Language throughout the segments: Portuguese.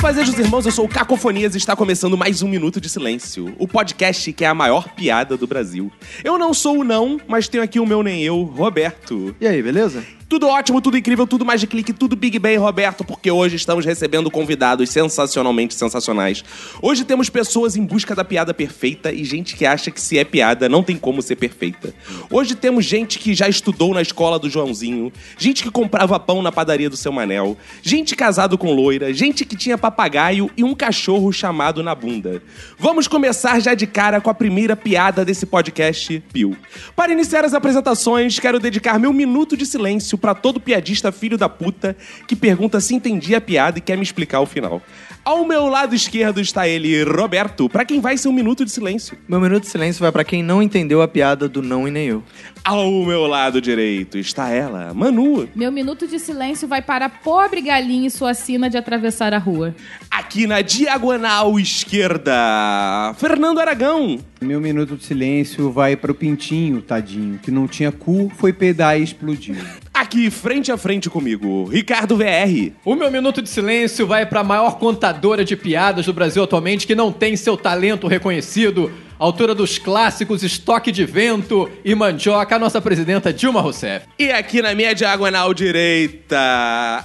Fazejos irmãos, eu sou o Cacofonias e está começando mais um Minuto de Silêncio, o podcast que é a maior piada do Brasil. Eu não sou o não, mas tenho aqui o meu nem eu, Roberto. E aí, beleza? Tudo ótimo, tudo incrível, tudo mais de clique, tudo Big Bang, Roberto, porque hoje estamos recebendo convidados sensacionalmente sensacionais. Hoje temos pessoas em busca da piada perfeita e gente que acha que se é piada não tem como ser perfeita. Hoje temos gente que já estudou na escola do Joãozinho, gente que comprava pão na padaria do seu Manel, gente casado com loira, gente que tinha papagaio e um cachorro chamado na bunda. Vamos começar já de cara com a primeira piada desse podcast, Bill. Para iniciar as apresentações, quero dedicar meu minuto de silêncio pra todo piadista filho da puta que pergunta se entendi a piada e quer me explicar o final. Ao meu lado esquerdo está ele, Roberto, pra quem vai ser um minuto de silêncio. Meu minuto de silêncio vai pra quem não entendeu a piada do não e nem eu. Ao meu lado direito está ela, Manu. Meu minuto de silêncio vai para a pobre galinha e sua sina de atravessar a rua. Aqui na diagonal esquerda, Fernando Aragão. Meu minuto de silêncio vai pro Pintinho, tadinho, que não tinha cu, foi pedar e explodiu. Aqui frente a frente comigo, Ricardo VR. O meu minuto de silêncio vai para a maior contadora de piadas do Brasil atualmente que não tem seu talento reconhecido, autora dos clássicos Estoque de Vento e Mandioca, a nossa presidenta Dilma Rousseff. E aqui na minha diagonal direita,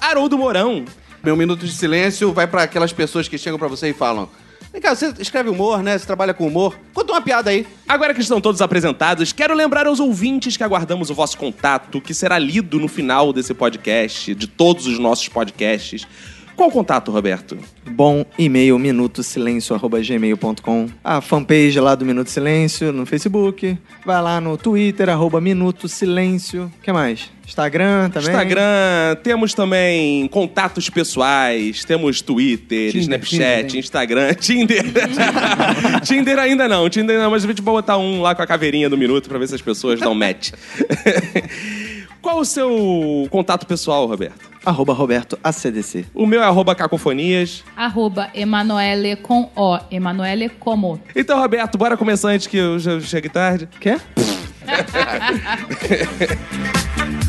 Haroldo Mourão. Meu minuto de silêncio vai pra aquelas pessoas que chegam pra você e falam: Vem cá, você escreve humor, né? Você trabalha com humor. Conta uma piada aí. Agora que estão todos apresentados, quero lembrar aos ouvintes que aguardamos o vosso contato, que será lido no final desse podcast, de todos os nossos podcasts. Qual o contato, Roberto? Bom e-mail minutosilencio.gmail.com A fanpage lá do Minuto Silêncio no Facebook. Vai lá no Twitter, arroba Minuto Silêncio. O que mais? Instagram também. Instagram, temos também contatos pessoais, temos Twitter, Tinder, Snapchat, Tinder, Instagram, Tinder. Tinder ainda não, Tinder não, mas a gente vai botar um lá com a caveirinha do minuto pra ver se as pessoas dão match. Qual o seu contato pessoal, Roberto? Arroba Roberto ACDC. O meu é arroba cacofonias. Arroba Emanuele com O. Emanuele como. Então, Roberto, bora começar antes que eu já chegue tarde. Quer?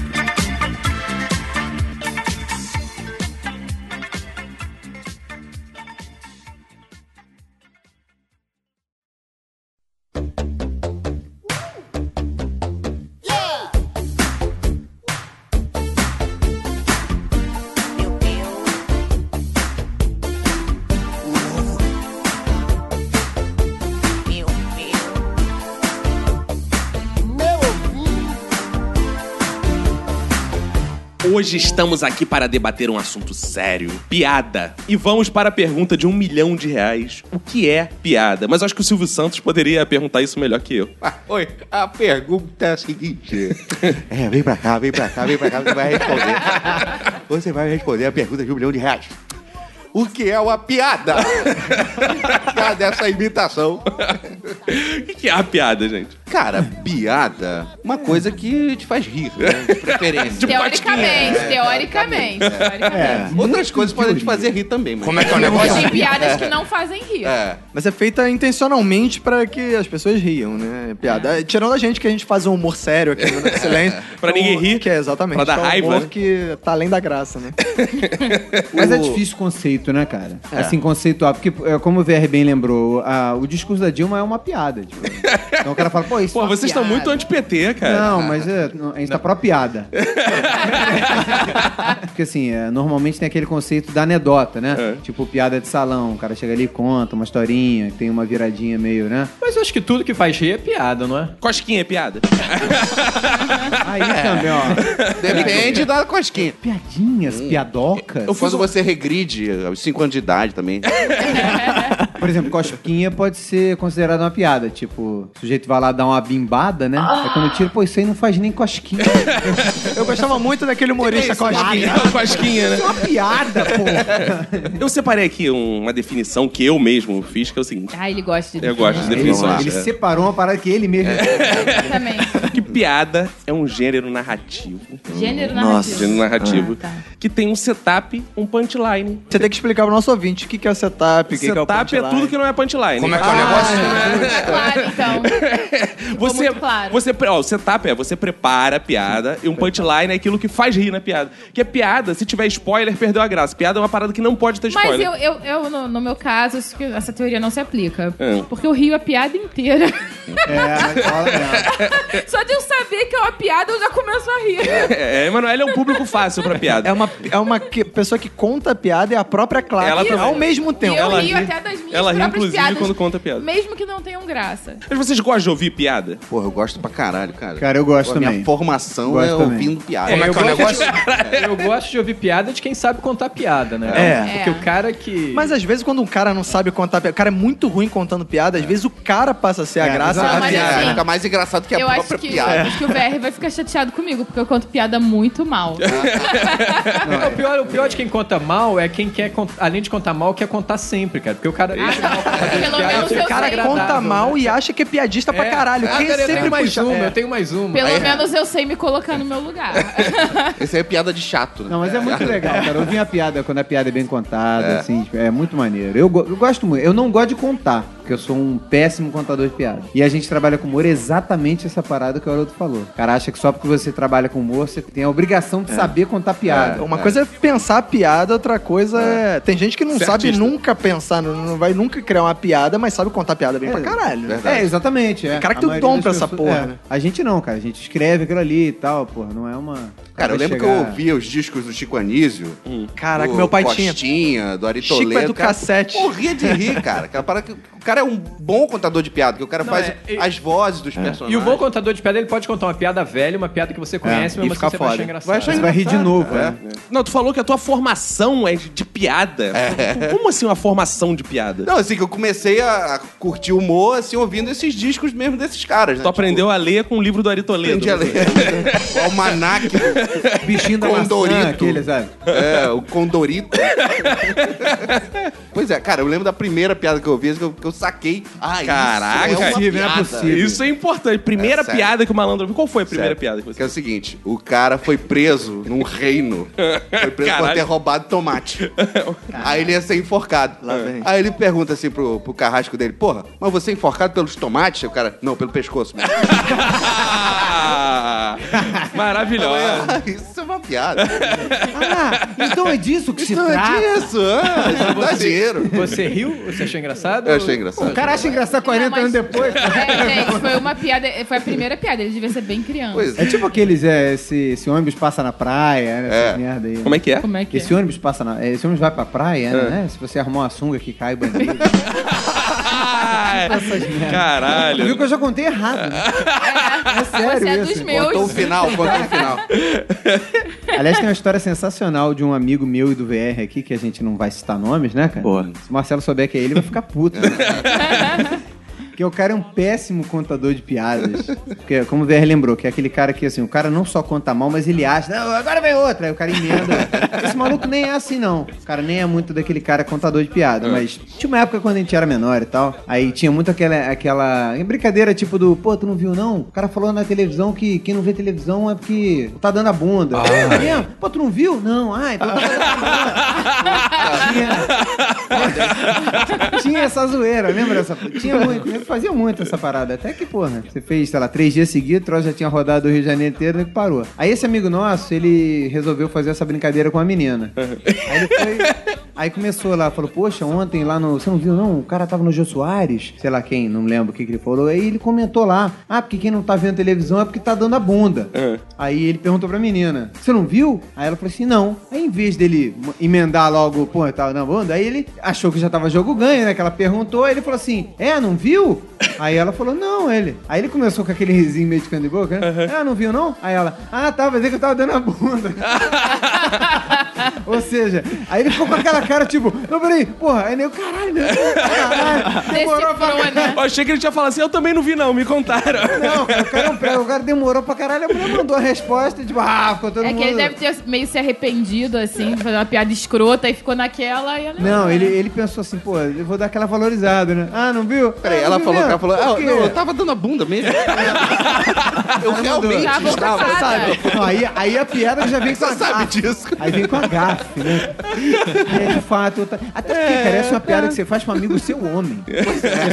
Hoje estamos aqui para debater um assunto sério, piada. E vamos para a pergunta de um milhão de reais. O que é piada? Mas acho que o Silvio Santos poderia perguntar isso melhor que eu. Ah, Oi, a pergunta é a seguinte: É, vem pra cá, vem pra cá, vem pra cá, você vai responder. Você vai responder a pergunta de um milhão de reais. O que é uma piada? piada é essa imitação. O que que é a piada, gente? Cara, piada, uma coisa que te faz rir, né? De preferência. Teoricamente, teoricamente. teoricamente. Outras coisas podem te fazer rir também, mas. Como é que é o negócio? Tem piadas que não fazem rir. É. Mas é feita intencionalmente pra que as pessoas riam, né? Piada. Tirando a gente que a gente faz um humor sério aqui no Minuto de Silêncio. Pra é ninguém um- rir. Que é exatamente. Pra dar que é um raiva, humor né? que tá além da graça, né? Mas é difícil o conceito, né, cara? Assim, conceituar. Porque, é, como o VR bem lembrou, a- o discurso da Dilma é uma piada. tipo. Então o cara fala, pô, isso Pô, é vocês estão piada. muito anti-PT, cara. Não, mas é, a gente tá pró-piada. Porque assim, é, normalmente tem aquele conceito da anedota, né? É. Tipo, piada de salão. O cara chega ali e conta uma historinha, tem uma viradinha meio, né? Mas eu acho que tudo que faz rir é piada, não é? Cosquinha é piada? Aí também, ó. Depende da cosquinha. Piadinhas, piadocas. Quando você regride aos 5 anos de idade também. Por exemplo, cosquinha pode ser considerada uma piada. Tipo, o sujeito vai lá dar uma bimbada, né? Aí quando tira, pô, isso aí não faz nem cosquinha. Eu gostava muito daquele humorista Cosquinha. Cosquinha, né? Isso é uma piada, pô. Eu separei aqui um- uma definição que eu mesmo fiz, que é o seguinte. Ah, ele gosta de Eu gosto de Ele, definições. ele é. separou uma parada que ele mesmo. Também. Que piada é um gênero narrativo. Gênero Nossa. narrativo. Gênero narrativo. Ah, tá. Que tem um setup, um punchline. Você tem que explicar pro nosso ouvinte o que que é o setup, o que que é o setup é, punchline. Tudo que não é punchline. Como é que é o negócio? Ah, claro, então. Você, claro. você, pre- ó, o setup é você prepara a piada e um punchline é aquilo que faz rir na piada. Que é piada, se tiver spoiler, perdeu a graça. Piada é uma parada que não pode ter Mas spoiler. eu, eu, eu, no, no meu caso, isso que- essa teoria não se aplica. É. Porque eu rio a piada inteira. É, mas fala mesmo. Só de eu saber que é uma piada, eu já começo a rir. É, Emanuele é um público fácil pra piada. É uma, é uma que- pessoa que conta a piada e a própria Clara Ela também. ao mesmo E tempo. eu ela rio ri- até das minhas ela ri, inclusive, piadas. quando conta piada. Mesmo que não tenham graça. Mas vocês gostam de ouvir piada? Porra, eu gosto pra caralho, cara. Cara, eu gosto A também. minha formação Gosto é também. ouvindo piada. Como é eu, que é o gosto eu gosto de ouvir piada de quem sabe contar piada, né? É. Porque o cara que. Mas às vezes quando um cara não sabe contar piada, o cara é muito ruim contando piada, às vezes o cara passa a ser a É, graça mas piada. assim, Fica mais engraçado que a eu acho própria que, piada. acho que o VR vai ficar chateado comigo, porque eu conto piada muito mal. Não, o, pior, o pior de quem conta mal é quem quer, além de contar mal, quer contar sempre, cara. Porque o cara. Tá. Pelo menos eu O cara sei. conta mal né? e acha que é piadista pra É. caralho. Ah, Quem cara, eu sempre tenho mais puxa... uma, é. eu tenho mais uma. Pelo Aí- menos eu sei me colocar no meu lugar. Esse aí é piada de chato, né? Não, mas é muito legal, cara. Ouvir a piada quando a piada é bem contada, assim, é muito maneiro. Eu, go- eu gosto muito. Eu não gosto de contar, porque eu sou um péssimo contador de piada. E a gente trabalha com humor exatamente essa parada que o Haroldo falou. O cara acha que só porque você trabalha com humor, você tem a obrigação de saber contar piada. Uma coisa é pensar a piada, outra coisa é. Tem gente que não Ser sabe artista. nunca pensar, não, vai nunca criar uma piada, mas sabe contar piada bem pra caralho. verdade. É, exatamente. É. O cara que A tem o dom das pra essa pessoas- porra, é. né? A gente não, cara. A gente escreve aquilo ali e tal, porra. Não é uma. Cara, eu lembro que chegar- eu ouvia os discos do Chico Anísio. Caraca, do meu pai tinha. Costinha, do Ari Chico é Toledo. do cara, cassete. Morria de rir, cara. Aquela parada que o cara é um bom contador de piada, que o cara Não, faz é, e- as vozes dos personagens. E o bom contador de piada, ele pode contar uma piada velha, uma piada que você conhece, e mas você vai achar engraçado. Vai achar Você vai rir de novo, né? Não, tu falou que a tua formação é de, piada. Como assim uma formação de piada? Não, assim, que eu comecei a curtir humor, assim, ouvindo esses discos mesmo desses caras, né? Tu aprendeu a ler com o livro do Ari Toledo. Aprendi a ler. o almanac. Bichinho da Condorito. maçã, aquele, sabe? É, o Condorito. pois é, cara, eu lembro da primeira piada que eu vi, que eu, que eu saquei. Ah, Caraca, isso é uma possível, não é piada. possível. Isso é importante. Primeira É, piada que o malandro viu. Qual foi a primeira Sério. piada que Que você é o seguinte, o cara foi preso num reino. Foi preso por Caralho. ter roubado tomate. Aí ele ia ser enforcado. Lá vem. Aí ele pergunta assim pro, pro carrasco dele, porra, mas você é enforcado pelos tomates? O cara, não, pelo pescoço mesmo. Maravilhosa. Isso é uma piada. Ah, então é disso que se Não trata. é disso, ah, isso dá dinheiro. Você riu? Você achou engraçado? Eu achei engraçado. O cara acha engraçado 40 Não, mas- anos depois. É, gente, foi uma piada, foi a primeira piada, ele devia ser bem criança. Pois É tipo aqueles, é, esse, esse ônibus passa na praia, né? É. Essa merda aí. Como é que é? Como é que Esse é? ônibus passa na. Esse ônibus vai pra praia, né? Se você arrumar uma sunga que cai bandido. Tu viu Caralho. que eu já contei errado. né? É sério Você é isso. dos meus. Contou o final, contou o final. Aliás, tem uma história sensacional de um amigo meu e do VR aqui, que a gente não vai citar nomes, né, cara? Boa. Se o Marcelo souber que é ele, vai ficar puto. né? Porque o cara é um péssimo contador de piadas. Porque, como o VR lembrou, que é aquele cara que, assim, o cara não só conta mal, mas ele acha, não, agora vem outra. Aí o cara emenda. Esse maluco nem é assim, não. O cara nem é muito daquele cara contador de piada. Mas tinha uma época quando a gente era menor e tal, aí tinha muito aquela, aquela brincadeira tipo do, pô, tu não viu não? O cara falou na televisão que quem não vê televisão é porque tá dando a bunda. É mesmo? Pô, tu não viu? Não. Ah, então tá dando a bunda. Tinha, tinha essa zoeira, lembra dessa? Tinha muito, fazia muito essa parada. Até que, porra, você fez, sei lá, três dias seguidos, o troço já tinha rodado o Rio de Janeiro inteiro e parou. Aí esse amigo nosso, ele resolveu fazer essa brincadeira com a menina. Aí ele foi. Aí começou lá, falou, poxa, ontem lá no. Você não viu, não? O cara tava no Jô Soares, sei lá quem, não lembro o que, que ele falou. Aí ele comentou lá, ah, porque quem não tá vendo televisão é porque tá dando a bunda. Aí ele perguntou pra menina, você não viu? Aí ela falou assim, não. Aí em vez dele emendar logo, pô, tava na bunda, aí ele achou que já tava jogo ganho, né? Que ela perguntou, aí ele falou assim, é, não viu? Aí ela falou, não, ele. Aí ele começou com aquele risinho meio de canto de boca, né? Ah, não viu, não? Aí ela, ah, tá, vai dizer que eu tava dando a bunda. Ou seja, aí ele ficou com aquela cara, tipo, não, peraí, porra, aí nem o caralho, né? Caralho, demorou pra Decifrou, né? Eu achei que ele tinha falado assim, eu também não vi não, me contaram. Não, cara, o cara, pega, o cara demorou pra caralho, a mulher mandou a resposta tipo, ah, ficou todo É mundo... que ele deve ter meio se arrependido, assim, de fazer uma piada escrota e ficou naquela e ela... Não, ele, ele pensou assim, pô, eu vou dar aquela valorizada, né? Ah, não viu? Peraí, Ah, ela falou, viu ela falou, ah, não, eu tava dando a bunda mesmo. eu realmente Tava estava. ocupada. Não, aí, aí a piada já vem com a Você sabe gafe. disso. Aí vem com a gafe, né? É, de fato. tá- Até porque, cara, essa é uma piada que você faz com um amigo seu homem.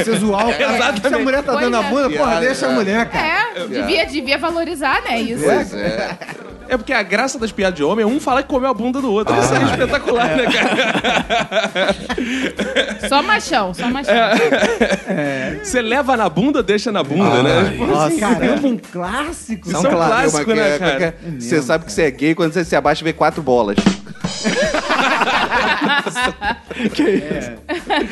Você zoar o cara. Se a mulher tá Pois dando a é. bunda, porra, Piada, deixa a é. mulher, cara. É, devia, devia valorizar, né? Isso. Pois é. É porque a graça das piadas de homem é um falar que comeu a bunda do outro. Isso é espetacular, né, cara? Só machão, só machão. Você leva na bunda ou deixa na bunda, né? Nossa, Caramba, um clássico. Isso é um clássico, Uma que né, é- cara? que é- Você sabe que você é gay quando você se abaixa e vê quatro bolas.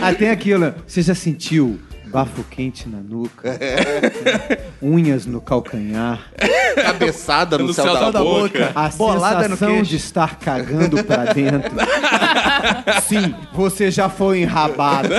Ah, tem aquilo. Você já sentiu bafo quente na nuca? Unhas no calcanhar? Cabeçada no, No céu, céu da, da boca. A Bolada no sensação de estar cagando pra dentro. Sim, você já foi enrabado.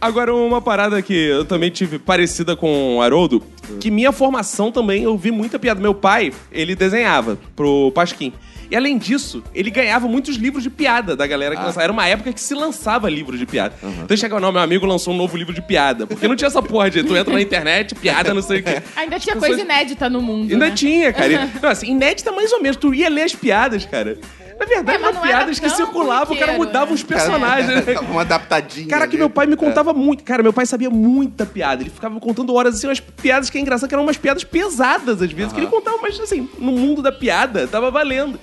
Agora, uma parada que eu também tive parecida com o Haroldo, que minha formação também, eu vi muita piada. Meu pai, ele desenhava pro Pasquim. E além disso, ele ganhava muitos livros de piada da galera que lançava. Era uma época que se lançava livros de piada. Então chegava, não, meu amigo lançou um novo livro de piada. Porque não tinha essa porra de tu entra na internet, piada, não sei o quê. Ainda tinha As coisa pessoas- inédita no mundo, Ainda né? tinha, cara. Não, assim, inédita mais ou menos. Tu ia ler as piadas, cara. Na verdade, É, era piadas que circulavam, o cara mudava né? os personagens. né? Uma adaptadinha. Cara, que ali. meu pai me contava muito. Cara, meu pai sabia muita piada. Ele ficava contando horas assim, umas piadas que é engraçado, que eram umas piadas pesadas às vezes, que ele contava, mas assim, no mundo da piada, tava valendo.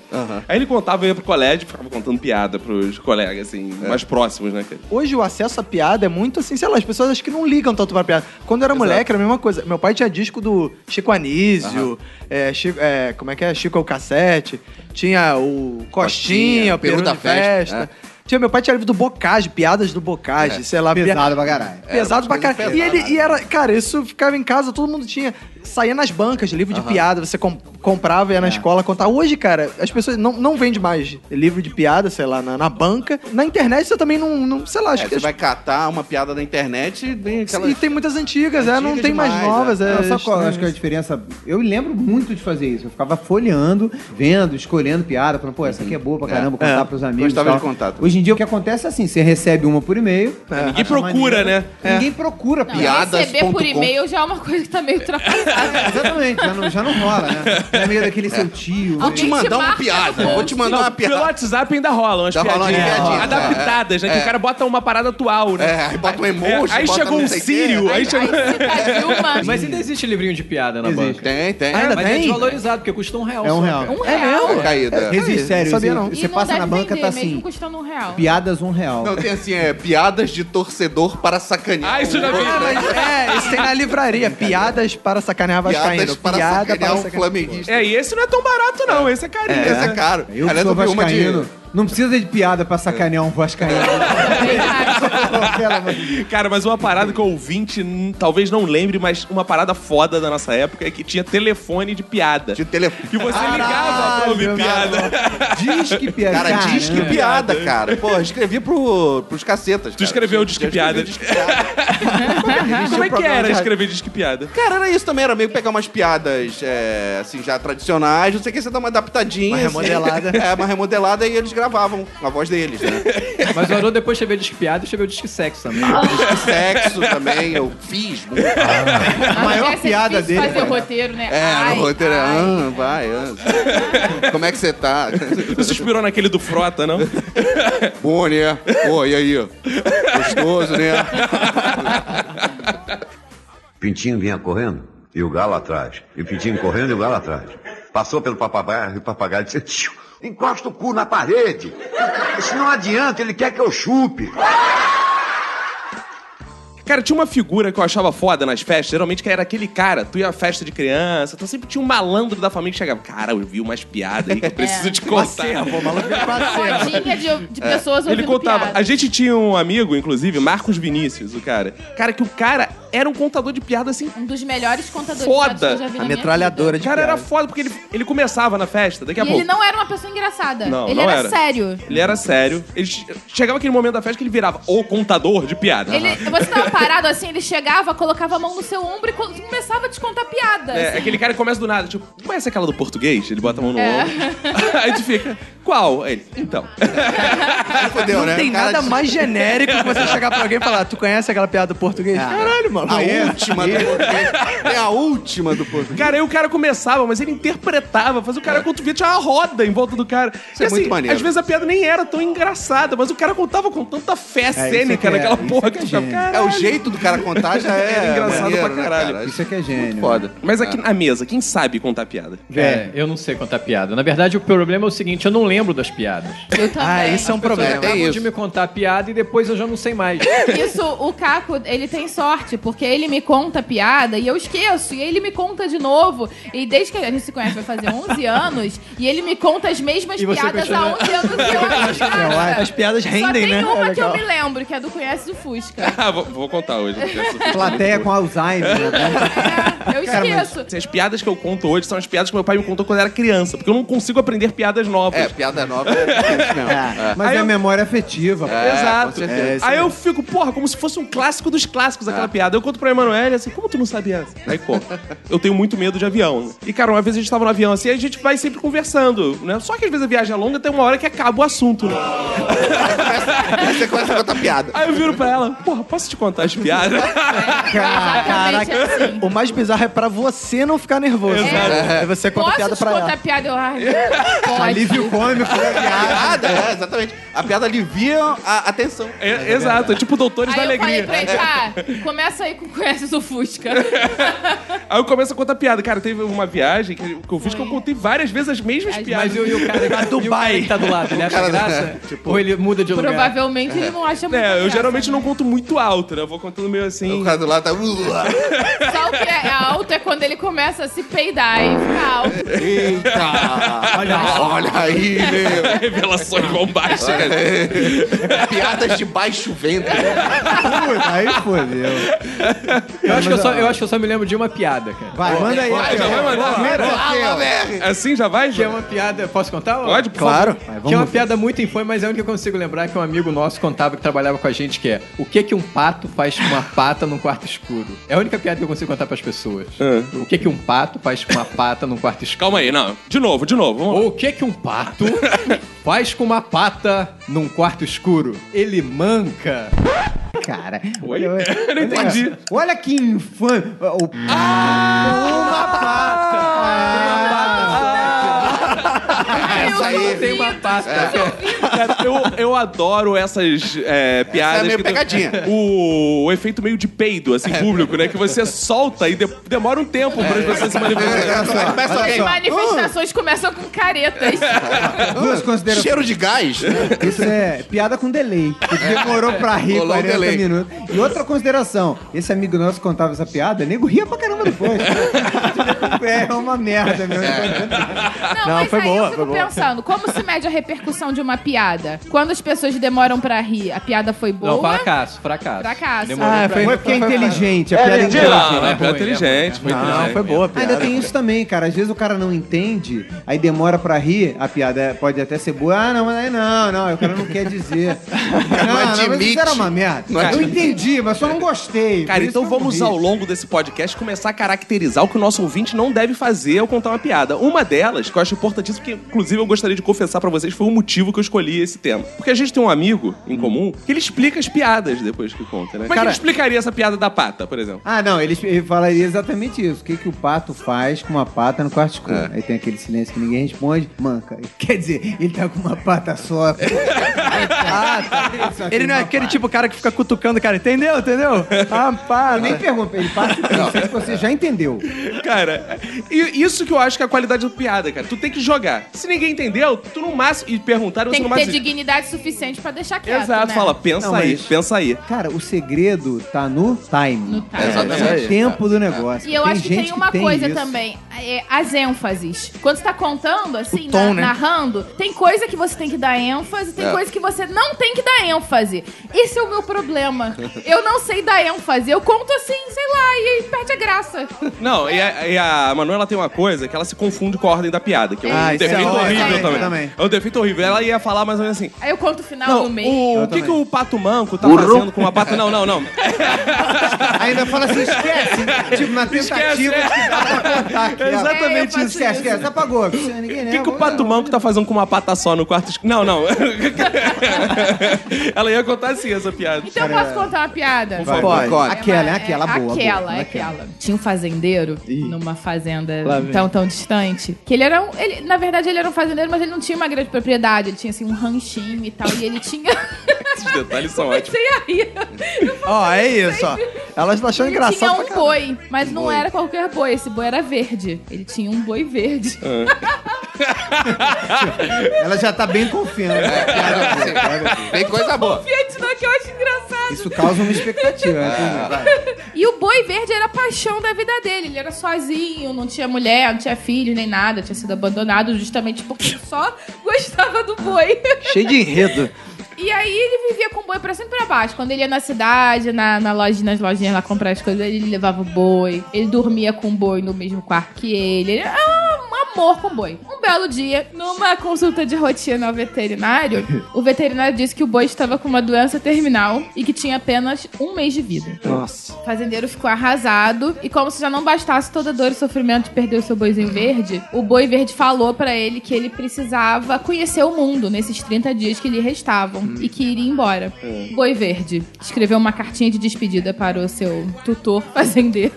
Aí ele contava, eu ia pro colégio, ficava contando piada pros colegas, assim, mais próximos, né, cara? Hoje o acesso à piada é muito assim, sei lá, as pessoas acho que não ligam tanto pra piada. Quando eu era moleque era a mesma coisa. Meu pai tinha disco do Chico Anísio, é, Chico- é, como é que é? Chico é o cassete. Tinha o Costinha, o Peru da Festa. Festa, Tinha, meu pai tinha livro do Bocage, piadas do Bocage, sei lá. pia- Pesado pra caralho. Pesado pra caralho. E, ele, e era, cara, isso ficava em casa, todo mundo tinha. Saía nas bancas, livro de piada, você com- comprava, ia na escola contar. Hoje, cara, as pessoas não, não vendem mais livro de piada, sei lá, na, na banca. Na internet você também não, não sei lá, acho É, que você as- vai catar uma piada na internet e vem aquela. E tem muitas antigas, é, não Antigas tem mais demais, novas. É, Não, sabe qual acho que é a diferença? Eu lembro muito de fazer isso. Eu ficava folheando, vendo, escolhendo piada, falando, pô, essa aqui é boa pra caramba, contar É. pros amigos. Gostava de contar também. Hoje em dia o que acontece é assim: você recebe uma por e-mail. Ninguém acha procura, maneiro, né? Ninguém procura Não, piada. receber por e-mail já é uma coisa que tá meio ultrapassada. Exatamente, já não, já não rola, né? É meio daquele seu tio. Vou te mandar uma piada. Vou te mandar uma Pelo piada. WhatsApp ainda rolam umas piadinhas. piadinhas, adaptadas, né? Que o cara bota uma parada atual, né? É, aí bota um emoji. aí chegou um. Sírio, aí chegou... Dilma. Mas ainda existe livrinho de piada na banca. Tem, tem. Ainda Mas é tem? desvalorizado, porque custa um real É um real. Um real. É caída. Existe, sério. sabia não. E Você não passa deve na banca, vender, tá mesmo assim: custando um real. Piadas um real. Não, tem assim, é piadas de torcedor para sacanear. Ah, isso eu já vi. Ah, mas é, isso tem na livraria. Piadas para sacanear Vascaíno. Piadas para Piada sacanear para um sacanear. flamenguista. É, e esse não é tão barato, não. Esse é carinho. Esse é caro. Eu Aliás, sou vi uma de- vascaíno. Não precisa de piada pra sacanear um vascaíno. Cara, mas uma parada que o ouvinte talvez não lembre, mas uma parada foda da nossa época é que tinha telefone de piada. De telefone. Que você ligava pra ouvir piada. Disque piada. Cara, Caramba. disque piada, cara. Pô, eu escrevi pro, pros cacetas. Tu cara. escreveu Eu disque escrevi piada. disque piada. Como é que era escrever disque piada? Cara, era isso também, era meio pegar umas piadas, é, assim, já tradicionais, não sei o que, você dá uma adaptadinha. Uma assim. remodelada. é, uma remodelada e eles gravavam a voz deles, né? Mas o Haroldo depois escreveu disque piada e escreveu disque sexo também. Disque sexo também, eu fiz muito. A maior Deve ser piada difícil dele. fazer o roteiro, né? É, Ai, no roteiro é, ai. ah, vai, ah. Como é que você tá? Você inspirou naquele do Frota, não? Bom, né? Pô, e aí? Gostoso, né? Pintinho vinha correndo e o galo atrás. E o Pintinho correndo e o galo atrás. Passou pelo papagaio e o papagaio disse: "Tio, encosta o cu na parede. Isso não adianta, ele quer que eu chupe. Cara, tinha uma figura que eu achava foda nas festas, geralmente que era aquele cara, tu ia à festa de criança, então sempre tinha um malandro da família que chegava, cara, eu vi umas piadas aí que eu preciso te contar. Acervo, o maluco é. Rodinha de, de pessoas É. Ele contava. piada. A gente tinha um amigo, inclusive, Marcos Vinícius, o cara. Cara, que o cara era um contador de piada assim. Um dos melhores contadores Foda. de piadas que eu já vi A na minha metralhadora O de cara era foda, porque ele, ele começava na festa, daqui a. E pouco. ele não era uma pessoa engraçada. Não, ele não era, era. sério. Ele era sério. Ele che- chegava aquele momento da festa que ele virava o contador de piada. Ele, você tava parado assim, ele chegava, colocava a mão no seu ombro e co- começava a te contar piada. É, assim. aquele cara que começa do nada, tipo, conhece aquela do português? Ele bota a mão no É. ombro. Aí tu fica, qual? Aí ele, então. Fodeu, Não né? tem nada de- mais genérico que você chegar pra alguém e falar, tu conhece aquela piada do português? Caralho, mano. A última do português. É a última do português. Cara, aí o cara começava, mas ele interpretava, fazia o cara quando tu via, tinha uma roda em volta do cara. Isso é muito maneiro. Às vezes a piada nem era tão engraçada, mas o cara contava com tanta fé isso cênica é que é- naquela porra é que que é gênio. É, jeito do cara contar já é. É engraçado maneiro, pra né, caralho. cara? Isso é que é gênio. Foda. Mas aqui na mesa, quem sabe contar piada? É, eu não sei contar piada. Na verdade, o problema é o seguinte, eu não lembro das piadas. Eu também. Ah, isso é um problema. acabam isso. de me contar piada e depois eu já não sei mais. Isso, o Caco, ele tem sorte, porque ele me conta piada e eu esqueço, e ele me conta de novo. E desde que a gente se conhece vai fazer 11 anos, e ele me conta as mesmas piadas há continua- 11 anos e eu acho que As piadas Só rendem, tem né? uma É que eu me lembro, que é do Conhece do Fusca. Ah, vou, vou contar hoje. essa- Plateia com Alzheimer, né? É, eu esqueço. Assim, As piadas que eu conto hoje são as piadas que meu pai me contou quando eu era criança, porque eu não consigo aprender piadas novas. É, piada nova é isso mesmo. É, Mas Aí é eu- memória afetiva. pô. É, Exato. certeza. Aí eu fico, porra, como se fosse um clássico dos clássicos aquela piada. Eu conto pra Emanuele assim, como tu não sabia essa? Aí conto. Eu tenho muito medo de avião. E, cara, uma vez a gente tava no avião assim, a gente vai sempre conversando, né? Só que às vezes a viagem é longa, tem uma hora que acaba o assunto, né? Aí você começa a contar piada. Aí eu viro pra ela, porra, posso te contar as piadas? Exatamente assim. O mais bizarro é pra você não ficar nervoso. Exato. Aí você conta Posso piada te pra contar ela. piada? Eu, ai, pode. Alívio cômico da piada. É, exatamente. A piada alivia a atenção. É, exato, é tipo Doutores Aí da eu falei Alegria. pra ele, ah, começa aí com Conhece do Fusca. Aí eu começo a contar piada. Cara, teve uma viagem que que eu fiz que eu contei várias vezes as mesmas As- piadas. Mas e o, e o cara, e o cara Dubai. que tá do lado, ele acha graça? Ou ele muda de lugar? Provavelmente ele não acha muito É, eu graça, geralmente né? não conto muito alto, né? Eu vou contando meio assim. O cara do lado tá. Só o que é alto é quando ele começa a se peidar e fica alto. Eita! Olha, olha aí, meu. Revelações bombásticas. Piadas de baixo ventre. Puta, aí fodeu. Eu acho, que eu, só, eu acho que eu só me lembro de uma piada, cara. Vai, manda aí. Vai, já vai mandar? Velho. Assim já vai? Que é uma piada. Posso contar? Pode, por Claro. favor. Vai, Que é uma piada muito infame, mas é a única que eu consigo lembrar que um amigo nosso contava que trabalhava com a gente, que é o que que um pato faz com uma pata num quarto escuro? É a única piada que eu consigo contar pras pessoas. O que que um pato faz com uma pata num quarto escuro? Calma aí, não. De novo, de novo. Vamos lá. O que que um pato faz com uma pata num quarto escuro? Ele manca. Cara. Oi? olha- Eu não entendi. Olha que infame. O... Essa aí. Tem uma pata. Cara, eu, eu adoro essas é, piadas. Essa é meio que tem- pegadinha. O, o efeito meio de peido, assim, público, né? Que você solta e de- demora um tempo para as pessoas se manifestarem. Começa As alguém. manifestações começam com caretas. Duas considerações. Cheiro de gás. Isso é piada com delay. Que demorou pra rir Rolou um 40 delay. minutos. E outra consideração: esse amigo nosso contava essa piada, nego ria pra caramba depois. é uma merda mesmo. Não, Não, mas foi aí boa, eu fico foi boa. pensando, como se mede a repercussão de uma piada? Quando as pessoas demoram pra rir, a piada foi boa? Não, fracasso, fracasso. Fracasso. Demorou Ah, pra foi- rir. Foi porque é inteligente, a piada é Não, inteligente. não, é inteligente. Foi Não, inteligente. foi boa a piada. Ainda tem isso também, cara. Às vezes o cara não entende, aí demora pra rir, a piada é- pode até ser boa. Ah, não, mas aí não, não, o cara não quer dizer. não, não, mas isso era uma merda. Não eu admite. entendi, mas só não gostei. Cara, Por isso então que eu vamos ri. ao longo desse podcast começar a caracterizar o que o nosso ouvinte não deve fazer ao contar uma piada. Uma delas, que eu acho importantíssima, que inclusive eu gostaria de confessar pra vocês, foi o motivo que eu escolhi esse tema. Porque a gente tem um amigo em comum que ele explica as piadas depois que conta, né? Como é que Cara- ele explicaria essa piada da pata, por exemplo? Ah, não, ele, ele falaria exatamente isso. O que, que o pato faz com uma pata no quarto escuro? Aí tem aquele silêncio que ninguém responde. Manca. Quer dizer, ele tá com uma pata só. Ah, tá. Ele não é aquele tipo cara que fica cutucando, cara. Entendeu? Entendeu? Ah, pá. Eu nem pergunto, ele parte do princípio que você já entendeu. Cara, e isso que eu acho que é a qualidade da piada, cara. Tu tem que jogar. Se ninguém entendeu, tu no máximo. E perguntaram, você Tem no que ter máximo. dignidade suficiente pra deixar quieto, Exato, né? fala, pensa Não, aí, mas- pensa aí. Cara, o segredo tá no time. No time. Exatamente. É o tempo do negócio. E eu Tem acho que gente tem uma tem coisa isso. também, é, as ênfases. Quando você tá contando, assim, O tom, na- né? narrando, tem coisa que você tem que dar ênfase, tem É. coisa que você não tem que dar ênfase. Esse é o meu problema. Eu não sei dar ênfase. Eu conto assim, sei lá, e aí perde a graça. Não, e a, e a Manuela tem uma coisa que ela se confunde com a ordem da piada, que é um Ah, isso é defeito horrível É, também. também. É um defeito horrível. Ela ia falar mais ou menos assim. Aí eu conto o final Não, no meio. o, o que, também. que o Pato Manco tá fazendo com a Pato... Não, não, não. Ainda fala assim, esquece. tipo, na tentativa é. de dar contar aqui. É exatamente É, isso. Esquece, esquece. Apagou. Ninguém O que, que o Pato Manco tá fazendo com uma pata só no quarto? Não, não. Ela ia contar assim essa piada. Então eu posso contar uma piada? Vai, Pode. vai. Aquela, É é aquela boa. Aquela, boa, é aquela. Tinha um fazendeiro numa fazenda tão, tão distante. Que ele era um. Ele, na verdade, ele era um fazendeiro, mas ele não tinha uma grande propriedade. Ele tinha assim um ranchinho e tal. E ele tinha. Esses detalhes são ótimos. Ó, é isso, ó. Elas estão achando Ele engraçado tinha um boi, mas não era qualquer boi. Esse boi era verde. Ele tinha um boi verde. Ela já tá bem confiante. É. Tem coisa boa. Fiat não, que eu acho engraçado. Isso causa uma expectativa. Vai. E o boi verde era a paixão da vida dele. Ele era sozinho, não tinha mulher, não tinha filho nem nada, tinha sido abandonado justamente porque só gostava do boi. Cheio de enredo. E aí ele vivia com o boi pra cima e pra baixo. Quando ele ia na cidade, na, na loja, nas lojinhas lá comprar as coisas, ele levava o boi. Ele dormia com o boi no mesmo quarto que ele. Ele era um amor com boi. Um belo dia, numa consulta de rotina ao veterinário, o veterinário disse que o boi estava com uma doença terminal e que tinha apenas um mês de vida. Nossa. O fazendeiro ficou arrasado e como se já não bastasse toda a dor e sofrimento de perder o seu boizinho verde, o boi verde falou pra ele que ele precisava conhecer o mundo nesses 30 dias que lhe restavam e que iria embora. Boi verde escreveu uma cartinha de despedida para o seu tutor fazendeiro.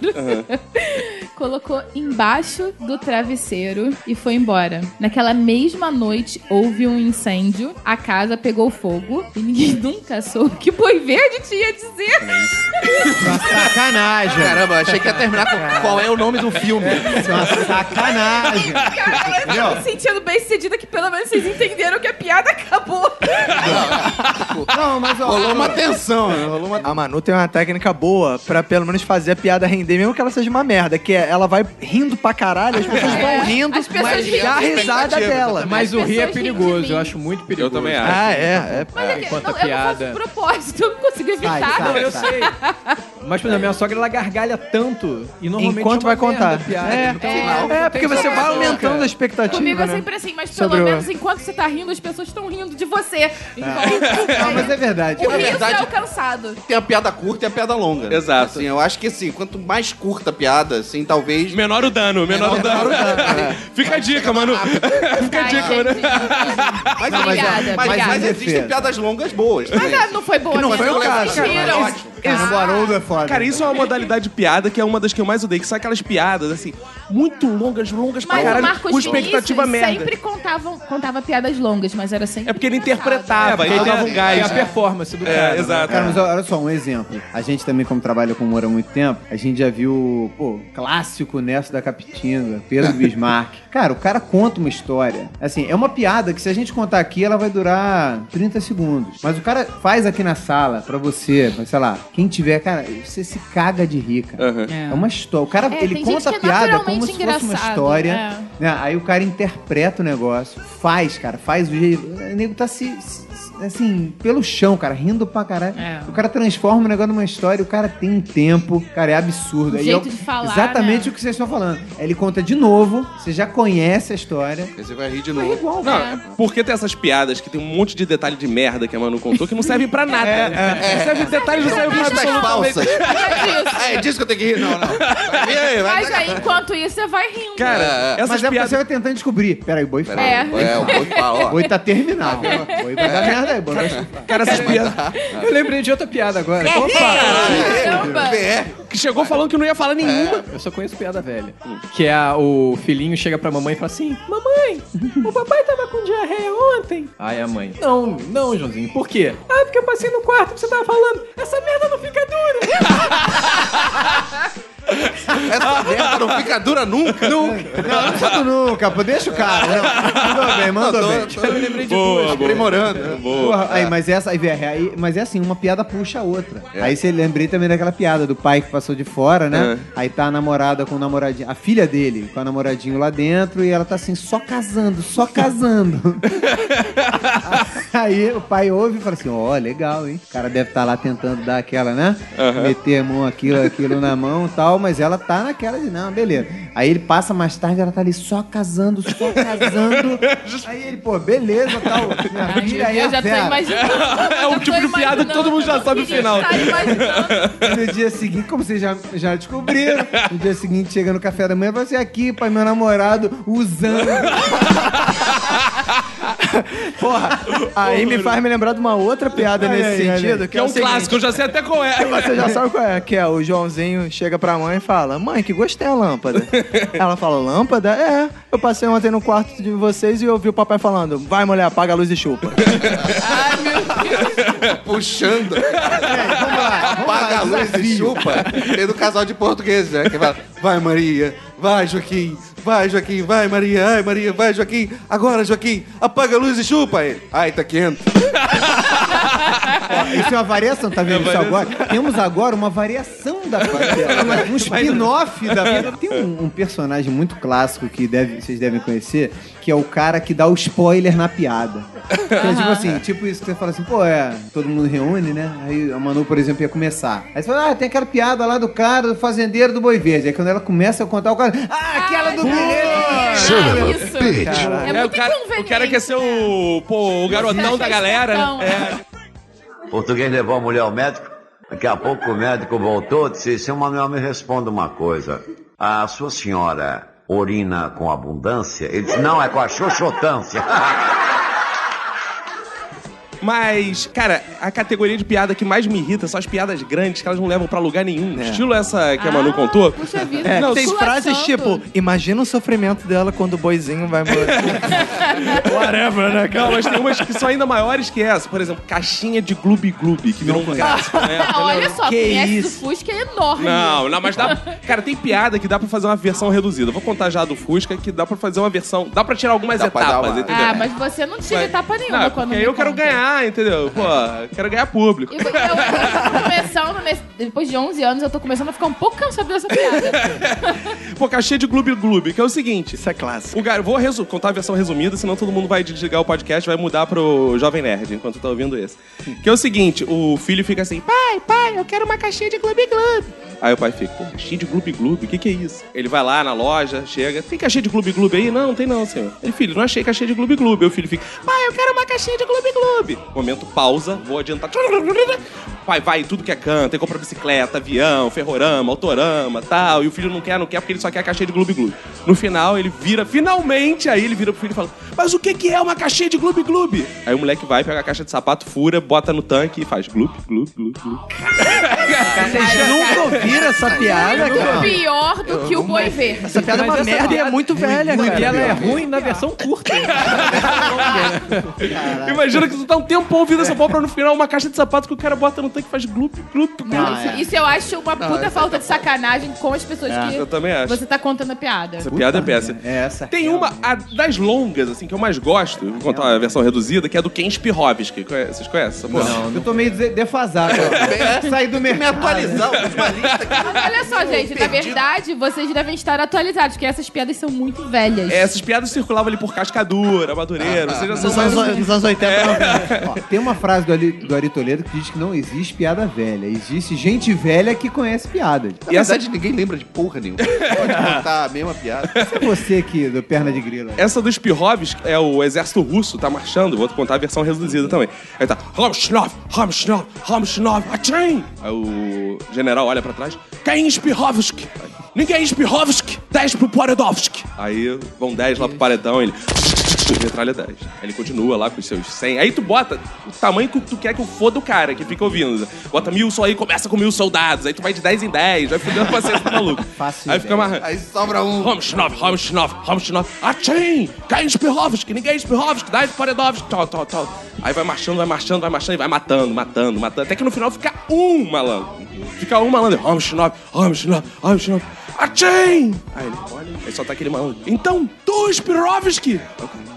Colocou embaixo do travesseiro e foi embora. Naquela mesma noite houve um incêndio, a casa pegou fogo e ninguém nunca soube o que Boi Verde tinha a dizer. Uma sacanagem. Caramba, achei que ia terminar com qual é o nome do filme. É uma sacanagem. Cara, eu tô me sentindo bem sucedida que pelo menos vocês entenderam que a piada acabou. Não, mas ó. Rolou uma tensão, né? Rolou uma... A Manu tem uma técnica boa pra pelo menos fazer a piada render, mesmo que ela seja uma merda, que é ela vai rindo pra caralho, as pessoas É. vão rindo, As pessoas mas a risada dela. Mas As o rir é perigoso, eu acho muito perigoso. Eu também acho. Ah, é, é. Mas é que, enquanto não, a eu não piada- propósito, eu não consigo evitar. Sai, sai. Eu sei. Mas, por exemplo, minha sogra, ela gargalha tanto e normalmente Enquanto é vai contar. piada. É, é, não É, porque você vai aumentando a expectativa, Comigo é né? sempre assim, mas pelo menos enquanto você tá rindo, as pessoas estão rindo de você. Então, Não, mas é verdade. o riso é alcançado. Tem a piada curta e a piada longa. Exato. Assim, eu acho que assim, quanto mais curta a piada, assim, talvez. Menor o dano, menor, o dano. Fica a dica, mano. Fica a Ai, dica, gente, mano. Mas, Obrigada, mas, mas, obrigada. existem piadas longas boas. Mas também. ah, não foi boa não mesmo. foi o caso, riram. Caramba, o Haroldo é foda. Cara, isso é uma modalidade de piada que é uma das que eu mais odeio, que são aquelas piadas, assim, muito longas, longas pra Mas o caralho, Marcos com expectativa Vinícius merda. sempre contava, contava piadas longas, mas era sempre É porque ele engraçado. interpretava, aí tem dava a, um gás. tem a performance do cara. É, né? exato. Cara, mas olha só, um exemplo. A gente também, como trabalha com humor há muito tempo, a gente já viu, pô, clássico Nesso da Capitinga, Pedro Bismarck. Cara, o cara conta uma história. Assim, é uma piada que se a gente contar aqui, ela vai durar 30 segundos. Mas o cara faz aqui na sala pra você, pra, sei lá, quem tiver, cara, você se caga de rir, cara. Aham. É uma história. O cara, É, ele conta a é piada como se fosse uma história. é. né? Aí o cara interpreta o negócio, faz, cara, faz o jeito. O nego tá se, se- assim, pelo chão, cara, rindo pra caralho. É. O cara transforma o negócio numa história, o cara tem um tempo, cara, é absurdo. Aí jeito é o- de falar, Exatamente né? o que vocês estão falando. Aí ele conta de novo, você já conhece a história. Aí Você vai rir de É novo. igual, Não, cara. porque tem essas piadas que tem um monte de detalhe de merda que a Manu contou que não servem pra nada. Não serve detalhes, não serve pra absolutamente falsas. É disso. É disso que eu tenho que rir? Não, não. Vai, vai, vai. Mas aí, enquanto isso, você vai rindo. Cara, É, é. essas Mas é você piadas. vai tentando descobrir. Peraí, o boi fala. É. É, o boi fala, O ó. boi tá terminado. O boi vai dar merda chupar. Cara, essas piadas. Eu lembrei de outra piada agora. Caramba! É, Que chegou falando que não ia falar nenhuma. Eu só conheço piada velha. Que é a- o filhinho chega pra mamãe e fala assim: Mamãe, o papai tava com diarreia ontem. Aí a mãe: Não, não, Joãozinho, por quê? Ah, porque eu passei no quarto que você tava falando. Essa merda não fica dura. essa merda não fica dura nunca. Nunca. Não, não fica nunca, pô. Deixa o cara. Não, mandou bem, mandou bem. Eu me lembrei de duas, aprimorando. Porra, aí, mas essa, aí, aí, mas é assim, uma piada puxa a outra. Aí você lembrei também daquela piada do pai que passou de fora, né? Aí tá a namorada com o namoradinho, a filha dele com o namoradinho lá dentro e ela tá assim, só casando, só casando. aí o pai ouve e fala assim, ó, legal, hein? O cara deve estar lá tentando dar aquela, né? Meter a mão, aquilo, aquilo na mão e tal, mas ela tá naquela de, não, beleza. Aí ele passa mais tarde, ela tá ali só casando, só casando. aí ele, pô, beleza, tal. Minha Ai, filha é Deus, já tô imaginando. É o tipo de piada que todo mundo já sabe o final. Tá imaginando. E no dia seguinte, como vocês já, já descobriram, no dia seguinte chega no café da manhã, você aqui, pai, meu namorado, usando. Porra, aí me faz me lembrar de uma outra piada Ai, nesse ai, sentido. ai. Que Que é um seguinte, clássico, eu já sei até qual é. Você já sabe qual é, que é o Joãozinho chega pra mãe e fala: Mãe, que gostei a lâmpada. Ela fala: Lâmpada? É. Eu passei ontem no quarto de vocês e ouvi o papai falando: Vai, mulher, apaga a luz e chupa. Ai, meu Deus. Puxando. Vamos lá, Apaga a luz e chupa. Tem do casal de portugueses, né? Que fala, vai Maria, vai Joaquim, vai Joaquim, vai Maria, ai Maria, vai Joaquim. Agora, Joaquim, apaga a luz e chupa ele. Ai, tá quente. Ó, Isso é uma variação, tá vendo isso agora? Temos agora uma variação da piada. Um spin-off da. Tem um, um personagem muito clássico que deve- vocês devem conhecer, que é o cara que dá o spoiler na piada. Que é tipo assim, tipo isso que você fala assim, pô, é, todo mundo reúne, né? Aí a Manu, por exemplo, ia começar. Aí você fala, ah, tem aquela piada lá do cara, do fazendeiro do boi verde. Aí quando ela começa a contar, o cara, ah, aquela do Isso. É É, o muito cara, o cara quer ser o, pô, o garotão da galera, Então, né? O português levou a mulher ao médico. Daqui a pouco o médico voltou e disse: Seu Manuel, me responda uma coisa. A sua senhora urina com abundância? Ele disse: Não, é com a xoxotância. Mas, cara, a categoria de piada que mais me irrita são as piadas grandes que elas não levam pra lugar nenhum. Estilo essa que a Manu Ah, contou. Puxa vida. É, Não, tem frases tipo: Imagina o sofrimento dela quando o boizinho vai embora. Whatever, né, Não, mas tem umas que são ainda maiores que essa. Por exemplo, caixinha de Gloob Gloob, que virou um clássico, né? Não, olha só, Que do isso? Fusca é enorme. Não, não, mas dá. Cara, tem piada que dá pra fazer uma versão reduzida. Vou contar já do Fusca que dá pra fazer uma versão. Dá pra tirar algumas Dá etapas, uma- entendeu? Ah, mas você não tira etapa nenhuma Não, quando eu quero conta. Ganhar, entendeu? Pô, quero ganhar público. E eu, eu tô começando, nesse- depois de 11 anos, eu tô começando a ficar um pouco cansado dessa piada. Pô, caixinha de Gloob Gloob, que é o seguinte. Isso é clássico. O gar... Vou resu- contar a versão resumida, senão todo mundo vai desligar o podcast e vai mudar pro Jovem Nerd enquanto tá ouvindo esse. Que é o seguinte: o filho fica assim, pai, pai, eu quero uma caixinha de Gloob Gloob. Aí o pai fica, pô, caixinha de Gloob Gloob, o que que é isso? Ele vai lá na loja, chega, tem caixinha de Gloob Gloob aí? Não, não tem não, senhor. Ele, filho, não achei caixinha de Gloob Gloob. Aí o filho fica, pai, eu quero uma caixinha de Gloob Gloob. Momento pausa, vou adiantar. Pai vai tudo que é canto, ele compra bicicleta, avião, ferrorama, autorama, tal. E o filho não quer, não quer, porque ele só quer a caixinha de Gloob Gloob. No final, ele vira, finalmente, aí ele vira pro filho e fala, mas o que que é uma caixinha de Gloob Gloob? Aí o moleque vai, pega a caixa de sapato, fura, bota no tanque e faz Gloob, Gloob, Gloob, Gloob. Vocês nunca ouviram essa piada, cara? Pior do que o boi verde. Essa piada é uma merda e é piada- muito velha, E cara. ela é ruim na versão curta. Imagina que tu tá um tempo ouvindo essa porra pra no final uma caixa de sapato que o cara bota no tanque e faz Gloob, Gloob. Não, isso, eu acho uma puta falta de sacanagem com as pessoas que eu também acho. você tá contando a piada. Essa piada é péssima. É essa. Tem uma a das longas, assim, que eu mais gosto, vou contar a versão reduzida, que é do Ken Spirovski. Vocês conhecem essa porra? Eu tô meio de- defasado. Saí do mercado. Me atualizar, uma lista aqui. Mas olha só, gente, na verdade, vocês devem estar atualizados, porque essas piadas são muito velhas. É, Essas piadas circulavam ali por Cascadura, Madureira, vocês já são anos, dos anos 80 não. Ó, tem uma frase do Ari, do Ari Toledo que diz que não existe piada velha. Existe gente velha que conhece piadas. Na E essa- verdade, ninguém lembra de porra nenhuma. Pode contar a mesma piada. É você aqui, do Perna de Grilo. Essa dos Spirovski é o exército russo, tá marchando, vou contar a versão reduzida também. Aí tá, Ramshnov, Ramshnov, Ramshnov, Atchim! Aí o general olha pra trás, Ken Spirovski! Ninguém Spirovski, 10 pro Poredovski. Aí vão 10 lá pro paredão, ele. Metralha 10. Aí ele continua lá com os seus 100. Aí tu bota o tamanho que tu quer que eu foda o cara que fica ouvindo. Bota mil só aí, começa com mil soldados. Aí tu vai de 10 em 10, vai fudendo a paciência do maluco. Fácil Aí fica amarrando. Aí sobra um. Romshnov, Romshnov, Romshnov. Achim! Caim Spirovski, ninguém Spirovski, 10 Poredovski, tal, tal, tal. Aí vai marchando, vai marchando, vai marchando e vai matando, matando, matando. Até que no final fica um malandro. Fica um malandro. Romshnov, Romshnov, Romshnov. Achim! Aí ele olha, aí só tá aquele malandro. Então, tu Spirovski?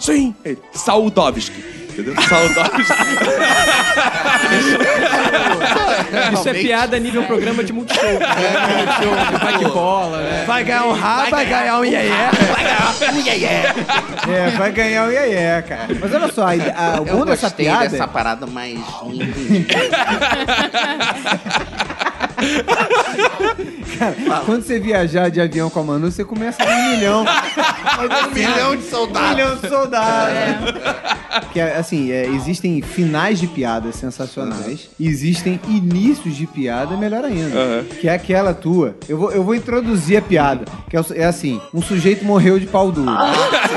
Sim. Ele, Saudovski. Entendeu? Saudovski. Isso é piada nível programa de multishow. É, multishow, vai que bola, né? Vai ganhar um rabo, vai ganhar um iê É, vai ganhar o iê cara. Mas olha só, a, a, o Eu bom dessa gostei piada... dessa parada mais. Cara, quando você viajar de avião com a Manu, você começa com um milhão. um milhão de Um soldados. milhão de soldados. Que, é, assim, é, existem finais de piadas sensacionais. e Existem inícios de piada melhor ainda. Aham. Que é aquela tua. Eu vou, eu vou introduzir a piada. Que é, é assim, um sujeito morreu de pau duro.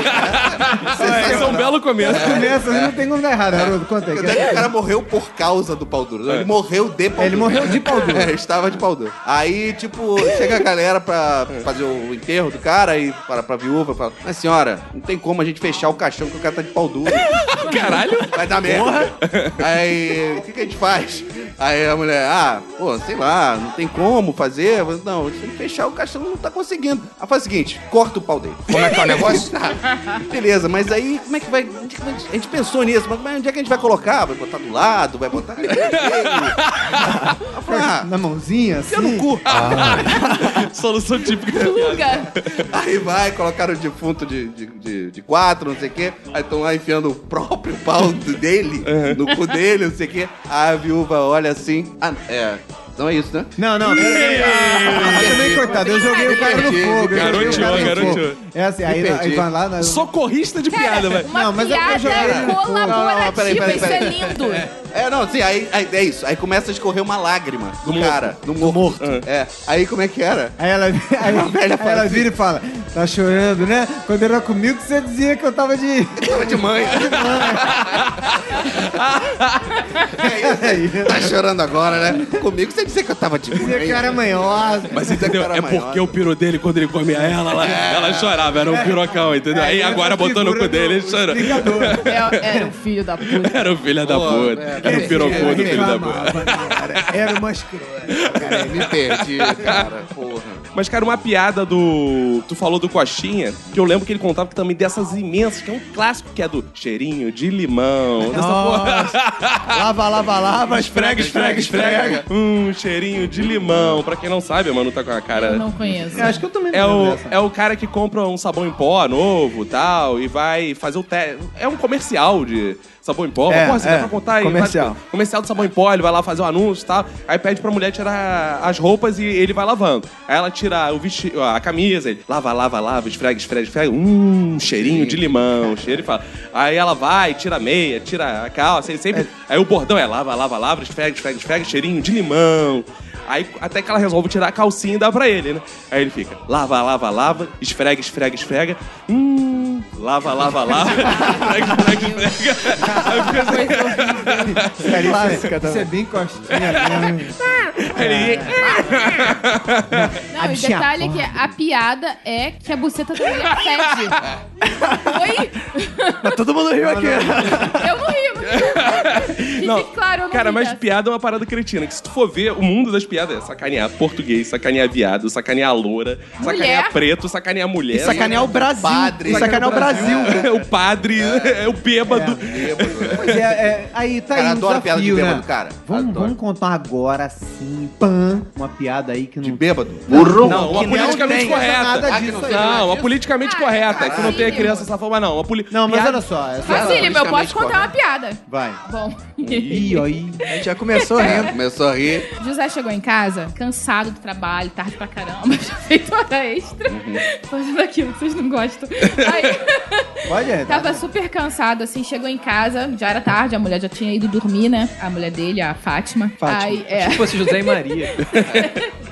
Esse é um belo começo. Começa, não tem como dar errado, Haroldo. Conta aí. É o cara morreu por causa do pau duro? Ele morreu de pau Ele duro. morreu de pau duro. É, estava de pau duro. Aí, tipo, chega a galera pra fazer o enterro do cara e para pra viúva fala: Mas senhora, não tem como a gente fechar o caixão que o cara tá de pau duro. Caralho. Vai dar merda. Aí, o que, que a gente faz? Aí a mulher, ah, pô, sei lá, não tem como fazer. Não, tem que fechar o caixão, não tá conseguindo. Aí faz o seguinte, corta o pau dele. Como é que é o negócio? Tá. Beleza, mas aí, como é que vai... A gente pensou nisso, mas onde é que a gente vai colocar? Vai botar do lado? Vai botar... Ah, Na mãozinha, assim. eu no cu. Solução típica. Luga. Aí vai, colocaram o defunto de, de, de, de quatro, não sei o quê. Aí estão lá enfiando o próprio pau dele, no cu dele, não sei o quê. Aí a viúva olha assim. Ah, é. Então é isso, né? Não, não, peraí. Ah, também, coitado, eu joguei o cara no fogo. eu joguei garoteou, garoteou. fogo. É assim, aí, aí vai lá... Na... Socorrista de piada. Uma Não, mas eu- eu piada joguei no fogo. colaborativa, Não, não, peraí, peraí, isso é peraí. lindo. É, não, sim, aí, aí é isso. Aí começa a escorrer uma lágrima do, cara, do morto. É. Aí como é que era? Aí ela, aí, velha aí fala ela assim. vira e fala, tá chorando, né? Quando era comigo, você dizia que eu tava de... Tava de mãe. é isso. Tá chorando agora, né? Comigo você dizia que eu tava de Dizia mãe. que eu era manhosa. Mas entendeu? É porque o piro dele, quando ele comia ela, ela, ela chorava. Era um pirocão, entendeu? Aí agora botou no cu dele, ele chorou. É- Era um filho da puta. Era o filho da Pô, puta. é, Era o pirocô do filho da puta. Era uma escrota. Cara, me perdi, cara. Porra. Mas, cara, uma piada do. Tu falou do Coxinha, que eu lembro que ele contava que também dessas imensas, que é um clássico, que é do cheirinho de limão. Dessa porra. Lava, lava, lava, esfrega, esfrega, esfrega. Hum, cheirinho de limão. Pra quem não sabe, mano, tá com a cara. Eu não conheço. Eu acho que eu também É não lembro o, dessa. é o cara que compra um sabão em pó novo tal, e vai fazer o teste. É um comercial de sabão em pó. É, Porra, você é, dá pra contar aí? comercial. Vai- comercial do sabão em pó, ele vai lá fazer o anúncio e tal. Aí pede pra mulher tirar as roupas e ele vai lavando. Aí ela tira o vestido, a camisa, ele lava, lava, lava, esfrega, esfrega, esfrega. Hum, cheirinho de limão, cheiro e fala. Aí ela vai, tira a meia, tira a calça, ele sempre. Aí o bordão é lava, lava, lava, esfrega, esfrega, esfrega, cheirinho de limão. Aí até que ela resolve tirar a calcinha e dá pra ele, né? Aí ele fica, lava, lava, lava, esfrega, esfrega, esfrega. Hum, lava, lava, lava, esfrega, esfrega, esfrega. Aí fica assim. Isso é- Clássica Isso é também. bem costinha mesmo. Ele, Não, e o detalhe é que a piada é que a buceta da mulher fede. Oi? Mas todo mundo riu aqui. Eu não rio. Não, fique claro, eu não Cara, ri mas dessa. piada é uma parada cretina. Que se tu for ver, o mundo das piadas é sacanear português, sacanear viado, sacanear loura, sacanear preto, sacanear mulher. E sacanear o Brasil. Padre. E sacanear o Brasil. o padre, é, o bêbado. Pois é, é, aí tá Cara, aí um adoro piada de desafio, bêbado, né? cara. Vamos, vamos contar agora, sim, pan, uma piada aí que De não... bêbado? Não, uma politicamente tem correta. nada Ah, não Não, uma politicamente Ah, correta. Que não tem a sim. criança dessa forma, não. Uma poli... Não, mas piada- olha só. Essa... Facílimo, eu posso contar uma piada. Vai. Bom, Ih, aí. A gente já começou rindo. Começou a rir. José chegou em casa, cansado do trabalho, tarde pra caramba, já feito hora extra, fazendo aquilo que vocês não gostam. Aí, Pode, é. tava super cansado, assim, chegou em casa, já era tarde, a mulher já tinha ido dormir, né? A mulher dele, a Fátima. Fátima. Aí, é. Se fosse José e Maria.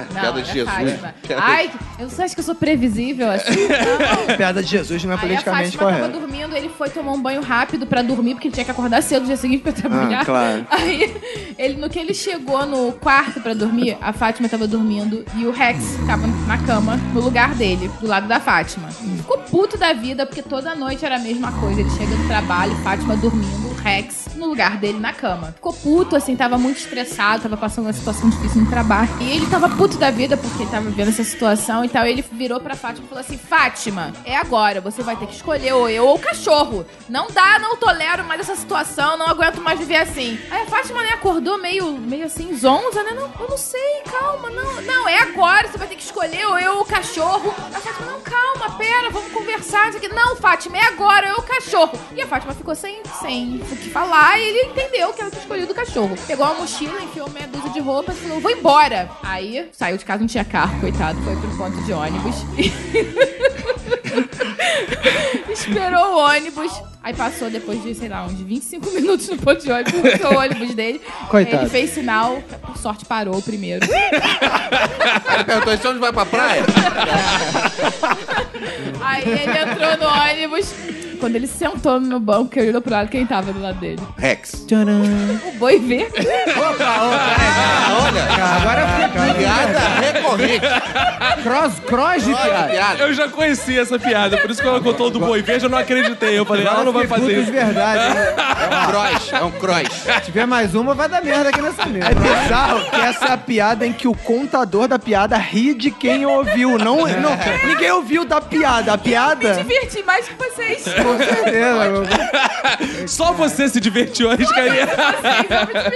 Não, piada de Jesus. Fátima. Piada- Ai, eu você acha que eu sou previsível assim? Não. Piada de Jesus não é Aí a politicamente Fátima tava correta. dormindo, ele foi tomar um banho rápido pra dormir, porque ele tinha que acordar cedo no dia seguinte pra trabalhar. Ah, claro. Aí, ele, no que ele chegou no quarto pra dormir, a Fátima tava dormindo e o Rex tava na cama, no lugar dele, do lado da Fátima. Ficou puto da vida, porque toda noite era a mesma coisa. Ele chega do trabalho, Fátima dormindo, Rex no lugar dele na cama. Ficou puto, assim, tava muito estressado, tava passando uma situação difícil no trabalho. E ele tava puto da vida, porque ele tava vendo essa situação e tal. Ele virou pra Fátima e falou assim: Fátima, é agora, você vai ter que escolher ou eu ou o cachorro. Não dá, não tolero mais essa situação, não aguento mais viver assim. Aí a Fátima, né, acordou meio, meio assim, zonza, né? Não, eu não sei, calma, não, não, é agora, você vai ter que escolher ou eu ou o cachorro. A Fátima, não, calma, pera, vamos conversar. Não, Fátima, é agora, eu ou o cachorro. E a Fátima ficou sem, sem o que falar e ele entendeu que ela tinha escolhido o cachorro. Pegou uma mochila, enfiou meia dúzia de roupas e falou, vou embora. Aí saiu de casa, não tinha carro, coitado, foi pro ponto de ônibus. Esperou o ônibus. Aí passou depois de, sei lá, uns 25 minutos no ponto de ônibus, passou o ônibus dele. Coitado. Ele fez sinal, por sorte parou primeiro. Aí perguntou, então onde vai pra praia? Aí ele entrou no ônibus. Quando ele sentou no meu banco, que eu olhou pro lado, quem tava do lado dele? Rex. O boi verde. Ah, olha. Agora eu fiquei Piada recorrente. cross, cross de piada. Eu já conhecia essa piada, por isso que ela contou do boi verde, eu não acreditei. Eu falei, ela não vai eu fazer isso. de verdade. hein? É um cross, é um cross. Se tiver mais uma, vai dar merda aqui nessa mesa. É bizarro que essa é a piada em que o contador da piada ri de quem ouviu. Não, não, ninguém ouviu da piada. A piada. Diverti mais que vocês. Com certeza. Só você se divertiu, arriscaria.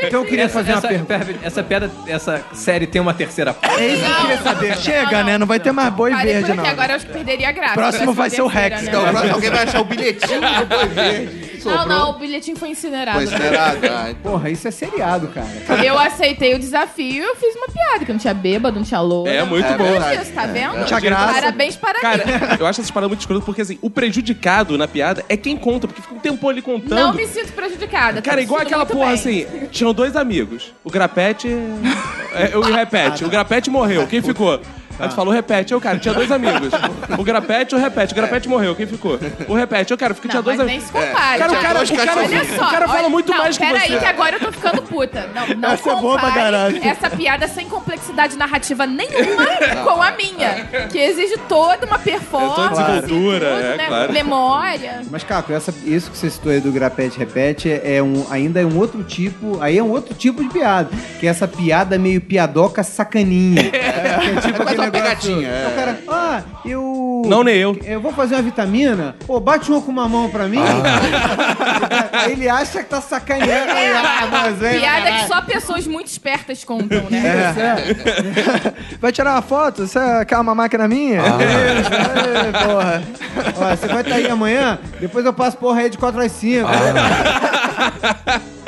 Então eu queria Essa, fazer uma essa, pergunta. pera- essa piada, essa série tem uma terceira parte. É isso que eu queria saber. Chega, né? Não vai ter mais boi verde, não. agora eu acho que perderia a graça. Próximo vai ser o Rex, né? Então, alguém vai achar o bilhetinho do boi verde. Não, Sobrou. não, o bilhetinho foi incinerado. Foi esperado. Ah, então. Porra, isso é seriado, cara. Eu aceitei o desafio e eu fiz uma piada, que não tinha bêbado, não tinha loura. É, muito É boa. verdade. Isso, tá vendo? Não tinha graça. Parabéns para Cara, mim. eu acho essas paradas muito escrotas porque assim, o prejudicado na piada é quem conta, porque fica um tempão ali contando. Não me sinto prejudicada. Cara, tô igual aquela porra bem. assim, tinham dois amigos. O Grapete. É, o Repete. O Grapete morreu. Quem ficou? Aí tu falou repete. Eu, cara, tinha dois amigos. O Grapete e o Repete. O Grapete morreu. Quem ficou? O Repete. Eu, cara, porque tinha dois mas nem amigos. se compara. Cara, o cara, o cara. Olha só, o cara fala olha- muito não, mais que você. aí que agora eu tô ficando puta. Não, não Essa é boa pra compare caralho. essa piada sem complexidade narrativa nenhuma com a minha. Que exige toda uma performance. toda desenvoltura, tudo, é, né? claro. Memória. Mas, Caco, essa, isso que você citou aí do grapete repete é um, ainda é um outro tipo. Aí é um outro tipo de piada. Que é essa piada meio piadoca sacaninha. É, tipo quase aquele pegadinha, é. O cara, ah, eu. Não, nem eu. Eu vou fazer uma vitamina. Pô, bate uma com uma mão pra mim. aí ele acha que tá sacaneando. Aí, ah, mas vem, Piada caralho. que só pessoas muito espertas contam, né? Isso, é. Vai tirar uma foto? Você quer uma máquina minha? Isso, é, porra. Ó, você vai estar aí amanhã? Depois eu passo porra aí de 4 às 5.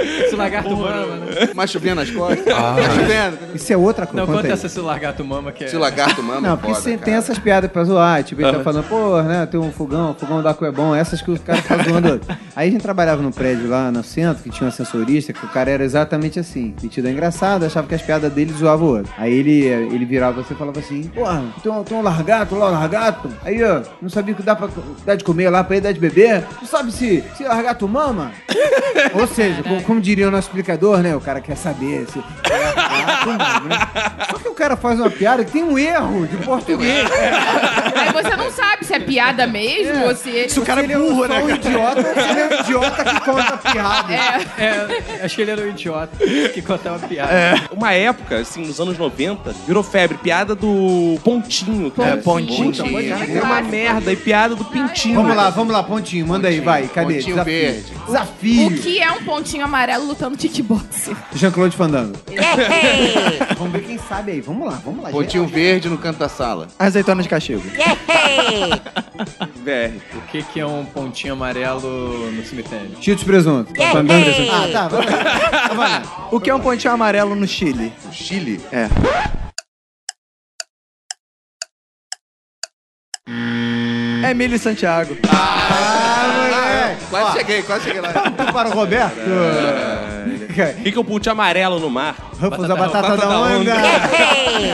Esse lagarto mama, né? Mas chovendo nas costas. Tá chovendo. Isso é outra coisa. Não, conta conta essa se o lagarto mama que é... Se o lagarto mama, Não, é porque foda, tem essas piadas pra zoar. Tipo, ele tá falando, pô, né, tem um fogão, fogão da Cu é bom. Essas que os caras ficam zoando. Aí a gente trabalhava num prédio lá no centro, que tinha um ascensorista, que o cara era exatamente assim. Metido é engraçado, achava que as piadas dele zoavam o outro. Aí ele, ele virava você e falava assim, porra, tem um, tem um largato lá, um largato. Aí, ó, não sabia que dá pra dar de comer lá, pra ele dar de beber. Tu sabe se, se largato mama? Ou seja, como, como diria o nosso explicador, né, o cara quer saber se... mama, né? Só que o cara faz uma piada que tem um erro de português. Aí você não sabe se é piada mesmo ou se ele. Se o cara é é burro, né, um idiota, ele é um idiota que conta piada. É, É, acho que ele era um idiota que contava piada. Uma época, assim, nos anos 90, virou febre. Piada do Pontinho. cara. É, Pontinho. Puta, Pontinho. É uma merda. E piada do Pintinho. Vamos lá, vamos lá, pontinho, manda aí, vai, cadê? Pontinho Desafio. verde. Desafio. O que é um pontinho amarelo lutando kickboxing? Jean-Claude Fandango. vamos ver quem sabe aí, vamos lá, vamos lá. Pontinho verde no canto da sala. Azeitona de castigo. VR. O que, que é um pontinho amarelo no cemitério? Cheetos presunto. Fandango desse- Ah, tá, vai lá. Vai lá. O que é um pontinho amarelo no Chile? Chile. É. É Emílio Santiago. Ah, quase cheguei, quase cheguei lá. Para o Roberto. O é o pontinho amarelo no mar? Ruffles, a batata da onda.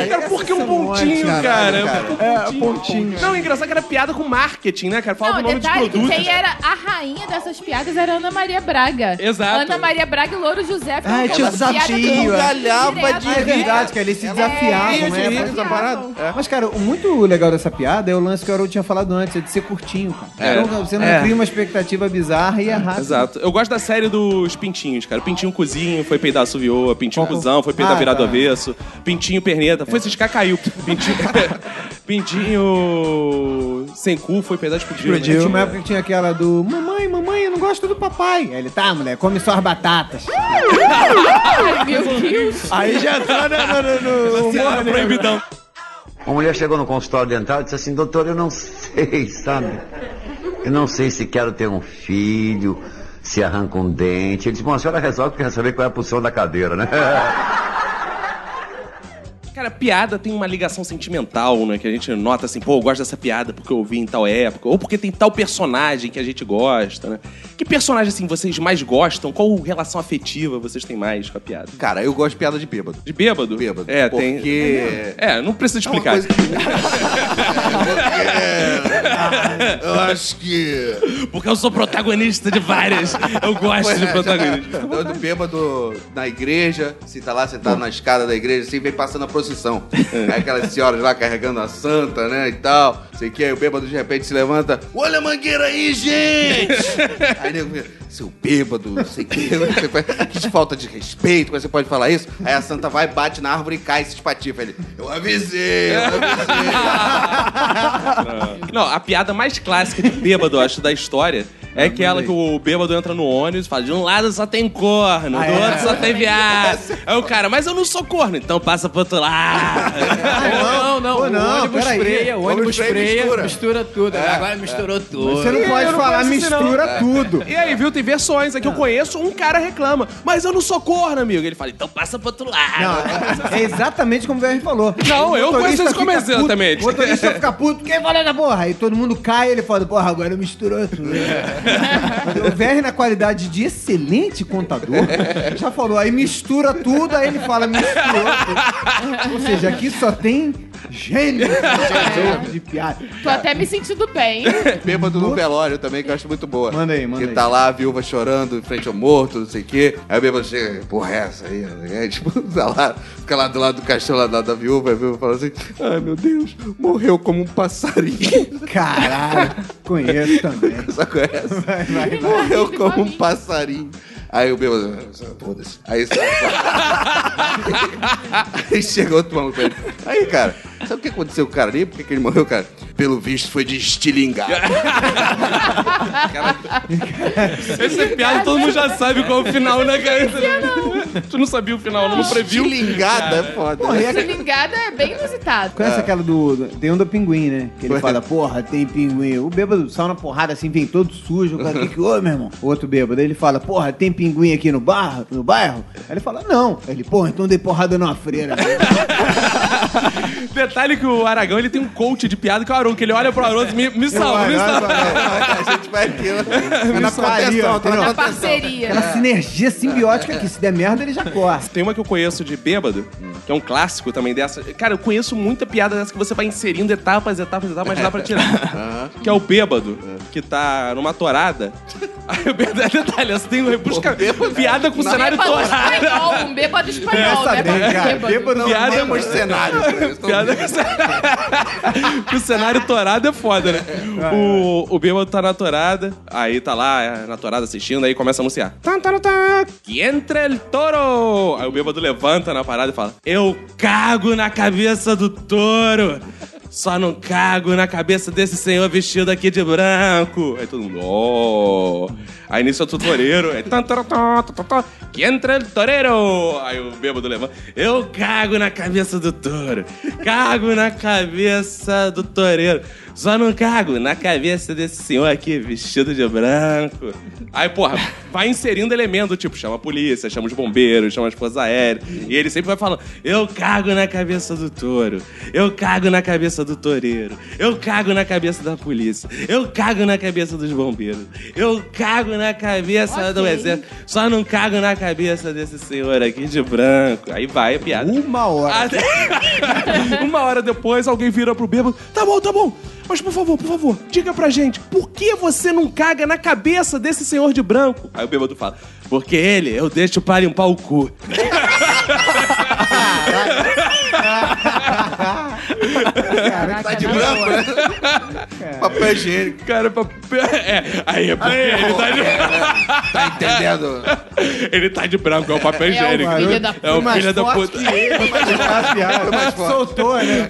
Cara, por que um Essa é um pontinho, caralho, cara? cara. Por que um É, pontinho? pontinho. Não, engraçado que era piada com marketing, né, cara? Fala Não, do nome que produtos. quem era a rainha dessas piadas era Ana Maria Braga. Exato. Ana Maria Braga e Louro José. Ah, tinha o piada desafio, é. Galhava de É verdade, que eles se desafiavam, de né? rir essa parada. É. Mas, cara, o muito legal dessa piada é o lance que o Haroldo tinha falado antes, é de ser curtinho, cara. É. Então você não É. cria uma expectativa bizarra e é rápido. Exato. Eu gosto da série dos pintinhos, cara. Pintinho cozinho, foi peidar assoviou. Pintinho cuzão, foi peidar Ah, virado tá. avesso. Pintinho perneta, foi ciscar, caiu. Pintinho... Pintinho sem cu, foi peidar explodiu. né? Tinha uma época que tinha aquela do Mamãe, mamãe, eu não gosto do papai. Aí ele, tá, mulher, come só as batatas. Ai, meu Deus. Aí já entrou né, no, no, no Era proibidão. Uma mulher chegou no consultório dental e disse assim, doutor, eu não sei, sabe? Eu não sei se quero ter um filho, se arranca um dente. Ele disse, bom, a senhora resolve porque quer saber qual é a posição da cadeira, né? Cara, piada tem uma ligação sentimental, né? Que a gente nota assim, pô, eu gosto dessa piada porque eu ouvi em tal época, ou porque tem tal personagem que a gente gosta, né? Que personagem, assim, vocês mais gostam? Qual relação afetiva vocês têm mais com a piada? Cara, eu gosto de piada de bêbado. De bêbado? Bêbado. É, porque... tem. É, não precisa É uma explicar. coisa que- eu acho que. Porque eu sou protagonista de várias. Eu gosto de protagonista. Do, do bêbado na igreja, se tá lá sentado na escada da igreja, assim, vem passando a procissão. Aí aquelas senhoras lá carregando a santa, né, e tal. Sei que, aí o bêbado de repente se levanta. Olha a mangueira aí, gente! aí nego seu bêbado, não sei o que. Que de falta de respeito, como você pode falar isso? Aí a santa vai, bate na árvore e cai se espatifa. Ele, eu avisei, eu avisei. Não, a piada mais clássica de bêbado, acho, da história é aquela que o bêbado entra no ônibus e fala: de um lado só tem corno, do é? outro só tem viado. Aí o cara, mas eu não sou corno, então passa pro outro lado. Não, não, Pô, o não, ônibus peraí. freia, o O ônibus ônibus freia, freia, mistura. mistura, tudo. Agora misturou tudo. Você não pode falar esse mistura tudo. E aí, viu? Tem versões. Aqui eu conheço, um cara reclama. Mas eu não sou corno, amigo. Ele fala, então passa pro outro lado. Não, é, é exatamente como o VR falou. Não, O eu conheço isso como fica exemplo puto, também. O motorista fica puto, quem falou da porra? Aí todo mundo cai e ele fala, porra, agora misturou tudo. O VR, na qualidade de excelente contador, já falou, aí mistura tudo, aí ele fala, misturou. Ou seja, aqui só tem gênio de piada. Tô até me sentindo bem. Bêbado no velório também, que eu acho muito boa. Manda aí, manda que aí. tá lá a viúva chorando em frente ao morto, não sei o quê. Aí o bêbado chega, porra, é essa aí? É, tipo, tá lá, fica lá do lado do caixão lá da, da viúva, a viúva fala assim: ai meu Deus, morreu como um passarinho. Caralho, conheço também. Só conhece? Vai, vai, vai. Morreu como um passarinho. Aí o bêbado, foda-se. Aí, aí chega outro maluco pra ele. Aí, cara, sabe o que aconteceu com o cara ali? Por que, que ele morreu, cara? Pelo visto foi de estilingado. Essa é piada, todo mundo já sabe qual é o final, né, cara? Tu não sabia o final, não previu. Estilingada é foda. Porra, e aquele- ligada é bem inusitado. Conhece aquela do, Tem um do pinguim, né? Que ele fala, porra, tem pinguim. O bêbado saiu na porrada assim, vem todo sujo. O cara, o que que houve, meu irmão? O outro bêbado, ele fala, porra, tem pinguim aqui no bar, no bairro? Aí ele fala, não. Aí ele, porra, então dei porrada numa freira. Detalhe que o Aragão, ele tem um coach de piada que é o Aron, que ele olha pro Aron e me, me salva, me salva. A gente vai aqui, né? na ali, ó, proteção, tá na? Na parceria. Aquela sinergia simbiótica que se der merda, ele já corre. Tem uma que eu conheço de bêbado, que é um clássico também dessa. Cara, eu conheço muita piada dessa que você vai inserindo etapas, etapas, etapas, mas dá pra tirar. que é o bêbado, que tá numa torada. Aí o bêbado, detalhe, você tem busca piada com cenário Bêbado torado. espanhol, um bêbado espanhol, Essa né? bem, cara. Bêbado Não Piada- temos cenário. Piada o cenário torado é foda, né? O, o bêbado tá na torada, aí tá lá é, na torada assistindo, aí começa a anunciar. Tan, tan, tan, que entra el toro! Aí o bêbado levanta na parada e fala: Eu cago na cabeça do touro! Só não cago na cabeça desse senhor vestido aqui de branco. Aí todo mundo, oh. Aí nisso é o toureiro. Aí, tan, tan, tan, que entra el torero. Aí o bêbado levanta. Eu cago na cabeça do touro. Cago na cabeça do toureiro. Só não cago na cabeça desse senhor aqui vestido de branco. Aí, porra, vai inserindo elemento, tipo, chama a polícia, chama os bombeiros, chama as forças aéreas. E ele sempre vai falando: Eu cago na cabeça do touro. Eu cago na cabeça do toureiro. Eu cago na cabeça da polícia. Eu cago na cabeça dos bombeiros. Eu cago na cabeça do Ok. exército. Só não cago na cabeça desse senhor aqui de branco. Aí vai a piada. Uma hora. Até- Uma hora depois, alguém vira pro bêbado. Tá bom, tá bom. Mas por favor, por favor, diga pra gente, por que você não caga na cabeça desse senhor de branco? Aí o bêbado fala, porque ele, eu deixo pra limpar o cu. Caraca, Tá de branco, né? Papel higiênico. Cara, pra... é, aí é porque ele tá de... Tá entendendo? ele tá de branco, é o papel É o higiênico. filho da É o filho da puta. foi mais forte. Soltou, né? Né?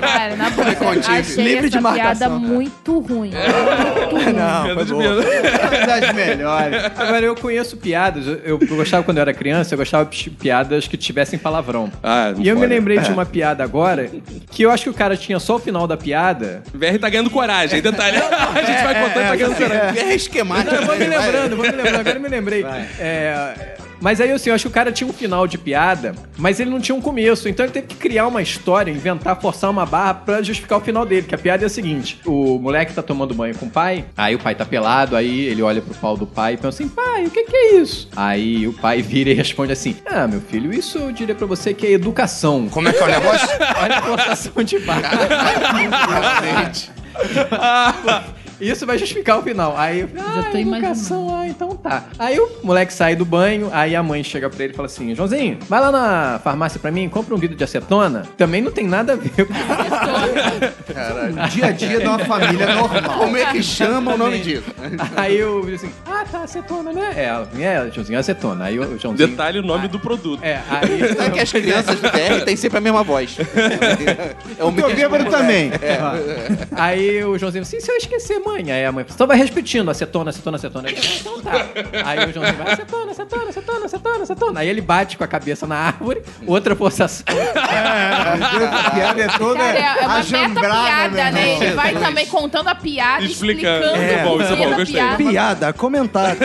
Cara, na boa, contigo. achei Livre de essa piada marcação, cara. muito ruim. Muito ruim. Não, foi de boa. Uma das melhores. Agora, eu conheço piadas. Eu, eu gostava quando eu era criança, eu gostava de piadas que tivessem palavrão. Ah, E eu me lembrei de uma piada agora que eu acho que o cara tinha só o final da piada. O VR tá ganhando coragem. Detalhe. A gente vai contando e tá ganhando coragem. É esquemático. Eu vou me né? Lembrando, vou me lembrando, agora eu me lembrei. É, mas aí, assim, eu acho que o cara tinha um final de piada, mas ele não tinha um começo. Então ele teve que criar uma história, inventar, forçar uma barra pra justificar o final dele. Que a piada é a seguinte: o moleque tá tomando banho com o pai, aí o pai tá pelado, aí ele olha pro pau do pai e pensa assim: pai, o que, que é isso? Aí o pai vira e responde assim: Ah, meu filho, isso eu diria pra você que é educação. Como é que é o negócio? Olha a forçação de barra. Isso vai justificar o final. Aí eu falei, Já ah, tô educação, ah, então tá. Aí o moleque sai do banho, aí a mãe chega pra ele e fala assim: Joãozinho, vai lá na farmácia pra mim, compra um vidro de acetona. Também não tem nada a ver com O dia a dia de uma família normal. Como é que chama o nome disso? Aí eu vi assim: ah, tá, acetona, né? É, ela, é, Joãozinho, acetona. Aí o Joãozinho. Detalhe o nome do produto. É, aí. Sabe que as crianças do DR têm sempre a mesma voz. É o mesmo bêbado também. Aí o Joãozinho assim, se eu esquecer, mãe. Aí a mãe então vai repetindo, acetona, acetona, acetona. Aí, então tá. Aí o Joãozinho vai, acetona, acetona, acetona, acetona, acetona. Aí ele bate com a cabeça na árvore, outra forçação. A piada é toda Cara, é uma ajambrada, meta-piada, meu né? irmão. Ele vai também contando a piada, Explicando. explicando, É, bom, isso é bom, gostei. piada. Piada, comentário.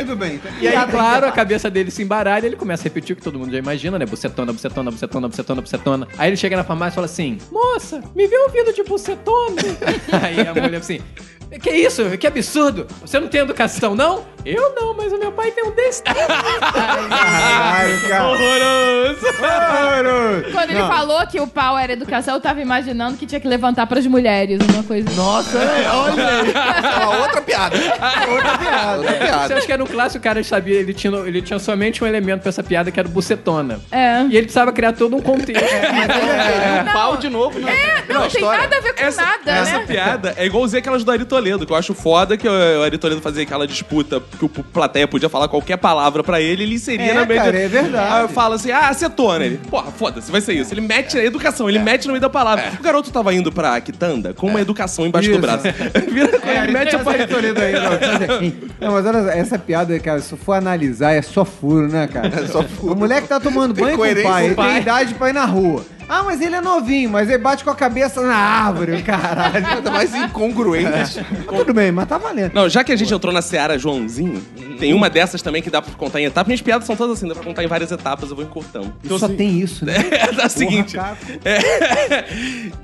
Tudo bem. E aí, claro, a cabeça dele se embaralha, ele começa a repetir o que todo mundo já imagina, né? Bucetona, bucetona, bucetona, bucetona, bucetona. Aí ele chega na farmácia e fala assim: Moça, me vê um vidro de bucetona. aí a mulher assim. Que isso? Que absurdo! Você não tem educação, não? Eu não, mas o meu pai tem um desse. Caralho, cara. Horroroso. Horroroso. Quando ele Não. falou que o pau era educação, eu tava imaginando que tinha que levantar pras mulheres, uma coisa. assim. Nossa, olha aí. É outra piada. Outra piada. Outra Você piada. acha que era um clássico, o cara sabia, ele tinha, ele tinha somente um elemento pra essa piada que era bucetona. É. E ele precisava criar todo um contexto. É um pau de novo, né? Não, tem história. nada a ver com Essa, nada, essa né? piada é igualzinha aquelas do Ari Toledo, que eu acho foda que o Ari Toledo fazia aquela disputa que o plateia podia falar qualquer palavra pra ele, ele inseria É, na média. cara, é verdade. Aí eu falo assim, ah, acetona. Ele, porra, foda-se, vai ser isso. Ele mete na educação, ele mete no meio da palavra. O garoto tava indo pra quitanda com uma educação embaixo do Isso. braço. Vira com ele, mete a essa palavra. Aí, não. Mas, Não, mas olha, essa piada, cara, se for analisar, é só furo, né, cara? É só furo. O moleque tá tomando banho com o pai, ele tem idade pra ir na rua. Ah, mas ele é novinho, mas ele bate com a cabeça na árvore, caralho. Nada mais incongruente. Mas tudo bem, mas tá valendo. Não, já que a gente entrou na Seara Joãozinho, tem uma dessas também que dá pra contar em etapas. Minhas piadas são todas assim, dá pra contar em várias etapas, eu vou encurtando. Então, Só assim, tem isso, né? É, é o seguinte. É,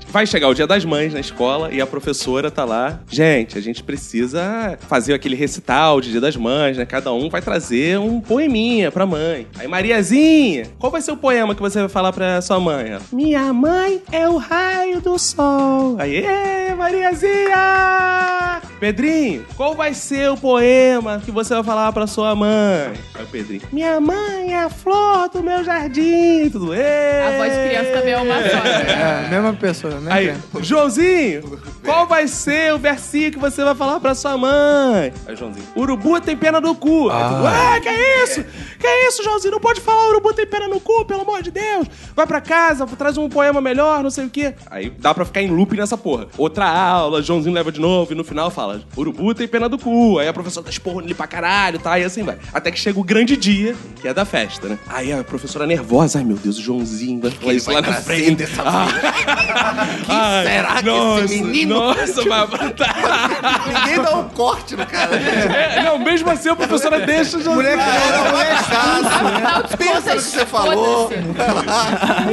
vai chegar o dia das mães na escola e a professora tá lá. Gente, a gente precisa fazer aquele recital de dia das mães, né? Cada um vai trazer um poeminha pra mãe. Aí, Mariazinha, qual vai ser o poema que você vai falar pra sua mãe? Ela, Minha mãe é o raio do sol. Aí, "Ê, Mariazinha! Pedrinho, qual vai ser o poema que você vai falar pra sua mãe? Aí o Pedrinho, minha mãe é a flor do meu jardim. Tudo, "Ê!" A voz de criança também é uma só. né? É, mesma pessoa, né? Aí, Joãozinho, qual vai ser o versinho que você vai falar pra sua mãe? Aí, Joãozinho, urubu tem pena no cu. Aí, tu, ah, que é isso? Que é isso, Joãozinho? Não pode falar urubu tem pena no cu, pelo amor de Deus. Vai pra casa, traz um poema melhor, não sei o quê. Aí dá pra ficar em loop nessa porra. Outra aula, Joãozinho leva de novo e no final fala, urubu tem pena do cu. Aí a professora tá esporrando ele pra caralho, tá? E assim vai. Até que chega o grande dia, que é da festa, né? Aí a professora nervosa, ai meu Deus, o Joãozinho vai falar isso vai lá na frente. dessa Ai, será que nossa, esse menino- Nossa, vai. Ninguém dá um corte no cara. É, não, mesmo assim a professora deixa o Joãozinho. Moleque, Não, não é. Afinal de Pensa no que você falou.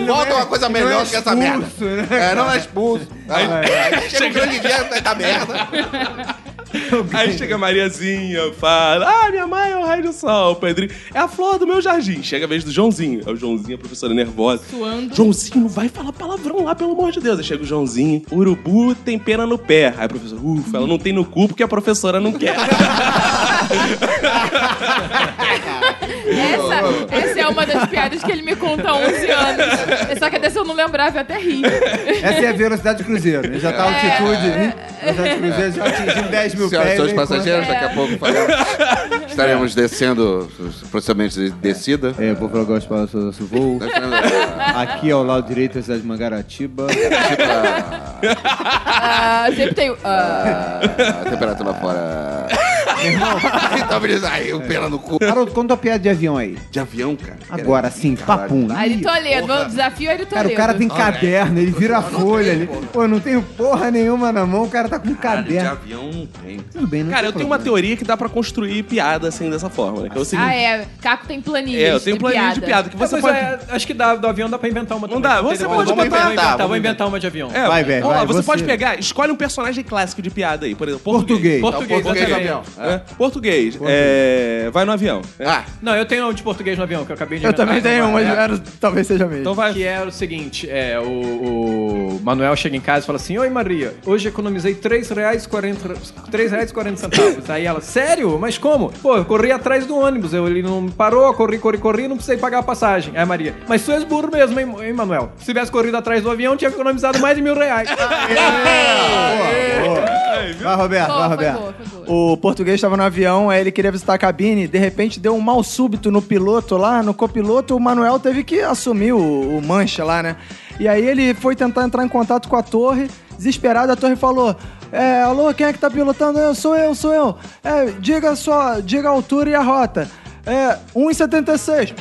Bota uma coisa melhor que essa merda. expulso, né? É, não é expulso. Aí, aí chega o grande dia da merda. Aí chega a Mariazinha, fala: Ah, minha mãe é o raio do sol. Pedrinho, é a flor do meu jardim. Chega a vez do Joãozinho. É o Joãozinho, a professora nervosa. Suando. Joãozinho, não vai falar palavrão lá, pelo amor de Deus. Aí chega o Joãozinho, urubu tem pena no pé. Aí a professora, ufa, ela não tem no cu porque a professora não quer. Essa, essa é uma das piadas que ele me conta há 11 anos. Só que dessa eu não lembrava, eu até ri. Essa é a velocidade do cruzeiro. Ele já tá altitude. hein? Velocidade do cruzeiro já atingiu 10 mil Senhoras e senhores passageiros, daqui a É. pouco faremos- estaremos descendo os procedimentos de descida. É, vou falar para o nosso voo. Nós estaremos, Aqui ao lado direito, a cidade de Mangaratiba. tipo, a- Ah, sempre tem o. ah. a temperatura lá fora. Então, beleza, aí, o pela no cu. Haroldo, conta uma piada de avião aí. De avião, cara. Agora sim, papum. Ari Toledo, o desafio é Toledo. Cara, o cara tem caderno, ele vira a folha ali. Pô, não tenho porra nenhuma na mão, o cara tá com um De caderno. avião não tem. Tudo bem, não Cara, tem eu tenho uma problema. teoria que dá pra construir piada assim dessa forma, né? Que é o seguinte. Ah, é. Caco tem planilhas. É, eu tenho planilha de piada que você Mas pode. é, acho que dá, do avião dá pra inventar uma Não também. dá, você Entendeu? pode Vamos botar- inventar, vamos vou inventar uma de avião. É, Vai, velho, ó, vai, você você. pode pegar, escolhe um personagem clássico de piada aí, por exemplo, Português. português. Português, Português, exatamente. É, português. É, vai no avião. Ah, Não, eu tenho um de português no avião, que eu acabei de Eu inventar. também tenho uma, É. era- talvez seja mesmo. Então vai. Que é o seguinte, é, o, o Manuel chega em casa e fala assim, Oi Maria, hoje economizei R$ 3,40 três reais e 40 centavos. Aí ela, sério? Mas como? Pô, eu corri atrás do ônibus, eu, ele não parou, corri, corri, corri, não precisei pagar a passagem. Aí Maria, mas tu és burro mesmo, hein, hein, Manuel? Se tivesse corrido atrás do avião, tinha economizado mais de mil reais. Vai, Roberto, Boa, vai, foi Roberto. boa, foi boa. O português estava no avião, aí ele queria visitar a cabine, de repente deu um mal súbito no piloto lá, no copiloto, o Manuel teve que assumir o, o mancha lá, né? E aí ele foi tentar entrar em contato com a torre, desesperado, a torre falou: é, alô, quem é que tá pilotando? Eu, sou eu, sou eu. É, diga só, diga a altura e a rota. É, 1,76.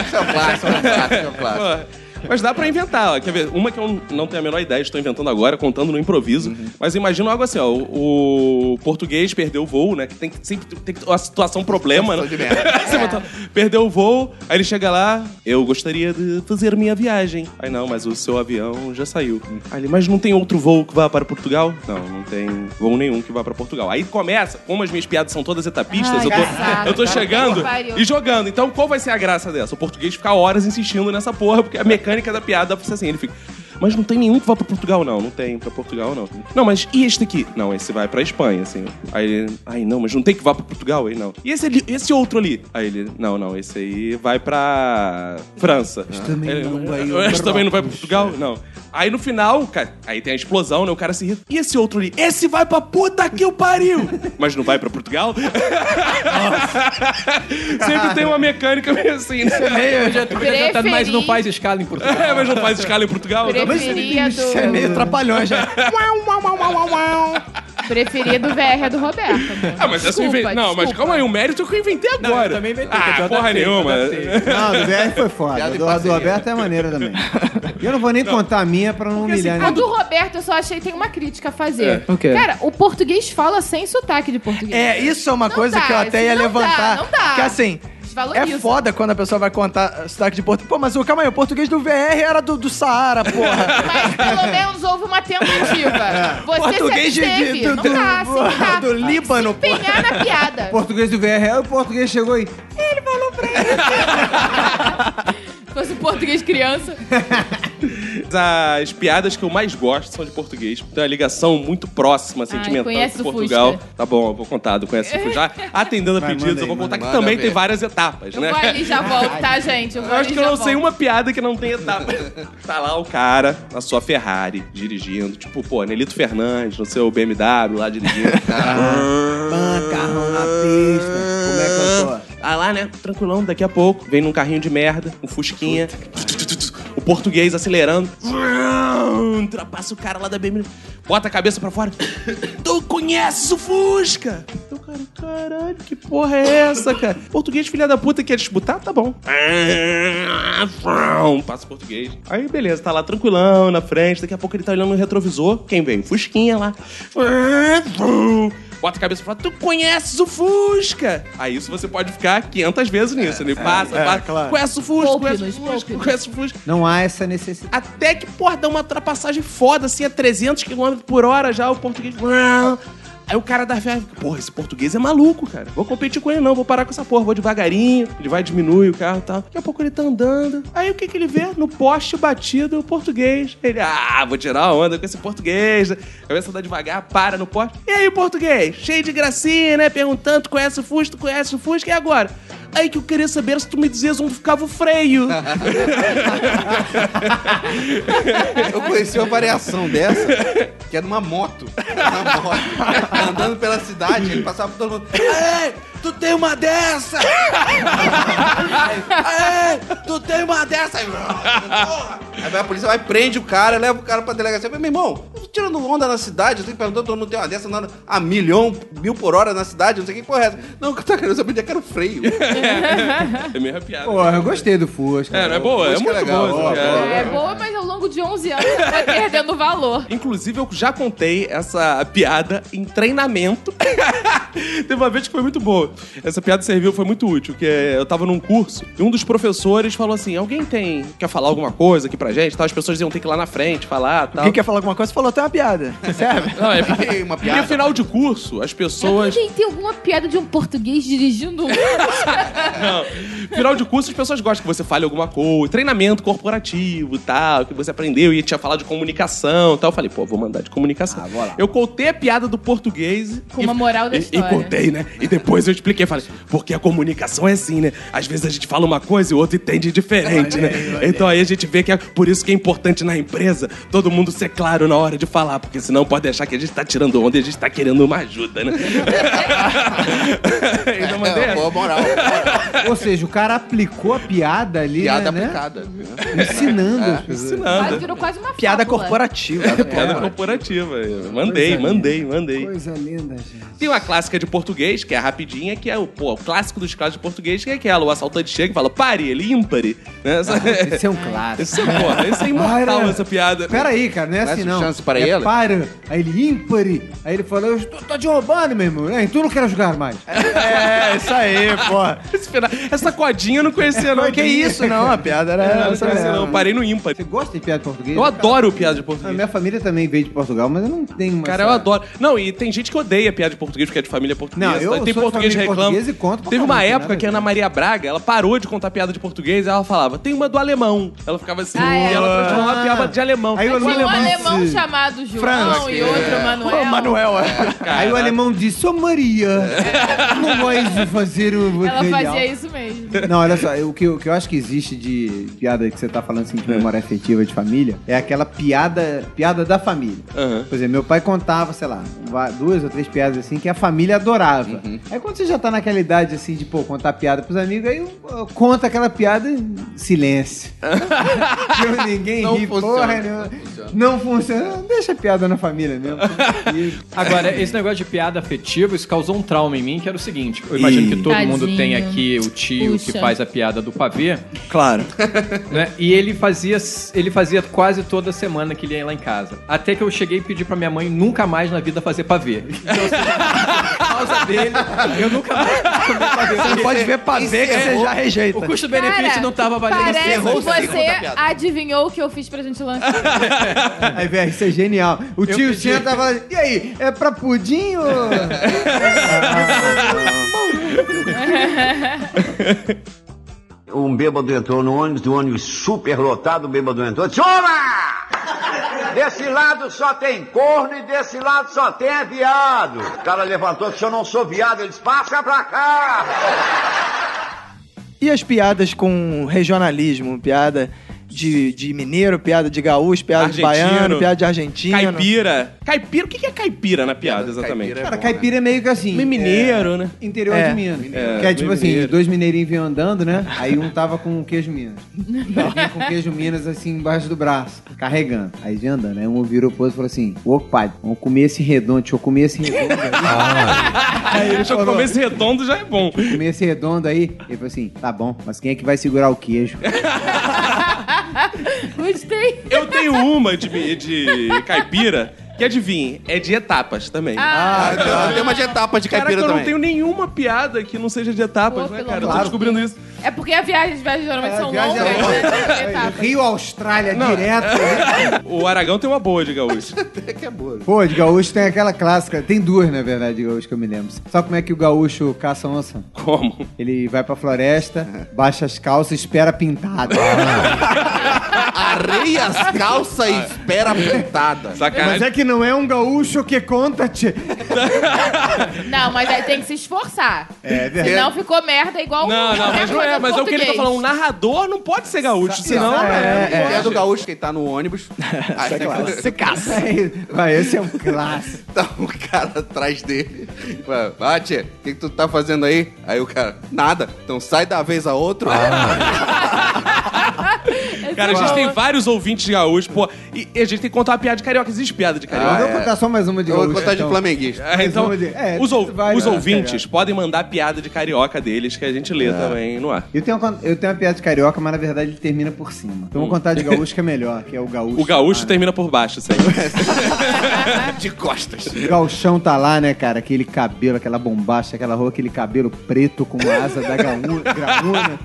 esse é o clássico, é o clássico, é o clássico. Pô, Mas dá pra inventar, ó. Quer ver? Uma que eu não tenho a menor ideia, estou inventando agora, contando no improviso. Mas imagina algo assim, ó. O, o português perdeu o voo, né? Que tem que sempre tem uma situação problema, né? De merda. Botou- perdeu o voo, aí ele chega lá, eu gostaria de fazer minha viagem. Aí não, mas o seu avião já saiu. Aí ele, mas não tem outro voo que vá para Portugal? Não, não tem voo nenhum que vá para Portugal. Aí começa, como as minhas piadas são todas etapistas, Ai, eu tô, eu tô chegando e jogando. Então, qual vai ser a graça dessa? O português ficar horas insistindo nessa porra, porque a mecânica da piada ser assim, ele fica. Mas não tem nenhum que vá pra Portugal, não. Não tem pra Portugal, não. Não, mas e este aqui? Não, esse vai pra Espanha, assim. Aí ele, ai, não, mas não tem que vá pra Portugal? Aí não. E esse, ali- esse outro ali? Aí ele, não, não, esse aí vai pra França. Este também não vai Este também não vai pra Portugal? Não. Aí no final, cara, aí tem a explosão, né? O cara se irrita. E esse outro ali? Esse vai pra puta que o pariu! Mas não vai pra Portugal? Sempre tem uma mecânica meio assim, né? Podia ter inventado, mas não faz escala em Portugal. É, mas não faz escala em Portugal? Não. Preferia do... Isso é meio já. Preferia do VR é do Roberto. amor. Ah, mas essa eu Desculpa, inventei. Não, mas desculpa. calma aí, o mérito é que eu inventei agora. eu também inventei, Ah, eu porra eu nenhuma. Não, do VR foi foda. Do, do. Roberto é maneiro também. E eu não vou nem contar a minha pra não assim, humilhar A ninguém. do Roberto eu só achei que tem uma crítica a fazer. É. O quê? Cara, o português fala sem sotaque de português. É, isso é uma Não coisa dá, que eu até ia não levantar. dá, não dá. Que assim. Desvaloriza. É foda quando a pessoa vai contar sotaque de português. Pô, mas o calma aí, o português do VR era do, do Saara, porra. Mas pelo menos houve uma tentativa. Você Português de- sempre de- do- não dá, do- assim, do Líbano, Se empenhar na piada. O português do VR, aí o português chegou aí. Se fosse português criança. As piadas que eu mais gosto são de português. Tem uma ligação muito próxima, sentimental conhece com o Portugal. Fusca. Tá bom, eu vou contar do Conhece o Fusca. Já atendendo a Vai, pedidos, manda eu vou aí, contar manda que aí. também Manda tem várias etapas, Eu né? vou ali já volto, tá, gente? Eu, vou Eu acho que eu não sei volto. uma piada que não tem etapa. tá lá o cara na sua Ferrari, dirigindo. Tipo, pô, Nelito Fernandes, no seu BMW lá dirigindo. Macarrão na pista. Como é que eu tô? Ah lá, né? Tranquilão, daqui a pouco. Vem num carrinho de merda, um fusquinha. O português acelerando. Ultrapassa o cara lá da BMW. Bota a cabeça pra fora. Tu conheces o Fusca? Eu, cara, caralho, que porra é essa, cara? Português, filha da puta, quer disputar? Tá bom. Passa o português. Aí, beleza, tá lá tranquilão na frente. Daqui a pouco ele tá olhando no retrovisor. Quem vem? Fusquinha lá. Bota a cabeça e fala, tu conheces o Fusca? Aí isso você pode ficar 500 vezes nisso, né? Passa, é, passa. claro. Conhece o Fusca, conhece o Fusca, conhece o Fusca. Não há essa necessidade. Até que, porra, dá uma ultrapassagem foda, assim, a 300 km por hora já, o português... Aí o cara da viagem, porra, esse português é maluco, cara. Vou competir com ele não, vou parar com essa porra, vou devagarinho, ele vai diminuir o carro e tal. Daqui a pouco ele tá andando. Aí o que que ele vê? No poste batido, o português. Ele, ah, vou tirar a onda com esse português. Começa a andar devagar, para no poste. E aí, português? Cheio de gracinha, né? Perguntando, conhece o Fusca, tu conhece o Fusca, e agora? Aí que eu queria saber se tu me dizias onde ficava o freio. Eu conheci uma variação dessa, que era numa moto. Uma moto. Andando pela cidade, ele passava por todo mundo. Ei, tu tem uma dessa! Ei, tu tem uma dessa! Aí, porra! Aí a polícia, vai, prende o cara, leva o cara pra delegacia. Meu irmão, tirando onda na cidade, eu tenho que perguntar, todo mundo tem uma dessa andando a milhão, mil por hora na cidade, não sei o que porra é essa. Não, o que eu tô querendo saber onde é que era o freio. É meio arrepiado. Porra, eu gostei do Fusca. É, não é boa? É é muito legal, boa. piada. É boa, mas ao longo de 11 anos você vai perdendo valor. Inclusive, eu já contei essa piada em treinamento. Teve uma vez que foi muito boa. Essa piada serviu, foi muito útil, que é, eu tava num curso e um dos professores falou assim, alguém tem... quer falar alguma coisa aqui pra gente? Tal, As pessoas iam ter que ir lá na frente falar tal. Quem quer falar alguma coisa, falou até uma piada. Serve? Não, é porque, Uma porque piada. final de curso, as pessoas... Alguém tem alguma piada de um português dirigindo um... Não. Final de curso, as pessoas gostam que você fale alguma coisa. Treinamento corporativo e tal, que você aprendeu e tinha falado de comunicação e tal. Eu falei, pô, vou mandar de comunicação. Ah, vou lá. Eu contei a piada do português. Com e- uma moral da e- história. E contei, né? E depois eu expliquei, falei, porque a comunicação é assim, né? Às vezes a gente fala uma coisa e o outro entende diferente, né? Então aí a gente vê que é por isso que é importante na empresa todo mundo ser claro na hora de falar, porque senão pode achar que a gente tá tirando onda e a gente tá querendo uma ajuda, né? Mandei É, essa. boa moral, boa moral. Ou seja, o cara aplicou a piada ali, Piada né? aplicada. Ensinando as pessoas. Ensinando. Mas virou quase uma Piada fábula. corporativa. Piada corporativa. Eu Mandei, mandei, mandei. Coisa linda, gente. Tem uma clássica de português, que é a rapidinha, que é o, pô, o clássico dos clássicos de português, que é aquela, o assaltante chega e fala, pare, ele ímpare. Né? Essa- Esse é um clássico. Esse é, porra, esse é imortal, Para. essa piada. Pera aí, cara, não é assim não. chance para é ele? Para. Aí ele ímpare. Aí ele falou, eu estou tô te roubando, meu irmão. É, tu não quer jogar mais. É, isso aí, porra. Final- essa codinha eu não conhecia, não. Que isso, não. A piada era É, não essa conhecia, não. Parei no ímpar. Você gosta de piada portuguesa? Eu adoro piada de A português. minha família também veio de Portugal, mas eu não tenho uma. Cara, eu adoro. Não, e tem gente que odeia piada de português porque é de família portuguesa. Não, eu tem de português reclama. e conto pra Teve uma caramba, época nada que a Ana Maria Braga, ela parou de contar piada de português e ela falava, tem uma do alemão. Ela ficava assim, Ah, é? e ela transformava uma piada de alemão. Aí o Tinha um alemão disse- chamado João Franz, e outro Manuel. Ô, Manuel, é. Aí o alemão disse, ô Maria, não vai fazer o Ela material." fazia isso mesmo. Não, olha só, o que, o que eu acho que existe de piada que você tá falando assim de memória afetiva de família é aquela piada, piada da família. Aham. Por exemplo, meu pai contava, sei lá, va- duas ou três piadas assim que a família adorava. Aí quando você já tá naquela idade assim de, pô, contar piada pros amigos, aí uh, conta aquela piada em silêncio. Tipo, Ninguém Não ri, funciona, porra não nenhuma. funciona. Não funciona. Deixa a piada na família mesmo. Agora, esse negócio de piada afetiva, isso causou um trauma em mim, que era o seguinte. Eu imagino que todo mundo Tadinho. tem aqui o tio que Puxa. faz a piada do pavê, Claro. né? E ele fazia, ele fazia quase toda semana que ele ia lá em casa. Até que eu cheguei e pedi pra minha mãe nunca mais na vida fazer pavê. Então, assim, causa dele, eu nunca mais comi pavê. Você não pode ver pra ver que você já rejeita. O custo-benefício Cara, não tava valendo Parece que você adivinhou o que eu fiz pra gente lançar. Aí, velho, isso é genial. O tio pedi. e fala, e aí, é pra pudim ou... Um bêbado entrou no ônibus, o ônibus super lotado, o bêbado entrou e disse, Olá! Desse lado só tem corno e desse lado só tem viado. O cara levantou e disse, eu não sou viado. Ele disse, passa pra cá. E as piadas com regionalismo? Piada de, de mineiro, piada de gaúcho, piada de Argentino. baiano, piada de argentino. Caipira. Caipira, o que é caipira na piada, exatamente? caipira Cara, bom, caipira é meio que assim. Meio mineiro, né? Interior É. de Minas. É, que é tipo meio assim, mineiro. dois mineirinhos vinham andando, né? Aí um tava com queijo Minas. Com queijo Minas assim embaixo do braço, carregando. Aí vinha andando. Aí um virou pro outro e falou assim: Ô pai, vamos comer esse redondo, deixa eu comer esse redondo aí. aí Deixa eu falou, comer esse redondo já é bom. comer esse redondo aí. Ele falou assim: tá bom, mas quem é que vai segurar o queijo? Gostei. Eu tenho uma de, de caipira Que adivinhe, é de etapas também. Ah, Ah, tem uma de etapa de Caraca, caipira eu não também. tenho nenhuma piada que não seja de etapas, Pô, né, cara? Eu amor tô de descobrindo isso. É porque a viagem, as viagens geralmente É, são viagem longas, é longa. né? Etapas. Rio, Austrália, direto. O Aragão tem uma boa de gaúcho. que é boa. Pô, de gaúcho tem aquela clássica. Tem duas, na verdade, de gaúcho que eu me lembro. Sabe como é que o gaúcho caça onça? Como? Ele vai pra floresta, baixa as calças e espera pintada. Areia as calças e espera pintada. Mas Sacanagem. é que não é um gaúcho que conta, tchê. Não, mas aí tem que se esforçar. É verdade. Senão ficou merda igual Não, não, mas não é. Mas é o que ele tá falando. Um narrador não pode ser gaúcho, senão... É, É, é do gaúcho que tá no ônibus. Aí, Você caça. Vai, esse é um clássico. Tá um cara atrás dele. Fala, Ah, tia, o que, que tu tá fazendo aí? Aí o cara, nada. Então sai da vez a outro. Cara, a gente tem vários ouvintes gaúchos, pô. E, e a gente tem que contar uma piada de carioca. Existe piada de carioca? Eu vou contar só mais uma de Eu vou gaúcho. contar de então. flamenguista. É, então, uma de- é, os, ou- vai, os ouvintes podem mandar piada de carioca deles que a gente lê também no ar. Eu tenho, uma, eu tenho uma piada de carioca, mas na verdade ele termina por cima. Então eu vou contar de gaúcho que é melhor, que é o gaúcho. O gaúcho Ah, termina por baixo sempre. De costas. O gauchão tá lá, né, cara? Aquele cabelo, aquela bombacha, aquela roupa, aquele cabelo preto com asa da gaúna. graúna.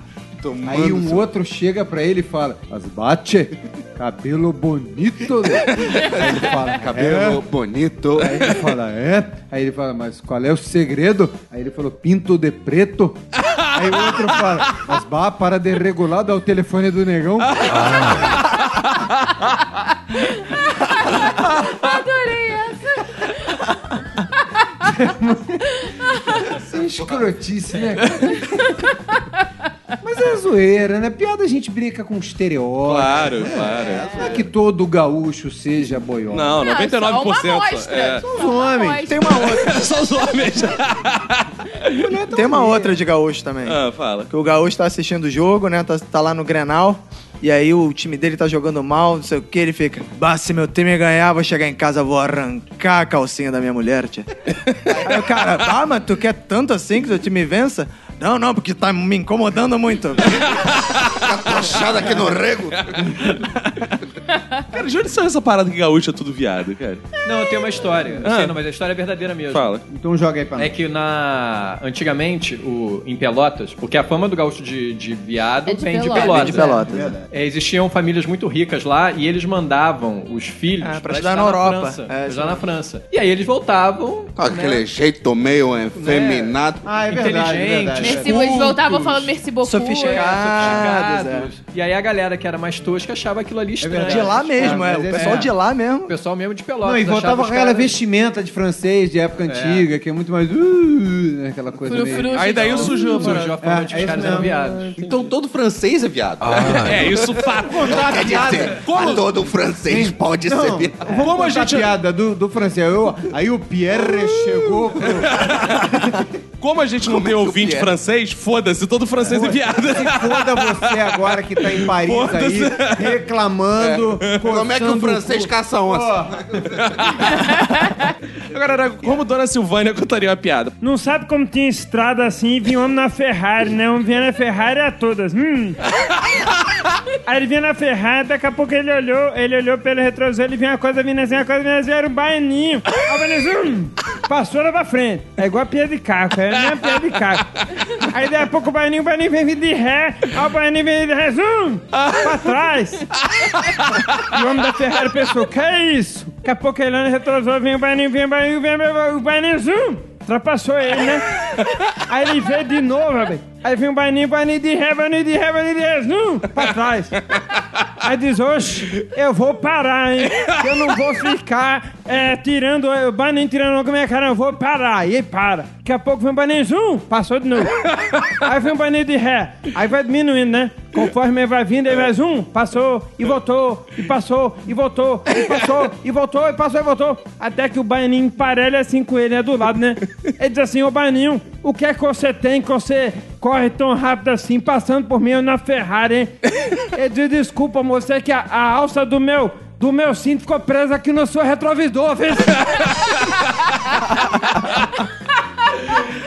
Aí um outro chega pra ele e fala: Mas bate, cabelo bonito. né?" Aí ele fala: Cabelo "É." bonito. Aí ele fala, é? Aí ele fala, mas qual é o segredo? Aí ele falou, pinto de preto. Aí o outro fala, mas bah, para de regular, dá o telefone do negão. Adorei essa. Isso é escrotice, né? Mas é zoeira, né? Piada a gente brinca com estereótipo. Claro, claro. Não é que todo gaúcho seja boiola. Não, Não, 99%. só uma só. amostra. É. Só Os uma homens. Tem uma outra. Só os homens. Tem uma outra de gaúcho também. ah, fala. Que o gaúcho tá assistindo o jogo, né? Tá, tá lá no Grenal. E aí o time dele tá jogando mal, não sei o que, ele fica. Bah, se meu time ganhar, vou chegar em casa, vou arrancar a calcinha da minha mulher, tia. aí o cara, ah, mas tu quer tanto assim que seu time vença? Não, não, porque tá me incomodando muito. Puxado aqui no rego. Cara, de onde saiu essa parada que gaúcho é tudo viado, cara? Não, eu tenho uma história. Eu Ah. sei, não, mas a história é verdadeira mesmo. Fala. Então joga aí pra nós. É que na antigamente, o, em Pelotas, porque a fama do gaúcho de, de viado É de vem de Pelotas. Pelotas. Vem de Pelotas, né? É, existiam famílias muito ricas lá e eles mandavam os filhos Ah, pra pra estudar na Europa. França, É, pra estudar na França. E aí eles voltavam Com aquele né, jeito meio efeminado. Ah, é verdade, é verdade. Merci, eles voltavam falando merci beaucoup. Sofisticados, sofisticados. E aí a galera que era mais tosca achava aquilo ali estranho. De lá mesmo, é. O esse- pessoal é. de lá mesmo. O pessoal mesmo de Pelotas. Não, e voltava com aquela caras- vestimenta de francês de época antiga, que é muito mais. Uh, né, aquela coisa Frufru, meio. Aí daí surgiu parada. a fama É, de que é os caras eram mesmo. viados. Então todo francês é viado. É, isso fato. Quer dizer, Como- todo francês pode ser viado. vamos Como a contar gente- piada do, do francês. Eu- aí o Pierre chegou pro... Como a gente não tem é ouvinte francês, foda-se, todo francês é viado. Foda você agora que tá em Paris aí, reclamando. Como é que o francês caça onça? Agora, como Dona Silvânia contaria uma piada? Não sabe como tinha estrada assim e vinha um homem na Ferrari, né? Um vinha na Ferrari a todas. Hum. Aí ele vinha na Ferrari, daqui a pouco ele olhou, ele olhou pelo retrovisor, ele viu uma coisa vindo assim, uma coisa vindo assim, era um baianinho. Aí o baianinho, hum, passou lá pra frente. É igual a pia de caco, é a mesma pia de caco. Aí daqui a pouco o baianinho, o baianinho vem de ré, aí o baianinho vem de ré, zoom, pra trás. E o homem da Ferrari pensou, que é isso? Daqui a pouco ele no retrovisor, vem o baianinho, vem o baianinho, vem o baianinho, zoom. Ultrapassou ele, né? Aí ele veio de novo, velho. Aí vem o baianinho, baianinho de ré, baianinho de ré, baianinho de ré, zoom, pra trás. Aí diz, oxe, eu vou parar, hein? Eu não vou ficar é, tirando, o baianinho tirando a minha cara, eu vou parar. E para. Daqui a pouco vem o baianinho, zoom, passou de novo. Aí vem o baianinho de ré. Aí vai diminuindo, né? Conforme vai vindo, ele vai zoom, passou, e voltou, e passou, e voltou, e passou, e voltou, e passou, e voltou. Até que o baianinho emparelha assim com ele, né? Do lado, né? Ele diz assim, ô baianinho, o que é que você tem que você corre tão rápido assim, passando por mim eu na Ferrari, hein? Ele diz, desculpa, moça, é que a, a alça do meu, do meu cinto ficou presa aqui no seu retrovisor, viu?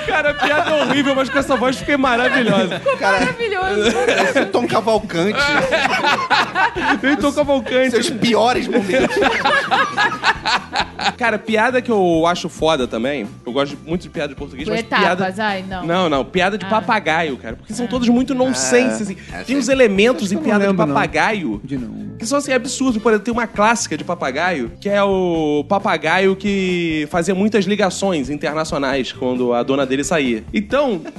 Cara, piada horrível, mas com essa voz fiquei maravilhosa. Maravilhoso. O Tom Cavalcante. Eu tô cavalcante. Seus piores momentos. Cara, piada que eu acho foda também. Eu gosto muito de piada de português, mas etapas, piada. ai, não. Não, não, piada de Ah. papagaio, cara. Porque são todos muito nonsense, assim. é, Tem sim. uns elementos em não piada de lembro, não. papagaio De não. que são assim absurdos. Por exemplo, tem uma clássica de papagaio que é o papagaio que fazia muitas ligações internacionais quando a dona dele saía. Então.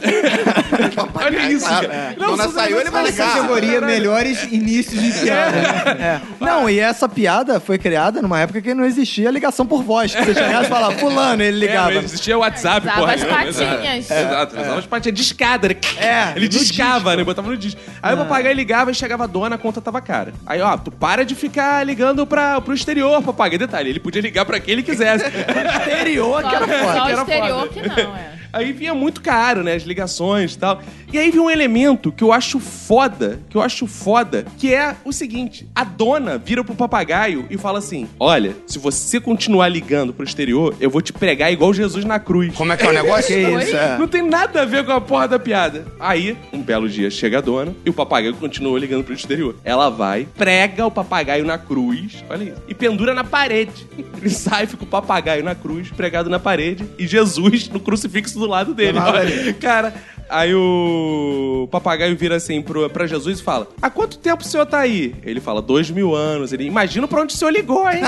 Olha isso, cara. Dona são saiu, ele vai ligar. Categoria melhores inícios de piada. É. Não, e essa piada foi criada numa época que não existia ligação por voz. Que você chegava e falava, fulano, ele É, ligava. não existia WhatsApp, Usava porra. as nenhuma, patinhas. Exato, Exato, usava as patinhas discada. né? É, Ele no discava, né? Botava no disco. Aí o papagaio ligava e chegava a dona, a conta tava cara. Aí, ó, tu para de ficar ligando pra, pro exterior, papagaio. Detalhe, ele podia ligar pra quem ele quisesse. Exterior, que Só, era foda. só o exterior que não, é. Aí vinha muito caro, né? As ligações e tal. E aí vinha um elemento que eu acho foda, que eu acho foda, que é o seguinte: a dona vira pro papagaio e fala assim: Olha, se você continuar ligando pro exterior, eu vou te pregar igual Jesus na cruz. Como é que é o negócio? Que isso, é. Não tem nada a ver com a porra da piada. Aí, um belo dia, chega a dona e o papagaio continua ligando pro exterior. Ela vai, prega o papagaio na cruz, olha isso, e pendura na parede. Ele sai, fica o papagaio na cruz, pregado na parede, e Jesus no crucifixo do lado dele. Olha, Cara, aí o papagaio vira assim pro, pra Jesus e fala: Há quanto tempo o senhor tá aí? Ele fala: Dois mil anos. Ele, imagina pra onde o senhor ligou, hein?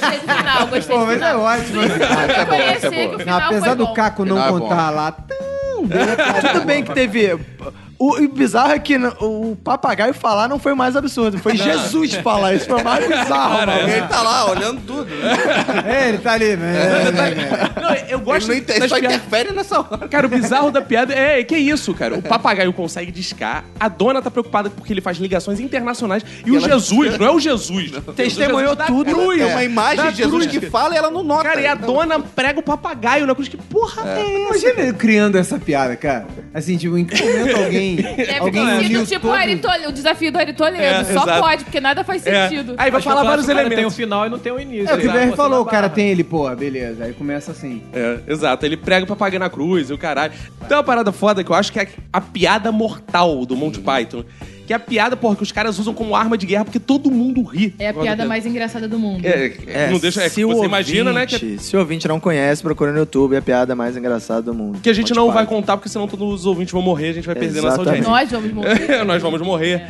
Gostei do final, gostei Pô, do mas é final. ótimo. Ah, Reconhecer que o Não, final apesar foi do bom. Caco não Final é bom. contar lá tão bem, Tudo bem que teve. O, o bizarro é que o papagaio falar não foi o mais absurdo. Foi Jesus falar. Isso foi o mais bizarro, mano. Ele tá lá olhando tudo. É, ele tá ali, né? Não, eu gosto Ele não inter... das só piadas- interfere nessa hora. Cara, o bizarro da piada é que isso, cara. O papagaio consegue discar, a dona tá preocupada porque ele faz ligações internacionais e, o Jesus, não é o Jesus. Testemunhou O Jesus tudo. Cruz, É uma imagem da de Jesus cruz. que fala e ela não nota. Cara, e a Então, dona prega o papagaio na cruz. Que porra é, essa? Imagina ele criando essa piada, cara. Assim, tipo, em que momento alguém. Deve alguém ter uniu sido tipo todo- o, o desafio do Ari Toledo. É, Só exato. pode, porque nada faz É. sentido. Aí vai Acho falar o vários clássico, cara, Tem elementos. final e não tem um início. É o que o Exato. BR Você falou, na o cara tem ele, porra, beleza. Aí começa assim. É, exato. Ele prega o papagaio na cruz e o caralho. Tem uma parada foda que eu acho que é a piada mortal do Monty Python. Que é a piada, porra, que os caras usam como arma de guerra porque todo mundo ri. É a piada mais engraçada do mundo. É, é, não deixa, é, se que você o imagina, né? Que, ouvinte- Se o ouvinte não conhece, procura no YouTube. É a piada mais engraçada do mundo. que a gente não vai contar, porque senão todos os ouvintes vão morrer, a gente vai perder nossa Exatamente. audiência. Nós vamos morrer. Nós vamos morrer.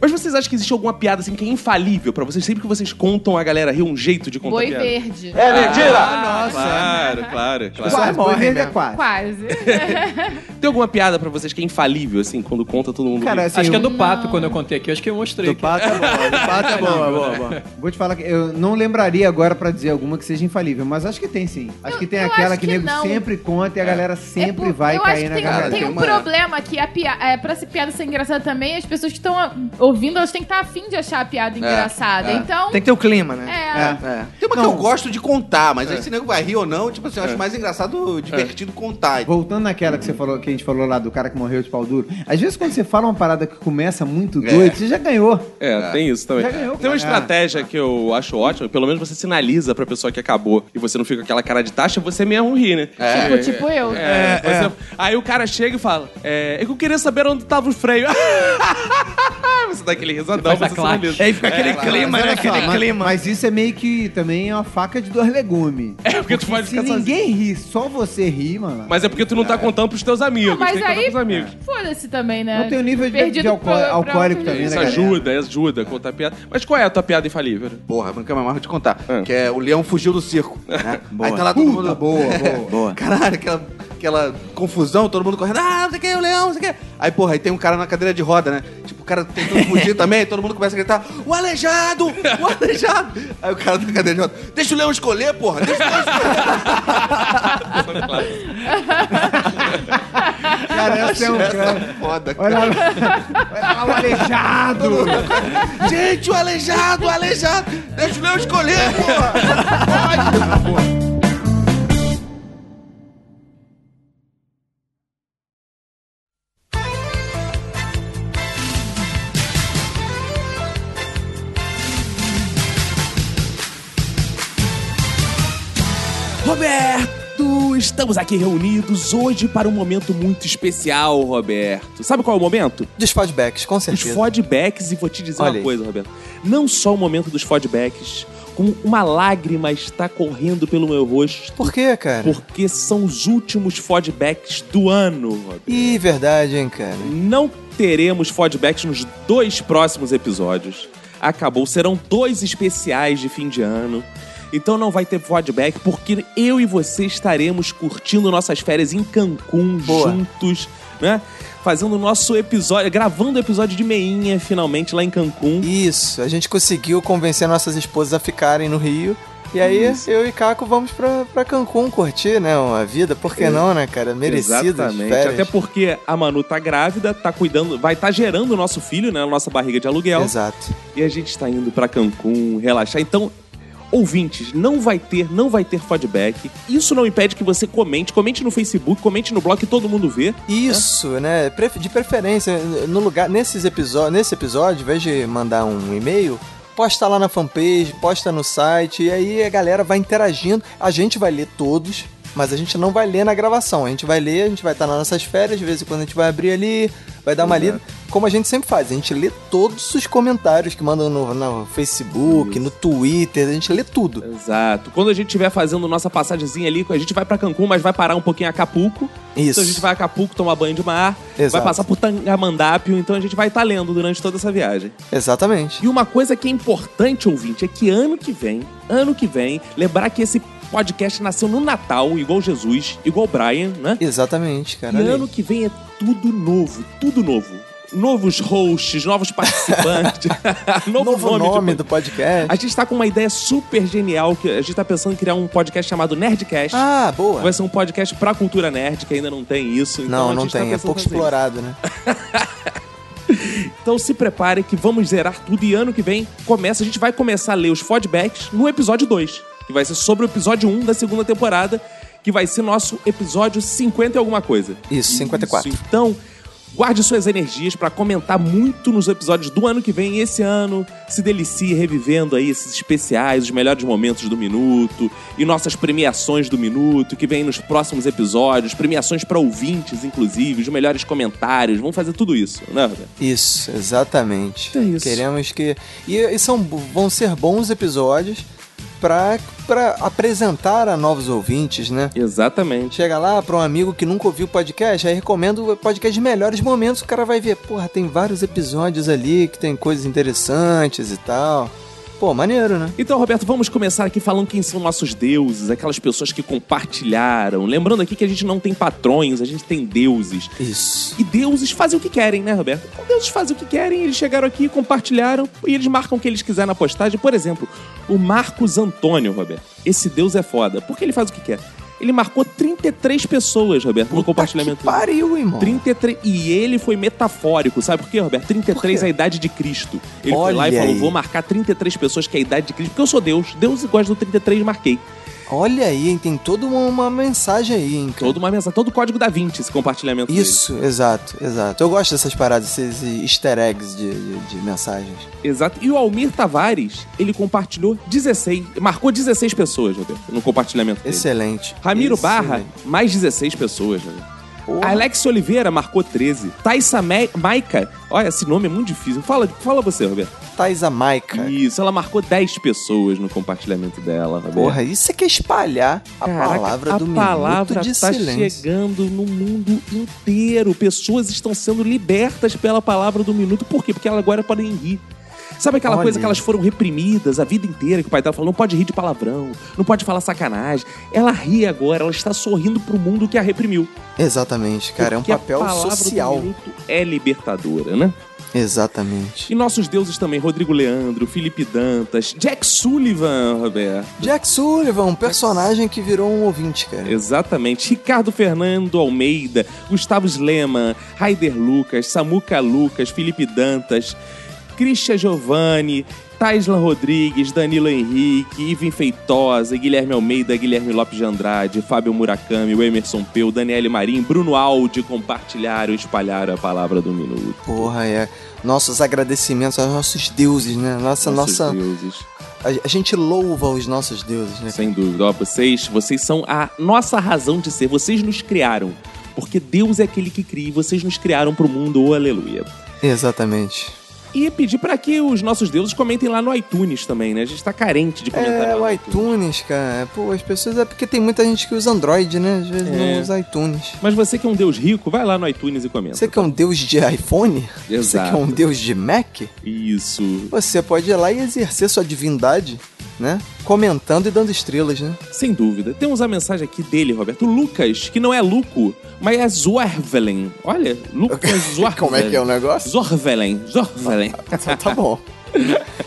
Mas vocês acham que existe alguma piada assim que é infalível pra vocês? Sempre que vocês contam, a galera ri um jeito de contar Boi piada. verde. Ah, nossa. Claro, claro, claro. Quase, morre morre, é mesmo. quase. Quase. Tem alguma piada pra vocês que é infalível, assim, quando conta todo mundo Cara, ri? assim, Acho que é eu- do pato, quando eu contei aqui. Acho que eu mostrei. Do pato é boa. Do pato é boa, boa, boa. Vou te falar que eu não lembraria agora pra dizer alguma que seja infalível, mas acho que tem sim. Acho que tem eu aquela acho que que nego não. sempre conta e a galera sempre É por- vai eu acho cair que na tem, galera. tem um problema que a piada, é, pra essa piada ser engraçada também, as pessoas que estão ah, ouvindo, elas têm que estar afim de achar a piada engraçada. é. Então, Tem que ter o clima, né? é. É. Tem uma que eu gosto de contar, mas aí se nego vai rir ou não, tipo assim, eu acho É. mais engraçado, divertido contar. Voltando naquela que você falou, que a gente falou lá do cara que morreu de pau duro. Às vezes quando você fala uma parada que começa muito É. doido, você já ganhou. É, tem isso também. Já ganhou, tem uma cara. estratégia que eu acho ótima, pelo menos você sinaliza pra pessoa que acabou e você não fica com aquela cara de taxa, você mesmo ri, né? Tipo, tipo eu. É, você- Aí o cara chega e fala: É, eu queria saber onde tava o freio. você dá aquele risadão, Você faz você. Aí fica aquele clima, Mas né? Aquele mas, clima. mas isso é meio que também é uma faca de dois legumes. É porque tu pode Se sozinho. ninguém ri, só você ri, mano. Mas é porque tu não tá contando pros teus amigos. Mas que contar aí, pros amigos. foda-se também, né? Não tem o nível de- de alco- alcoólico também. Isso né, galera? ajuda, ajuda a contar piada. Mas qual é a tua piada infalível? Porra, nunca mais marro de contar. É. Que é o leão fugiu do circo. né? Boa. Aí tá lá todo mundo. boa, boa. Boa. Caralho, aquela, aquela confusão, todo mundo correndo, ah, não sei o que, o leão, não sei o que. Aí, porra, aí tem um cara na cadeira de roda, né? Tipo, o cara tentando fugir também, todo mundo começa a gritar, o aleijado, o aleijado. Aí o cara na cadeira de roda, deixa o leão escolher, porra, deixa o leão escolher. Cara, esse é um cara. Foda, cara. Olha lá, olha lá o aleijado. Gente, o aleijado, o aleijado, deixa o leão escolher, porra. Roberto, estamos aqui reunidos hoje para um momento muito especial, Roberto. Sabe qual é o momento? Dos feedbacks, com Os certeza. feedbacks, e vou te dizer Olha uma aí. coisa, Roberto. Não só o momento dos feedbacks, com uma lágrima está correndo pelo meu rosto. Por quê, cara? Porque são os últimos fodbacks do ano, Roberto. Ih, verdade, hein, cara. Não teremos fodbacks nos dois próximos episódios. Acabou. Serão dois especiais de fim de ano. Então não vai ter fodback, porque eu e você estaremos curtindo nossas férias em Cancún Boa. juntos, né? Fazendo o nosso episódio, gravando o episódio de meinha finalmente lá em Cancún. Isso, a gente conseguiu convencer nossas esposas a ficarem no Rio. E aí, eu e Caco vamos pra, pra Cancún curtir, né? Uma vida, por que não, né, cara? Merecidas Exatamente. férias. Até porque a Manu tá grávida, tá cuidando, vai estar gerando o nosso filho, né? Nossa barriga de aluguel. Exato. E a gente está indo pra Cancún, relaxar. Então, ouvintes, não vai ter, não vai ter feedback. Isso não impede que você comente, comente no Facebook, comente no blog que todo mundo vê. Isso, né? Pref- De preferência, no lugar, nesses episódios, nesse episódio, ao invés de mandar um e-mail, posta lá na fanpage, posta no site, e aí a galera vai interagindo. A gente vai ler todos, mas a gente não vai ler na gravação. A gente vai ler, a gente vai estar nas nossas férias, de vez em quando a gente vai abrir ali, vai dar uma lida. Como a gente sempre faz, a gente lê todos os comentários que mandam no, no Facebook, no Twitter, a gente lê tudo. Exato. Quando a gente estiver fazendo nossa passagemzinha ali, a gente vai pra Cancún, mas vai parar um pouquinho em Acapulco. Isso. Então a gente vai a Acapulco tomar banho de mar, Exato. vai passar por Tangamandápio, então a gente vai estar lendo durante toda essa viagem. Exatamente. E uma coisa que é importante, ouvinte, é que ano que vem, ano que vem, lembrar que esse podcast nasceu no Natal, igual Jesus, igual Brian, né? Exatamente, cara. E ano que vem é tudo novo, tudo novo. Novos hosts, novos participantes, novo, Novo nome, nome do podcast. A gente tá com uma ideia super genial, que a gente tá pensando em criar um podcast chamado Nerdcast. Ah, boa. Vai ser um podcast pra cultura nerd, que ainda não tem isso. Então Não, não tá tem. É pensando pouco explorado, né? Então se prepare que vamos zerar tudo e ano que vem começa, a gente vai começar a ler os feedbacks no episódio 2, que vai ser sobre o episódio 1 da segunda temporada, que vai ser nosso episódio 50 e alguma coisa. Isso, 54. Isso. Então, guarde suas energias pra comentar muito nos episódios do ano que vem e esse ano. Se delicie revivendo aí esses especiais, os melhores momentos do minuto e nossas premiações do minuto que vem nos próximos episódios, premiações pra ouvintes, inclusive, os melhores comentários. Vamos fazer tudo isso, né, Roberto? Isso, exatamente. É isso. Queremos que. E, e são, vão ser bons episódios pra, pra apresentar a novos ouvintes, né? Exatamente. Chega lá pra um amigo que nunca ouviu o podcast, aí recomendo o podcast de melhores momentos, o cara vai ver, porra, tem vários episódios ali que tem coisas interessantes e tal. Pô, maneiro, né? Então, Roberto, vamos começar aqui falando quem são nossos deuses, aquelas pessoas que compartilharam. Lembrando aqui que a gente não tem patrões, a gente tem deuses. Isso. E deuses fazem o que querem, né, Roberto? Então, deuses fazem o que querem, eles chegaram aqui, compartilharam e eles marcam o que eles quiserem na postagem. Por exemplo, o Marcos Antônio, Roberto. Esse deus é foda. Porque ele faz o que quer. Ele marcou 33 pessoas, Roberto, no compartilhamento. Que pariu, irmão. 33. E ele foi metafórico, sabe por quê, Roberto? 33 Por quê? é a idade de Cristo. Ele foi lá e Olha falou: aí. vou marcar 33 pessoas que é a idade de Cristo, porque eu sou Deus. Deus gosta do 33, marquei. Olha aí, hein, tem toda uma, mensagem aí, hein, cara. Toda uma mensagem, todo o código da 20, esse compartilhamento. dele. Isso, exato, exato. Eu gosto dessas paradas, esses easter eggs de, de, de mensagens. Exato. E o Almir Tavares, ele compartilhou 16, marcou 16 pessoas, Roberto, no compartilhamento dele. Excelente. Ramiro Excelente. Barra, mais 16 pessoas, Roberto. Porra. Alex Oliveira marcou 13. Thaisa Maica, olha, esse nome é muito difícil. Fala, fala você, Roberto. Thaisa Maica. Isso, ela marcou 10 pessoas no compartilhamento dela, Roberto. Porra, isso é que é espalhar a Caraca, palavra do a palavra minuto de tá silêncio. chegando no mundo inteiro. Pessoas estão sendo libertas pela palavra do minuto. Por quê? Porque elas agora podem rir. Sabe aquela Olha. coisa que elas foram reprimidas a vida inteira, que o pai dela falou, não pode rir de palavrão, não pode falar sacanagem. Ela ri agora, ela está sorrindo pro mundo que a reprimiu. Exatamente, cara, é um Porque a papel do social. minuto é libertadora, né? Exatamente. E nossos deuses também, Rodrigo Leandro, Felipe Dantas, Jack Sullivan, Roberto. Jack Sullivan, um personagem que virou um ouvinte, cara. Exatamente. Ricardo Fernando Almeida, Gustavo Slema, Raider Lucas, Samuca Lucas, Felipe Dantas, Christian Giovanni, Taislan Rodrigues, Danilo Henrique, Ivan Feitosa, Guilherme Almeida, Guilherme Lopes de Andrade, Fábio Murakami, o Emerson Peu, Daniele Marim, Bruno Aldi compartilharam e espalharam a palavra do minuto. Porra, é. Nossos agradecimentos aos nossos deuses, né? Nossa, Nossos nossa. deuses. A, gente louva os nossos deuses, né? Sem dúvida. Ó, vocês, vocês são a nossa razão de ser. Vocês nos criaram. Porque Deus é aquele que cria e vocês nos criaram pro mundo. Oh, aleluia. Exatamente. E pedir pra que os nossos deuses comentem lá no iTunes também, né? A gente tá carente de comentário. É, o no iTunes, cara. Pô, as pessoas. É porque tem muita gente que usa Android, né? Às vezes É. não usa iTunes. Mas você que é um deus rico, vai lá no iTunes e comenta. Você que é um deus de iPhone? Você Exato. que é um deus de Mac? Isso. Você pode ir lá e exercer sua divindade, né? Comentando e dando estrelas, né? Sem dúvida. Temos a mensagem aqui dele, Roberto. Lucas, que não é Luco, mas é Zorvelen. Olha, Lucas Zorvelen. Como é que é o negócio? Zorvelen. Zorvelen. Tá bom.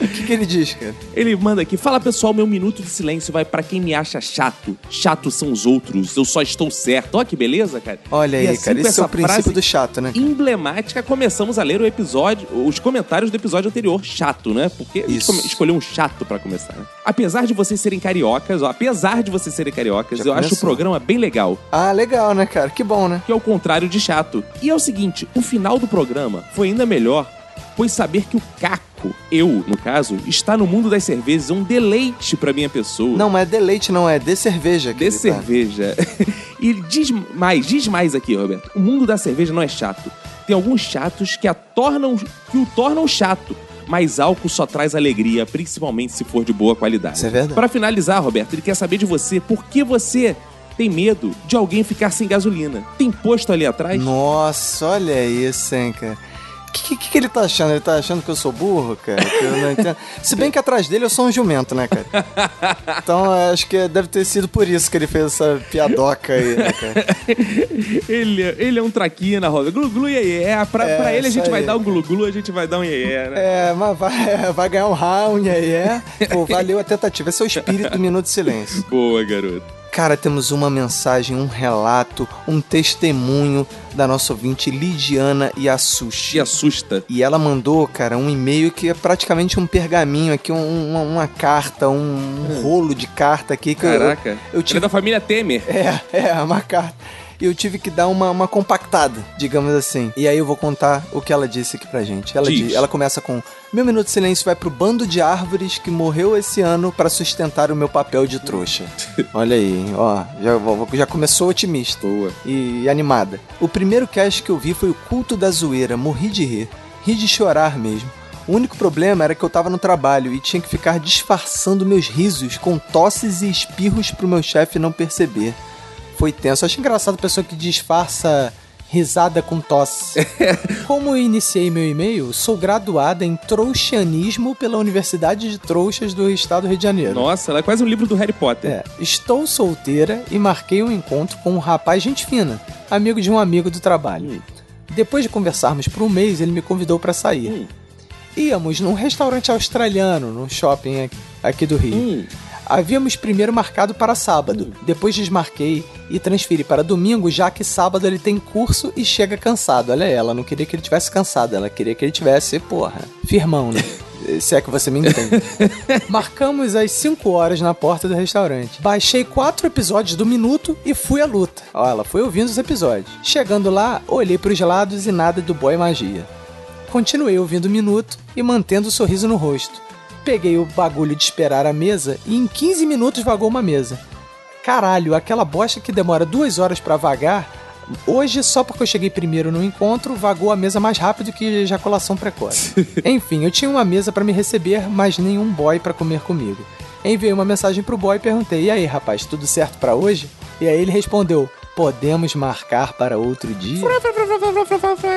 O que, que ele diz, cara? Ele manda aqui: Fala pessoal, meu minuto de silêncio vai pra quem me acha chato. Chato são os outros, eu só estou certo. Olha que beleza, cara. Olha E aí, assim, cara. Esse é essa o princípio do chato, né? Emblemática, começamos a ler o episódio, os comentários do episódio anterior, chato, né? Porque Isso. escolheu um chato pra começar. né? Apesar de vocês serem cariocas, ó, apesar de vocês serem cariocas, Já eu acho o começou. programa bem legal. Ah, legal, né, cara? Que bom, né? que é o contrário de chato. E é o seguinte, o final do programa foi ainda melhor, pois saber que o Caco, eu, no caso, está no mundo das cervejas é um deleite pra minha pessoa. Não, mas é deleite, não, é de cerveja. de cerveja. e diz mais, diz mais aqui, Roberto. O mundo da cerveja não é chato. Tem alguns chatos que a tornam, que o tornam chato. Mas álcool só traz alegria, principalmente se for de boa qualidade. Isso é verdade. Pra finalizar, Roberto, ele quer saber de você por que você tem medo de alguém ficar sem gasolina. Tem posto ali atrás? Nossa, olha isso, hein, cara. O que, que, que ele tá achando? Ele tá achando que eu sou burro, cara? Que eu não entendo. Se bem que atrás dele eu sou um jumento, né, cara? Então acho que deve ter sido por isso que ele fez essa piadoca aí, né, cara? ele, ele é um traquina, Roberto. Glu, glu, iê, iê. Pra, É, pra ele a gente vai aí. dar um glu, glu, a gente vai dar um iê, iê, né? É, mas vai, vai ganhar um round é? Pô, valeu a tentativa. Esse é o espírito do Minuto de Silêncio. Boa, garoto. Cara, temos uma mensagem, um relato, um testemunho da nossa ouvinte Lidiana. Te assusta. E ela mandou, cara, um e-mail que é praticamente um pergaminho aqui, um- uma, uma carta, um rolo de carta aqui. Que eu- Caraca. Eu, é tive, da família Temer. é, é, uma carta. E eu tive que dar uma, uma compactada, digamos assim. E aí eu vou contar o que ela disse aqui pra gente. Ela, Diz. diz- ela começa com: Meu minuto de silêncio vai pro bando de árvores que morreu esse ano pra sustentar o meu papel de trouxa. Olha aí, ó, já, já começou otimista Boa. e animada. O primeiro cast que eu vi foi o culto da zoeira. Morri de rir. Ri de chorar mesmo. O único problema era que eu tava no trabalho e tinha que ficar disfarçando meus risos com tosses e espirros pro meu chefe não perceber. Foi tenso. Eu acho engraçado a pessoa que disfarça risada com tosse. Como eu iniciei meu e-mail, sou graduada em trouxianismo pela Universidade de Trouxas do Estado do Rio de Janeiro. Nossa, ela é quase um livro do Harry Potter. É, estou solteira e marquei um encontro com um rapaz gente fina, amigo de um amigo do trabalho. Depois de conversarmos por um mês, ele me convidou para sair. Hum. Íamos num restaurante australiano, num shopping aqui- aqui do Rio. Hum. Havíamos primeiro marcado para sábado, depois desmarquei e transferi para domingo, já que sábado ele tem curso e chega cansado. Olha, ela não queria que ele tivesse cansado, ela queria que ele tivesse, porra, firmão, né? Se é que você me entende. Marcamos às 5 horas na porta do restaurante. Baixei quatro episódios do minuto e fui à luta. Ó, ela foi ouvindo os episódios. Chegando lá, olhei para os lados e nada do boy magia. Continuei ouvindo o minuto e mantendo o sorriso no rosto. Peguei o bagulho de esperar a mesa e em 15 minutos vagou uma mesa. Caralho, aquela bosta que demora duas horas pra vagar, hoje, só porque eu cheguei primeiro no encontro, vagou a mesa mais rápido que ejaculação precoce. Enfim, eu tinha uma mesa pra me receber, mas nenhum boy pra comer comigo. Enviei uma mensagem pro boy e perguntei: E aí, rapaz, tudo certo pra hoje? E aí ele respondeu: Podemos marcar para outro dia?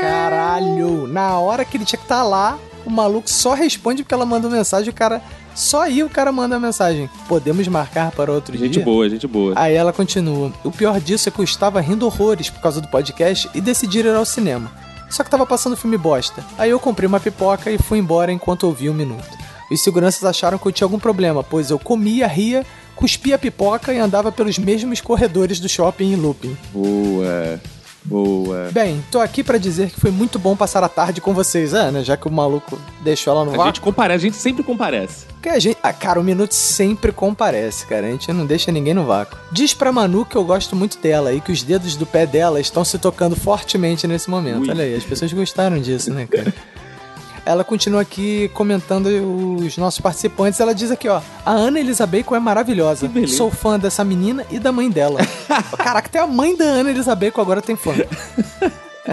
Caralho! Na hora que ele tinha que estar lá, o maluco só responde porque ela mandou mensagem, o cara. Só aí o cara manda a mensagem. Podemos marcar para outro Gente dia? boa, gente boa. Aí ela continua. O pior disso é que eu estava rindo horrores por causa do podcast e decidi ir ao cinema. Só que tava passando filme bosta. Aí eu comprei uma pipoca e fui embora enquanto ouvi um minuto. Os seguranças acharam que eu tinha algum problema, pois eu comia, ria, cuspia a pipoca e andava pelos mesmos corredores do shopping em looping. Boa. Boa. Bem, tô aqui pra dizer que foi muito bom passar a tarde com vocês, é, né? Já que o maluco deixou ela no A vácuo. gente comparece, a gente sempre comparece. Que a gente. Ah, cara, o Minuto sempre comparece, cara. A gente não deixa ninguém no vácuo. Diz pra Manu que eu gosto muito dela e que os dedos do pé dela estão se tocando fortemente nesse momento. Ui. Olha aí, as pessoas gostaram disso, né, cara? Ela continua aqui comentando os nossos participantes. Ela diz aqui, ó. A Ana Elisabeco é maravilhosa. Sou fã dessa menina e da mãe dela. Caraca, até a mãe da Ana Elisabeco agora tem fã.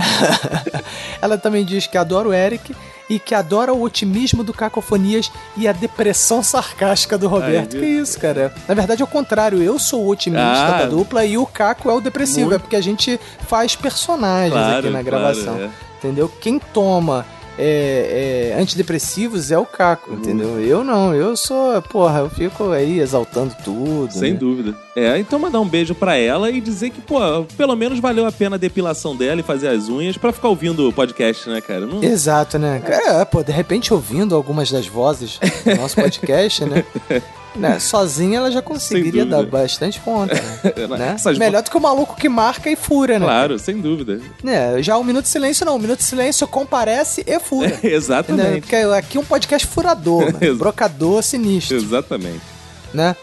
Ela também diz que adora o Eric e que adora o otimismo do Cacofonias e a depressão sarcástica do Roberto. Ai, que isso, cara? Na verdade é o contrário. Eu sou o otimista Ah. da dupla e o Caco é o depressivo. Muito. É porque a gente faz personagens Claro, aqui na claro, gravação. é. Entendeu? Quem toma é, é, antidepressivos é o Caco, entendeu? Eu não, eu sou, porra, eu fico aí exaltando tudo. Sem né? dúvida. É, então mandar um beijo pra ela e dizer que, pô, pelo menos valeu a pena a depilação dela e fazer as unhas pra ficar ouvindo o podcast, né, cara? Não... Exato, né? É, pô, de repente ouvindo algumas das vozes do nosso podcast, né? né? Sozinha ela já conseguiria dar bastante ponto, né? Essas vo- Melhor do que o maluco que marca e fura, né? Claro, sem dúvida. É, já o Minuto de Silêncio não. O Minuto de Silêncio comparece e fura. Né? Exatamente. Porque aqui é um podcast furador, mano. brocador sinistro, Exatamente. né?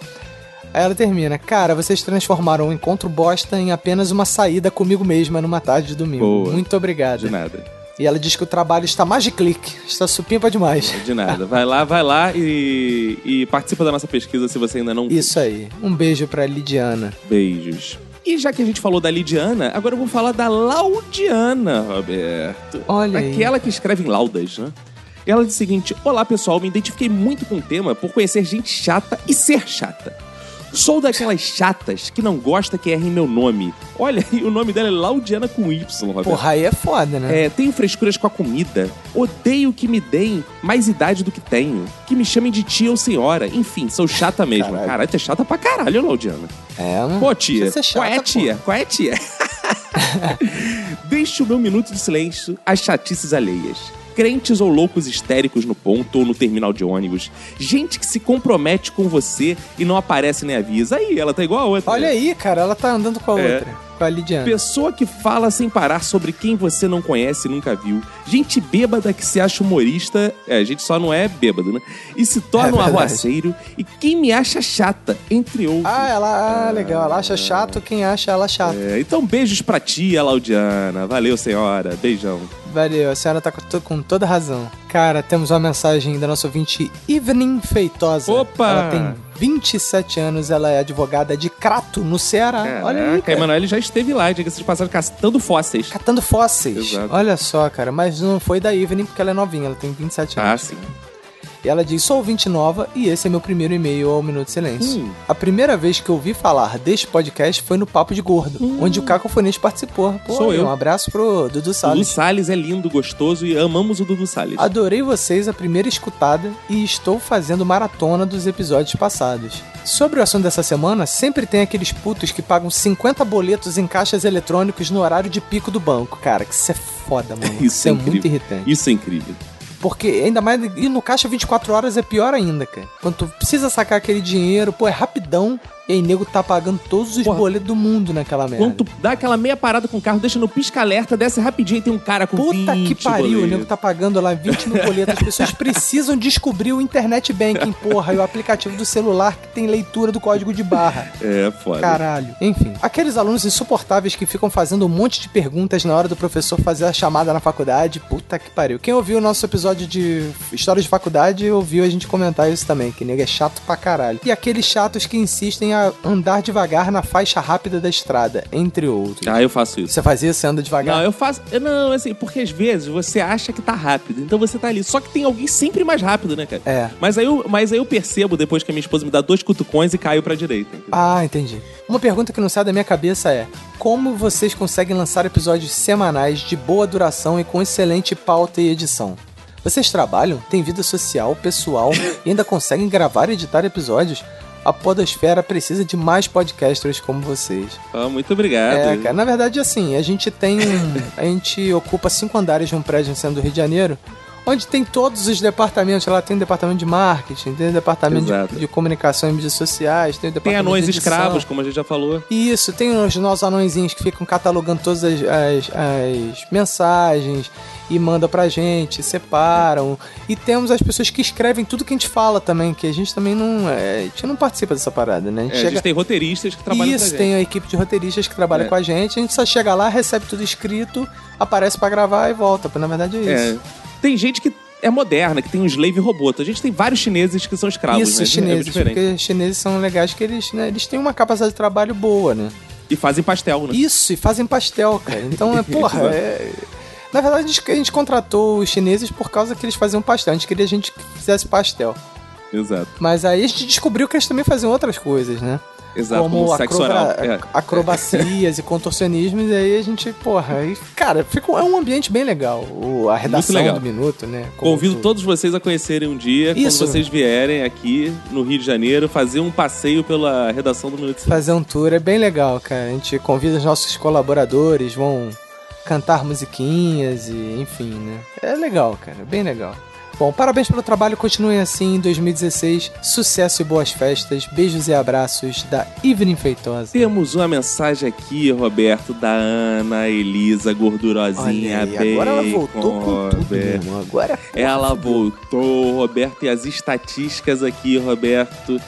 Aí ela termina. Cara, vocês transformaram o encontro bosta em apenas uma saída comigo mesma numa tarde de domingo. Boa. Muito obrigado. De nada. E ela diz que o trabalho está mais de clique. Está supimpa demais. De nada. Vai lá, vai lá e, e participa da nossa pesquisa se você ainda não Isso aí. Um beijo pra Lidiana. Beijos. E já que a gente falou da Lidiana, agora eu vou falar da Laudiana, Roberto. Olha aí. Aquela que escreve em laudas, né? Ela diz o seguinte: Olá pessoal, me identifiquei muito com o tema por conhecer gente chata e ser chata. Sou daquelas chatas que não gosta que errem meu nome. Olha, e o nome dela é Laudiana com Y, Roberto. Porra, aí é foda, né? É, tenho frescuras com a comida. Odeio que me deem mais idade do que tenho. Que me chamem de tia ou senhora. Enfim, sou chata mesmo. Caralho, tu é chata pra caralho, Laudiana. É, mano. Pô, tia. Precisa ser qual é, chata, tia? Qual é, tia? Deixe o meu minuto de silêncio às chatices alheias. Crentes ou loucos histéricos no ponto ou no terminal de ônibus. Gente que se compromete com você e não aparece nem avisa. Aí, ela tá igual a outra. Olha aí, cara, ela tá andando com a É. outra. Com a Lidiana. Pessoa que fala sem parar sobre quem você não conhece e nunca viu. Gente bêbada que se acha humorista. É, a gente só não é bêbado, né? E se torna É um verdade. arruaceiro. E quem me acha chata, entre outros. Ah, ela, ah, legal. Ela acha chato quem acha ela chata. É, então, beijos pra tia, Laudiana. Valeu, senhora. Beijão. Valeu, a senhora tá com, to- com toda razão. Cara, temos uma mensagem da nossa ouvinte Evening Feitosa. Opa! Ela tem 27 anos, ela é advogada de Crato, no Ceará. Olha aí, cara. Emanuele já esteve lá, diga-se de passagem, castando fósseis. Catando fósseis. Exato. Olha só, cara, mas não foi da Evening porque ela é novinha, ela tem 27 anos. Ah, sim. E ela diz: Sou ouvinte nova e esse é meu primeiro e-mail ao Minuto de Silêncio. Hum. A primeira vez que eu ouvi falar deste podcast foi no Papo de Gordo, onde o Cacofonias participou. Pô, Hum. Sou eu. Um abraço pro Dudu Dudu Salles. Salles é lindo, gostoso e amamos o Dudu Salles. Adorei vocês a primeira escutada e estou fazendo maratona dos episódios passados. Sobre o assunto dessa semana, sempre tem aqueles putos que pagam 50 boletos em caixas eletrônicos no horário de pico do banco. Cara, que isso é foda, mano. Isso é é incrível. muito irritante. Isso é incrível. Porque ainda mais ir no caixa 24 horas é pior ainda, cara. Quando tu precisa sacar aquele dinheiro, pô, é rapidão. E aí, nego tá pagando todos os boletos do mundo naquela merda. Quando tu dá aquela meia parada com o carro, deixa no pisca-alerta, desce rapidinho e tem um cara com Puta 20 que pariu, o boletos. nego tá pagando lá 20 mil boletos. As pessoas precisam descobrir o internet banking, porra, e o aplicativo do celular que tem leitura do código de barra. É, foda. Caralho. Enfim, aqueles alunos insuportáveis que ficam fazendo um monte de perguntas na hora do professor fazer a chamada na faculdade. Puta que pariu. Quem ouviu o nosso episódio de História de Faculdade ouviu a gente comentar isso também, que nego é chato pra caralho. E aqueles chatos que insistem a andar devagar na faixa rápida da estrada, entre outros. Ah, eu faço isso. Você fazia, você anda devagar? Não, eu faço. eu Não, assim, porque às vezes você acha que tá rápido, então você tá ali. Só que tem alguém sempre mais rápido, né, cara? É. Mas aí eu, mas aí eu percebo depois que a minha esposa me dá dois cutucões e caio pra direita. entendeu? Ah, entendi. Uma pergunta que não sai da minha cabeça é: como vocês conseguem lançar episódios semanais de boa duração e com excelente pauta e edição? Vocês trabalham, têm vida social, pessoal e ainda conseguem gravar e editar episódios? A Podosfera precisa de mais podcasters como vocês. Ah, muito obrigado. É, cara, na verdade, assim, a gente tem. A gente ocupa cinco andares de um prédio no centro do Rio de Janeiro, onde tem todos os departamentos. Lá tem o departamento de marketing, tem o departamento de, de comunicação e mídias sociais, tem o Tem departamento anões de escravos, como a gente já falou. Isso, tem os nossos anõezinhos que ficam catalogando todas as, as- as mensagens e mandam pra gente, separam. E temos as pessoas que escrevem tudo que a gente fala também, que a gente também não. é, a gente não participa dessa parada, né? A gente É, a gente tem roteiristas que trabalham Isso, pra gente. tem a equipe de roteiristas que trabalha É. com a gente. A gente só chega lá, recebe tudo escrito, aparece pra gravar e volta. Na verdade é É. Tem gente que é moderna, que tem um slave robô. A gente tem vários chineses que são escravos, isso, né? chineses, É porque os chineses são legais que eles, né, eles têm uma capacidade de trabalho boa, né? E fazem pastel, né? Isso, e fazem pastel, cara. Então, é, porra, é... Na verdade, a gente, a gente contratou os chineses por causa que eles faziam pastel. A gente queria a gente que fizesse pastel. Exato. Mas aí a gente descobriu que eles também faziam outras coisas, né? Exato, como, como sexo acroba- oral, é. acrobacias e contorcionismos, e aí a gente, porra, aí, cara, fica, é um ambiente bem legal. O, a redação legal. do Minuto, né? Convido todos vocês a conhecerem um dia, Isso. quando vocês vierem aqui no Rio de Janeiro, fazer um passeio pela redação do Minuto. Fazer um tour é bem legal, cara. A gente convida os nossos colaboradores, vão cantar musiquinhas e enfim, né? É legal, cara, bem legal. Bom, parabéns pelo trabalho, continuem assim em 2016. Sucesso e boas festas. Beijos e abraços da Evelyn Feitosa. Temos uma mensagem aqui, Roberto, da Ana Elisa Gordurosinha Olha aí, agora ela voltou com tudo, Roberto. meu irmão. Agora Ela voltou, Roberto, e as estatísticas aqui, Roberto,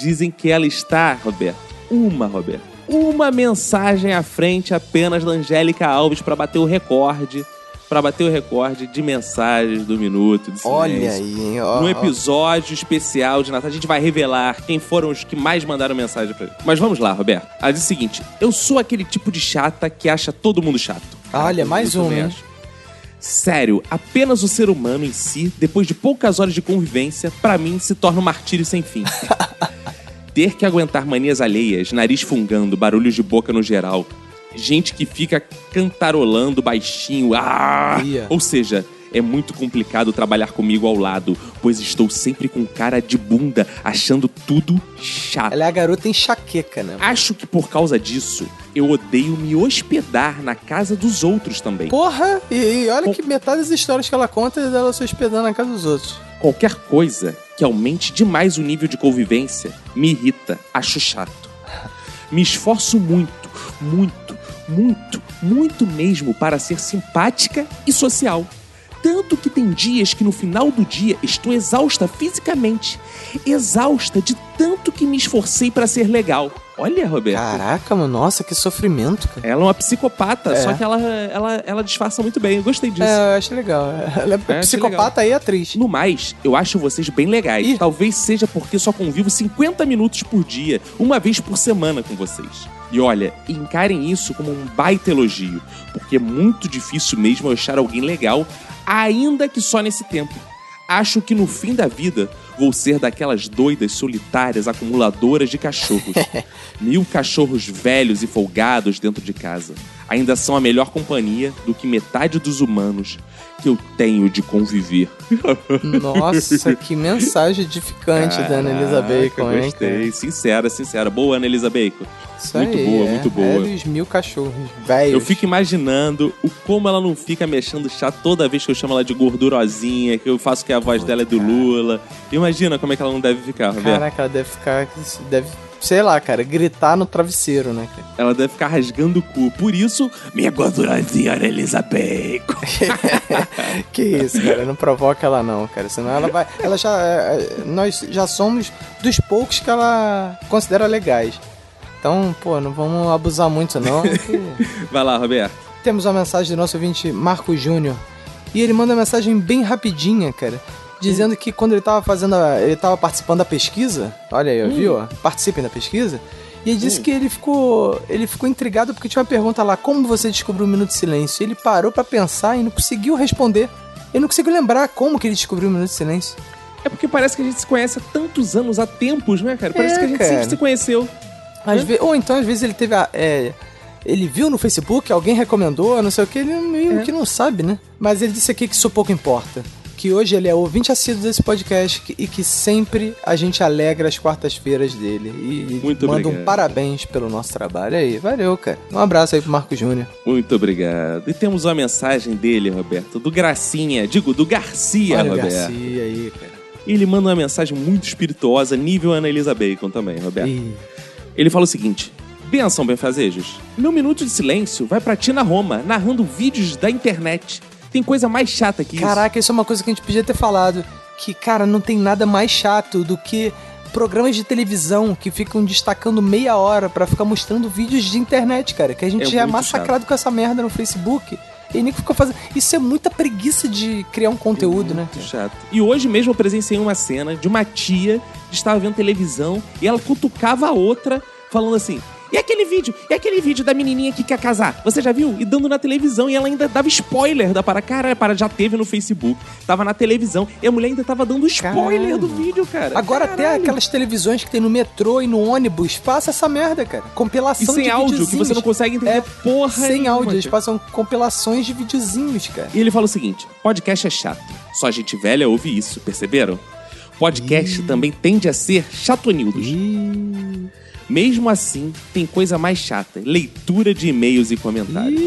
dizem que ela está, Roberto, uma, Roberto, uma mensagem à frente apenas da Angélica Alves para bater o recorde, para bater o recorde de mensagens do Minuto de Silêncio. Olha aí, hein? Ó, No ó. episódio especial de Natal, a gente vai revelar quem foram os que mais mandaram mensagem pra gente. Mas vamos lá, Roberto. Ela diz o seguinte: eu sou aquele tipo de chata que acha todo mundo chato. Olha, mais um. Sério, apenas o ser humano em si, depois de poucas horas de convivência, pra mim se torna um martírio sem fim. Ter que aguentar manias alheias, nariz fungando, barulhos de boca no geral, gente que fica cantarolando baixinho, ah! Ia. ou seja, é muito complicado trabalhar comigo ao lado, pois estou sempre com cara de bunda, achando tudo chato. Ela é a garota enxaqueca, né? Acho que por causa disso, eu odeio me hospedar na casa dos outros também. Porra, e, e olha que metade das histórias que ela conta é dela se hospedando na casa dos outros. Qualquer coisa que aumente demais o nível de convivência me irrita, acho chato. Me esforço muito, muito, muito, muito mesmo para ser simpática e social. Tanto que tem dias que no final do dia estou exausta fisicamente. Exausta de tanto que me esforcei para ser legal. Olha, Roberto. Caraca, mano, nossa, que sofrimento, cara. Ela é uma psicopata, É. só que ela, ela, ela disfarça muito bem. Eu gostei disso. É, eu acho legal. Ela é, É, psicopata e atriz. No mais, eu acho vocês bem legais. Talvez seja porque só convivo 50 minutos por dia, uma vez por semana com vocês. E olha, encarem isso como um baita elogio, porque é muito difícil mesmo eu achar alguém legal, ainda que só nesse tempo. Acho que no fim da vida vou ser daquelas doidas solitárias acumuladoras de cachorros. Mil cachorros velhos e folgados dentro de casa. Ainda são a melhor companhia do que metade dos humanos que eu tenho de conviver. Nossa, que mensagem edificante da Ana Elisa Caraca, Bacon, hein? Gostei. Sincera, sincera. Boa, Ana Elisa Bacon. Isso muito aí, boa, é. muito boa. Velhos mil cachorros, velhos. Eu fico imaginando o como ela não fica mexendo chato toda vez que eu chamo ela de gordurosinha, que eu faço que a voz dela é do Lula. Imagina como é que ela não deve ficar. Caraca, ela deve ficar. Deve, sei lá, cara, gritar no travesseiro, né? cara? Ela deve ficar rasgando o cu. Por isso, minha gordurosinha Bacon. Que isso, cara, não provoca ela não, cara. Senão ela vai. Ela já. é, é, Nós já somos dos poucos que ela considera legais. Então, pô, não vamos abusar muito, não. que- Vai lá, Roberto. Temos uma mensagem do nosso ouvinte Marco Júnior. E ele manda uma mensagem bem rapidinha, cara. Dizendo que quando ele tava fazendo. a- ele tava participando da pesquisa. Olha aí, Hum. viu? Participem da pesquisa. E ele disse que ele ficou. Ele ficou intrigado porque tinha uma pergunta lá: como você descobriu o Minuto de Silêncio? E ele parou pra pensar e não conseguiu responder. Ele não conseguiu lembrar como que ele descobriu o Minuto de Silêncio. É porque parece que a gente se conhece há tantos anos, há tempos, né, cara? Parece É, que a gente cara. sempre se conheceu. Às ve- Ou então, às vezes, ele teve a. é, ele viu no Facebook, alguém recomendou, não sei o que, ele meio É. que não sabe, né? Mas ele disse aqui que isso pouco importa. Que hoje ele é ouvinte assíduo desse podcast e que sempre a gente alegra as quartas-feiras dele. E, Muito manda um obrigado. parabéns pelo nosso trabalho aí. Valeu, cara. Um abraço aí pro Marco Júnior. Muito obrigado. E temos uma mensagem dele, Roberto, do Gracinha, digo, do Garcia, Olha Roberto. Garcia aí, cara. Ele manda uma mensagem muito espirituosa, nível Ana Elisa Bacon também, Roberto. Ih. Ele fala o seguinte: Benção, benfazejos. Meu minuto de silêncio vai pra Tina Roma, narrando vídeos da internet. Tem coisa mais chata que isso. Caraca, isso é uma coisa que a gente podia ter falado. Que, cara, não tem nada mais chato do que programas de televisão que ficam destacando meia hora pra ficar mostrando vídeos de internet, cara. Que a gente É já é massacrado com essa merda no Facebook. E nem fica fazendo. Isso é muita preguiça de criar um conteúdo, né? Muito chato. E hoje mesmo eu presenciei uma cena de uma tia que estava vendo televisão e ela cutucava a outra, falando assim: E aquele vídeo? E aquele vídeo da menininha que quer casar? Você já viu? E dando na televisão. E ela ainda dava spoiler da para. Cara, para já teve no Facebook. Tava na televisão. E a mulher ainda tava dando spoiler do vídeo, cara. Agora até Caralho. aquelas televisões que tem no metrô e no ônibus, passa essa merda, cara. E Compilação sem de áudio, que você não consegue entender É, porra Sem nenhuma, áudio, eles cara. passam compilações de videozinhos, cara. E ele fala o seguinte: podcast é chato. Só gente velha ouve isso, perceberam? Podcast também tende a ser chatonildos. Mesmo assim, tem coisa mais chata: leitura de e-mails e comentários.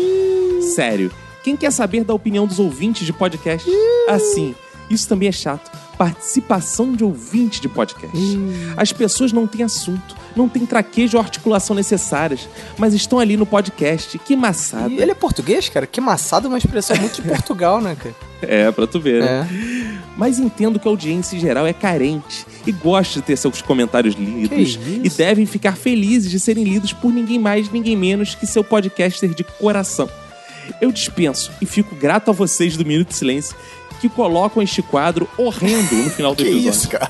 Sério, quem quer saber da opinião dos ouvintes de podcast? Assim, isso também é chato. Participação de ouvinte de podcast. As pessoas não têm assunto, não têm traquejo ou articulação necessárias, mas estão ali no podcast. Que maçada. E ele é português, cara? Que maçada é uma expressão muito de Portugal, né, cara? É, pra tu ver, né? É. Mas entendo que a audiência em geral é carente e gosta de ter seus comentários lidos e devem ficar felizes de serem lidos por ninguém mais, ninguém menos que seu podcaster de coração. Eu dispenso e fico grato a vocês do Minuto de Silêncio que colocam este quadro horrendo no final do Que episódio. isso, cara?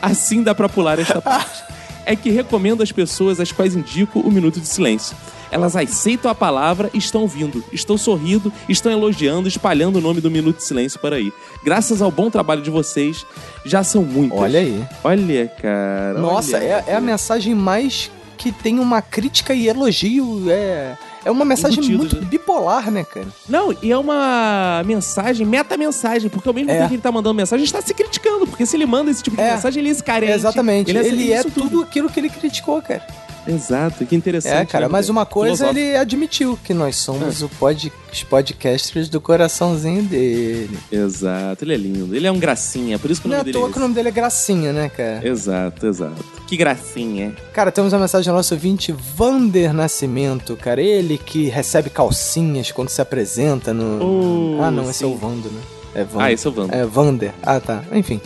Assim dá pra pular esta parte. É que recomendo às pessoas às quais indico o Minuto de Silêncio. Elas aceitam a palavra e estão vindo, estão sorrindo, estão elogiando, espalhando o nome do Minuto de Silêncio por aí. Graças ao bom trabalho de vocês, já são muitas. Olha aí. Olha, cara. Nossa, olha. é, é a mensagem mais que tem uma crítica e elogio. É, é uma mensagem Embutido, muito né? bipolar, né, cara? Não, e é uma mensagem, meta-mensagem, porque ao mesmo É. tempo que ele tá mandando mensagem, ele está se criticando, porque se ele manda esse tipo de É. mensagem, ele é esse carente. Exatamente. Ele, Ele é, é isso tudo aquilo que ele criticou, cara. Exato, que interessante. É, cara, né, mas uma coisa Filosófico. ele admitiu, que nós somos É. o pod, os podcasters do coraçãozinho dele. Exato, ele é lindo. Ele é um gracinha, por isso que o Não é nome à dele é toa que o nome dele é Gracinha, né, cara? esse. Exato, exato. Que gracinha. Cara, temos uma mensagem do nosso ouvinte, Vander Nascimento, cara. Ele que recebe calcinhas quando se apresenta no. Oh, ah, não, esse é sim. o Vando, né? É Vander. Ah, esse é o Vando. É Vander. Ah, tá. Enfim.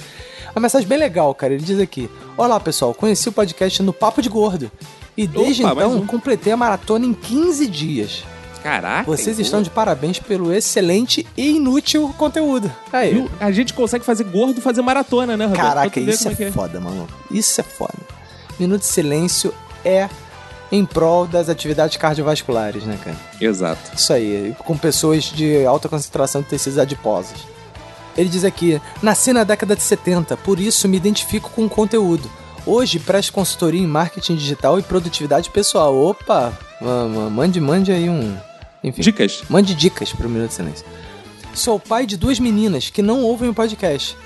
Uma mensagem bem legal, cara. Ele diz aqui: Olá, pessoal. Conheci o podcast no Papo de Gordo. E desde Opa, então um. completei a maratona em 15 dias. Caraca. Vocês estão de parabéns pelo excelente e inútil conteúdo. Aí. Viu? A gente consegue fazer gordo fazer maratona, né, Roberto? Caraca, isso como é, que foda, maluco. Isso é foda. Minuto de silêncio é em prol das atividades cardiovasculares, né, cara? Exato. Isso aí, com pessoas de alta concentração de tecidos adiposos. Ele diz aqui: Nasci na década de 70, por isso me identifico com o conteúdo. Hoje presto consultoria em marketing digital e produtividade pessoal. Opa, ma- ma- mande, mande aí um. Enfim. Dicas. Mande dicas pro Minuto de Silêncio. Sou pai de duas meninas que não ouvem o podcast.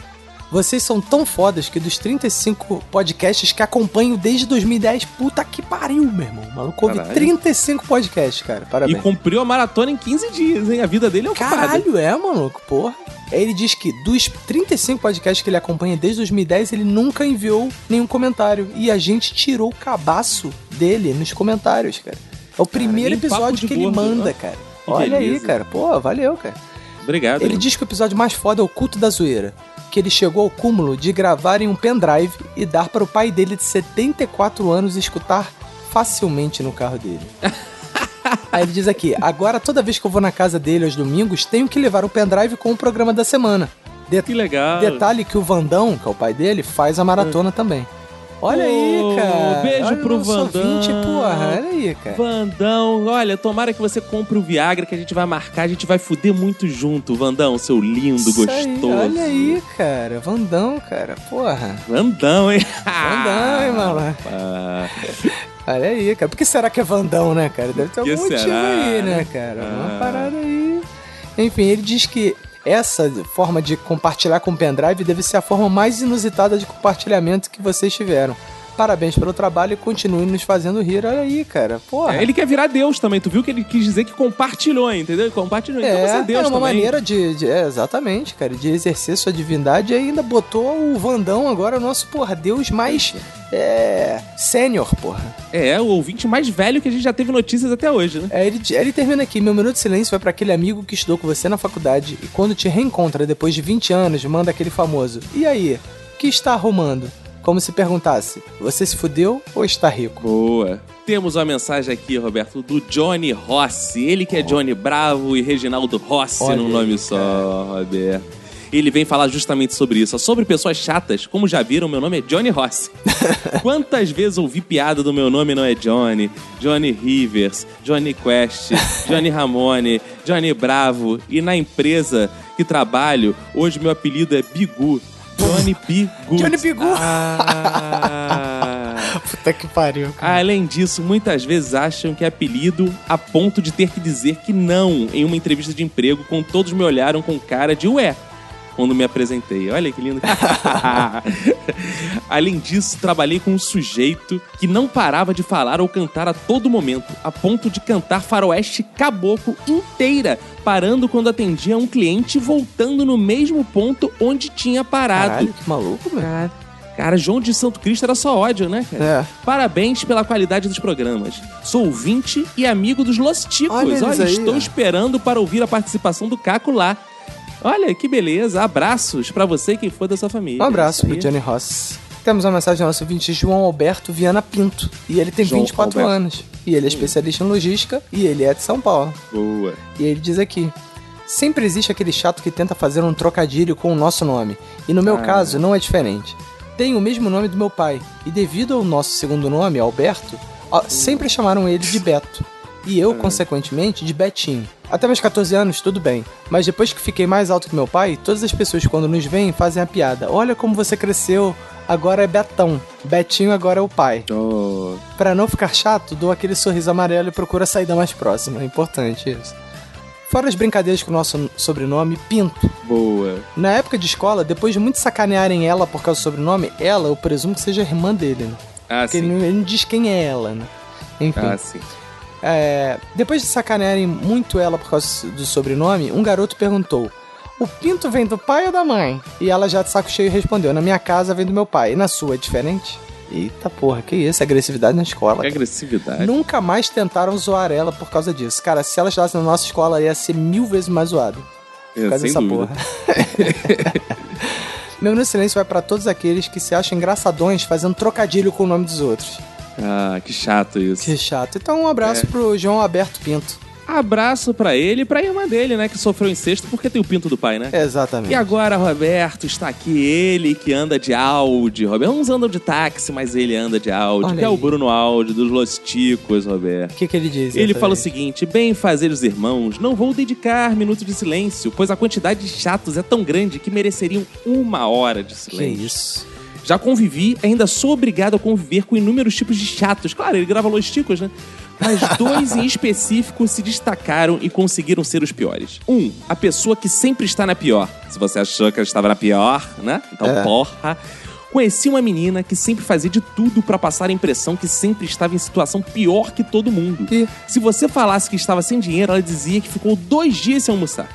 Vocês são tão fodas que dos 35 podcasts que acompanho desde 2010, puta que pariu, meu irmão. O maluco ouve Caralho. 35 podcasts, cara. E Parabéns. cumpriu a maratona em 15 dias, hein? A vida dele é ocupada. Caralho, é, maluco, porra. Aí Ele diz que dos 35 podcasts que ele acompanha desde 2010, ele nunca enviou nenhum comentário. E a gente tirou o cabaço dele nos comentários, cara. É o primeiro papo episódio que ele manda, ó. cara. Que Olha aí, beleza. cara. Pô, valeu, cara. Obrigado. Ele hein? diz que o episódio mais foda é o culto da zoeira. Que ele chegou ao cúmulo de gravar em um pendrive e dar para o pai dele de 74 anos escutar facilmente no carro dele. Aí ele diz aqui: agora toda vez que eu vou na casa dele aos domingos, tenho que levar o pendrive com o programa da semana. De- Que legal. Detalhe que o Vandão, que é o pai dele, faz a maratona também. Olha aí, cara. beijo Olha pro Vandão. ouvinte, porra. Olha aí, cara. Vandão, olha, tomara que você compre o Viagra que a gente vai marcar, a gente vai fuder muito junto, Vandão, seu lindo, Isso aí, gostoso. olha aí, cara. Vandão, cara. Porra. Vandão, hein? Vandão, hein, maluco? Ah, Olha aí, cara. Por que será que é Vandão, né, cara? Deve ter algum motivo será, aí, né, né? cara? Ah. Uma parada aí. Enfim, ele diz que essa forma de compartilhar com pendrive deve ser a forma mais inusitada de compartilhamento que vocês tiveram. Parabéns pelo trabalho e continue nos fazendo rir. Olha aí, cara. Porra. É, ele quer virar Deus também, tu viu que ele quis dizer que compartilhou, entendeu? Compartilhou, então você é Deus uma também. maneira de, de- é, exatamente, cara, de exercer sua divindade e ainda botou o Vandão agora, nosso, porra, Deus mais é, sênior, porra. É, o ouvinte mais velho que a gente já teve notícias até hoje, né? É, ele, ele termina aqui, meu minuto de silêncio vai pra aquele amigo que estudou com você na faculdade e quando te reencontra depois de 20 anos, manda aquele famoso, e aí, que está arrumando? Como se perguntasse, você se fudeu ou está rico? Boa. Temos uma mensagem aqui, Roberto, do Johnny Rossi. Ele que é Johnny Bravo e Reginaldo Rossi Olha num nome só, Roberto. Ele vem falar justamente sobre isso, sobre pessoas chatas. Como já viram, meu nome é Johnny Rossi. Quantas vezes ouvi piada do meu nome não é Johnny, Johnny Rivers, Johnny Quest, Johnny Ramone, Johnny Bravo e na empresa que trabalho, hoje meu apelido é Bigu. Johnny Bigu. Johnny Bigu. Ah. Puta que pariu. Além disso, muitas vezes acham que é apelido a ponto de ter que dizer que não em uma entrevista de emprego, quando todos me olharam com cara de ué quando me apresentei. Olha que lindo. Além disso, trabalhei com um sujeito que não parava de falar ou cantar a todo momento, a ponto de cantar faroeste caboclo inteira, parando quando atendia um cliente e voltando no mesmo ponto onde tinha parado. Caralho, que maluco, meu. Cara, cara, João de Santo Cristo era só ódio, né, cara? É. Parabéns pela qualidade dos programas. Sou ouvinte e amigo dos Los Ticos. Olha eles Olha, aí, estou ó. esperando para ouvir a participação do Caco lá. Olha, que beleza. Abraços pra você e quem for da sua família. Um abraço pro. Johnny Ross. Temos uma mensagem do nosso ouvinte João Alberto Viana Pinto. E ele tem João 24 Alberto. anos. E ele é especialista em logística e ele é de São Paulo. Boa. E ele diz aqui: Sempre existe aquele chato que tenta fazer um trocadilho com o nosso nome. E no meu Ah. caso, não é diferente. Tenho o mesmo nome do meu pai. E devido ao nosso segundo nome, Alberto, sempre chamaram ele de Beto. E eu, consequentemente, de Betinho. Até meus 14 anos, tudo bem. Mas depois que fiquei mais alto que meu pai, todas as pessoas quando nos veem fazem a piada. Olha como você cresceu, agora é Betão. Betinho agora é o pai. Oh. Pra não ficar chato, dou aquele sorriso amarelo e procuro a saída mais próxima. É importante isso. Fora as brincadeiras com o nosso sobrenome, Pinto. Boa. Na época de escola, depois de muito sacanearem ela por causa do sobrenome, ela, eu presumo que seja a irmã dele, né? Ah, Porque sim. ele não diz quem é ela, né? Enfim. Ah, sim. É, depois de sacanearem muito ela por causa do sobrenome, um garoto perguntou: O pinto vem do pai ou da mãe? E ela já de saco cheio respondeu: Na minha casa vem do meu pai. E na sua é diferente? Eita porra, que isso? Agressividade na escola. Que agressividade. Nunca mais tentaram zoar ela por causa disso. Cara, se ela estivesse na nossa escola, ia ser mil vezes mais zoada. Por É, causa dessa dúvida. porra. Meu no silêncio vai pra todos aqueles que se acham engraçadões fazendo trocadilho com o nome dos outros. Ah, que chato isso. Que chato. Então um abraço É. pro João Alberto Pinto. Abraço pra ele e pra irmã dele, né? Que sofreu incesto porque tem o pinto do pai, né? Exatamente. E agora, Roberto, está aqui ele que anda de Audi. Roberto, uns andam de táxi, mas ele anda de Audi. Que é o. Bruno Audi, dos Los Ticos, Roberto. O que, que ele diz? Ele fala o seguinte: bem fazer os irmãos, não vou dedicar minutos de silêncio, pois a quantidade de chatos é tão grande que mereceriam uma hora de Que silêncio. isso? Já convivi, ainda sou obrigado a conviver com inúmeros tipos de chatos. Claro, ele grava Los Ticos, né? Mas dois em específico se destacaram e conseguiram ser os piores. Um, a pessoa que sempre está na pior. Se você achou que ela estava na pior, né? Então, É. porra. Conheci uma menina que sempre fazia de tudo pra passar a impressão que sempre estava em situação pior que todo mundo. Ih. Se você falasse que estava sem dinheiro, ela dizia que ficou dois dias sem almoçar.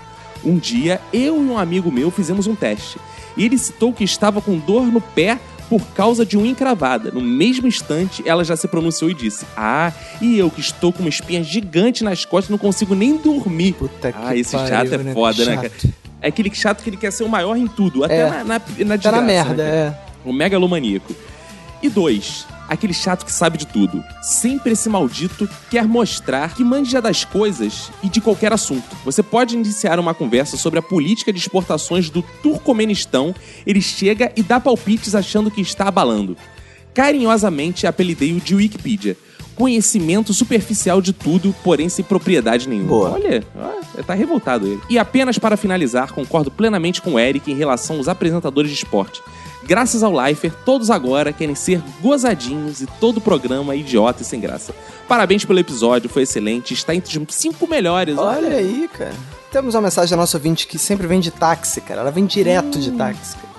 Um dia, eu e um amigo meu fizemos um teste. E ele citou que estava com dor no pé por causa de uma encravada. No mesmo instante, ela já se pronunciou e disse: Ah, e eu que estou com uma espinha gigante nas costas não consigo nem dormir. Puta que ah, esse pariu, chato é né? foda, né, Chato. cara? É aquele chato que ele quer ser o maior em tudo, até É. na, na, na Tá desgraça, na né, merda, cara? é. O megalomaníaco. E dois, aquele chato que sabe de tudo. Sempre esse maldito quer mostrar que manja das coisas e de qualquer assunto. Você pode iniciar uma conversa sobre a política de exportações do Turcomenistão, ele chega e dá palpites achando que está abalando. Carinhosamente apelidei-o de Wikipedia. Conhecimento superficial de tudo, porém sem propriedade nenhuma. Boa. Olha, ó, tá revoltado ele. E apenas para finalizar, concordo plenamente com o Eric em relação aos apresentadores de esporte. Graças ao Leifer, todos agora querem ser gozadinhos e todo o programa é idiota e sem graça. Parabéns pelo episódio, foi excelente, está entre os cinco melhores. Olha aí, cara. Temos uma mensagem da nossa ouvinte que sempre vem de táxi, cara. Ela vem direto de táxi, cara.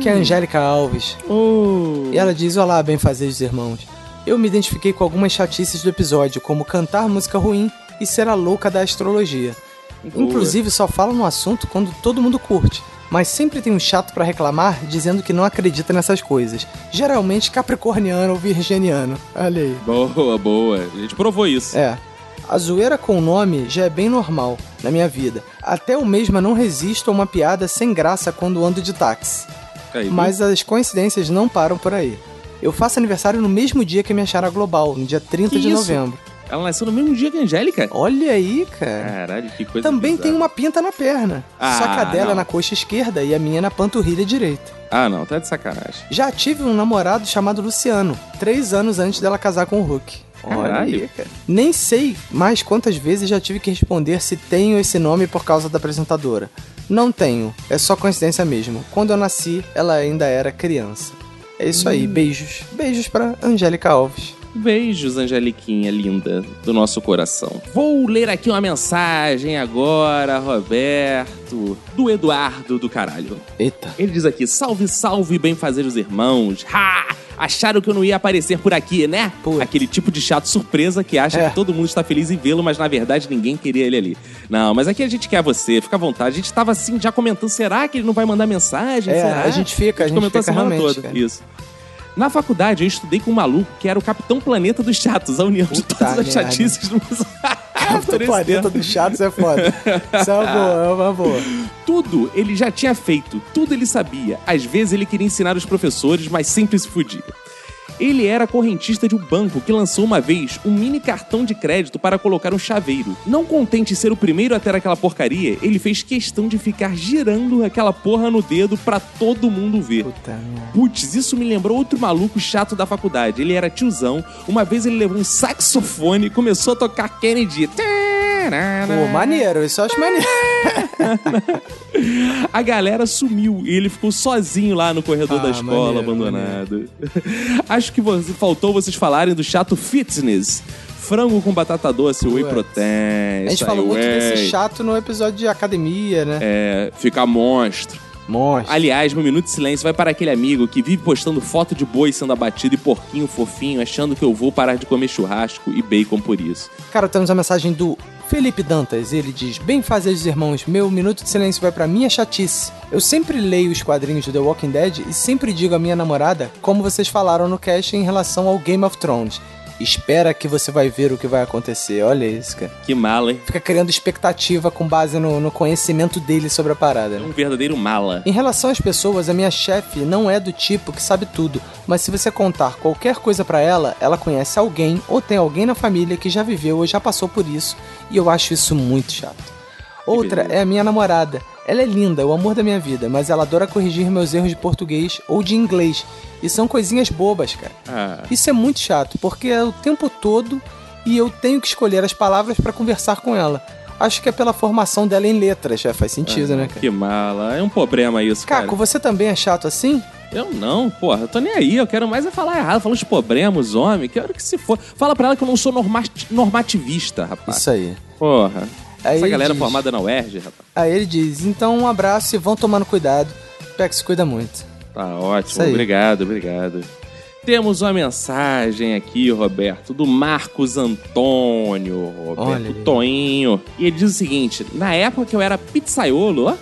Que é a Angélica Alves. Oh. E ela diz: Olá, bem fazeres irmãos. Eu me identifiquei com algumas chatices do episódio, como cantar música ruim e ser a louca da astrologia. Boa. Inclusive, só fala no assunto quando todo mundo curte. Mas sempre tem um chato pra reclamar dizendo que não acredita nessas coisas. Geralmente capricorniano ou virginiano. Olha aí. Boa, boa. A gente provou isso. É. A zoeira com o nome já é bem normal na minha vida. Até eu mesma não resisto a uma piada sem graça quando ando de táxi. Aí? Mas as coincidências não param por aí. Eu faço aniversário no mesmo dia que a minha Chara Global, no dia 30 Que de isso? novembro. Ela nasceu no mesmo dia que a Angélica? Olha aí, cara. Caralho, que coisa Também bizarra. tem uma pinta na perna. Ah, só que a dela não. é na coxa esquerda e a minha na panturrilha direita. Ah, não, tá de sacanagem. Já tive um namorado chamado Luciano, três anos antes dela casar com o Hulk. Olha aí, cara. Nem sei mais quantas vezes já tive que responder se tenho esse nome por causa da apresentadora. Não tenho, é só coincidência mesmo. Quando eu nasci, ela ainda era criança. É isso aí, beijos. Beijos pra Angélica Alves. Beijos, Angeliquinha linda do nosso coração. Vou ler aqui uma mensagem agora, Roberto, do Eduardo do caralho. Eita. Ele diz aqui: salve, salve, bem fazer os irmãos. Ha! Acharam que eu não ia aparecer por aqui, né? Aquele tipo de chato surpresa que acha É. que todo mundo está feliz em vê-lo, mas na verdade ninguém queria ele ali. Não, mas aqui a gente quer você, fica à vontade. A gente tava assim já comentando: será que ele não vai mandar mensagem? É, Será? a gente fica, a gente comentou fica a semana toda. cara. Isso. Na faculdade, eu estudei com um maluco que era o Capitão Planeta dos Chatos, a união de todas as merda. chatices do O planeta dos chatos é foda. Isso é uma boa, é uma boa. Tudo ele já tinha feito, tudo ele sabia. Às vezes ele queria ensinar os professores, mas sempre se fudia. Ele era correntista de um banco que lançou uma vez um mini cartão de crédito para colocar um chaveiro. Não contente em ser o primeiro a ter aquela porcaria, ele fez questão de ficar girando aquela porra no dedo pra todo mundo ver. Putz, isso me lembrou outro maluco chato da faculdade. Ele era tiozão. Uma vez ele levou um saxofone e começou a tocar Kennedy. Pô, maneiro, isso eu acho maneiro. A galera sumiu e ele ficou sozinho lá no corredor Ah, da escola, maneiro, abandonado. Acho que você, faltou vocês falarem do chato fitness. Frango com batata doce, whey protein. A gente falou muito whey. desse chato no episódio de academia, né? É, fica monstro. Monstro. Aliás, meu minuto de silêncio vai para aquele amigo que vive postando foto de boi sendo abatido e porquinho fofinho, achando que eu vou parar de comer churrasco e bacon por isso. Cara, temos a mensagem do Felipe Dantas. Ele diz: Bem fazer os irmãos, meu minuto de silêncio vai pra minha chatice. Eu sempre leio os quadrinhos do The Walking Dead e sempre digo à minha namorada como vocês falaram no cast em relação ao Game of Thrones. Espera que você vai ver o que vai acontecer. Olha isso, cara. Que mala, hein? Fica criando expectativa com base no, no conhecimento dele sobre a parada. né? Um verdadeiro mala. Em relação às pessoas, a minha chefe não é do tipo que sabe tudo, mas se você contar qualquer coisa pra ela, ela conhece alguém ou tem alguém na família que já viveu ou já passou por isso, e eu acho isso muito chato. Outra é a minha namorada. Ela é linda, o amor da minha vida, mas ela adora corrigir meus erros de português ou de inglês. E são coisinhas bobas, cara. Ah, Isso é muito chato, porque é o tempo todo e eu tenho que escolher as palavras pra conversar com ela. Acho que é pela formação dela em letras, já faz sentido, né, cara? que mala. É um problema isso, cara. Caco, você também é chato assim? Eu não, porra, eu tô nem aí. Eu quero mais é falar errado, falar os problemas, homem. Quero que se for. Fala pra ela que eu não sou normati- normativista, rapaz. Isso aí. Porra. Aí Essa galera diz- formada na UERJ, rapaz. Aí ele diz: então um abraço e vão tomando cuidado. Se cuida muito. Tá ótimo. Obrigado, obrigado. Temos uma mensagem aqui, Roberto, do Marcos Antônio, Roberto. Toinho. E ele diz o seguinte: na época que eu era pizzaiolo, ó,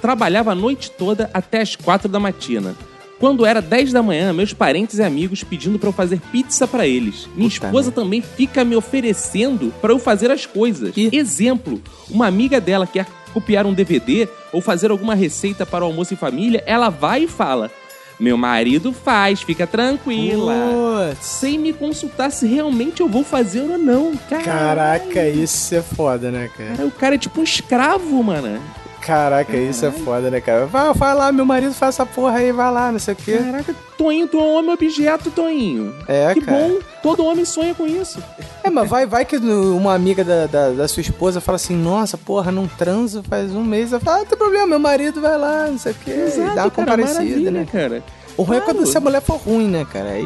trabalhava a noite toda até as quatro da matina. Quando era 10 da manhã, meus parentes e amigos pedindo pra eu fazer pizza pra eles. Minha esposa também fica me oferecendo pra eu fazer as coisas. Exemplo, uma amiga dela quer copiar um DVD ou fazer alguma receita para o almoço em família, ela vai e fala: "Meu marido faz, fica tranquila". Sem me consultar se realmente eu vou fazer ou não. Cara, Caraca, isso é foda, né, cara? o cara é tipo um escravo, mano. Caraca, isso é foda, né, cara? Vai, vai lá, meu marido faz essa porra aí, vai lá, não sei o quê. Caraca, Toinho, tu é um homem objeto, Toinho. É, que cara. bom, todo homem sonha com isso. É, mas vai, vai que uma amiga da, da, da sua esposa fala assim, nossa, porra, não transo faz um mês. Ela fala, ah, não tem problema, meu marido vai lá, não sei o quê. Exato, e dá uma cara, comparecida, né? cara. O ruim é Claro. quando se a mulher for ruim, né, cara? Aí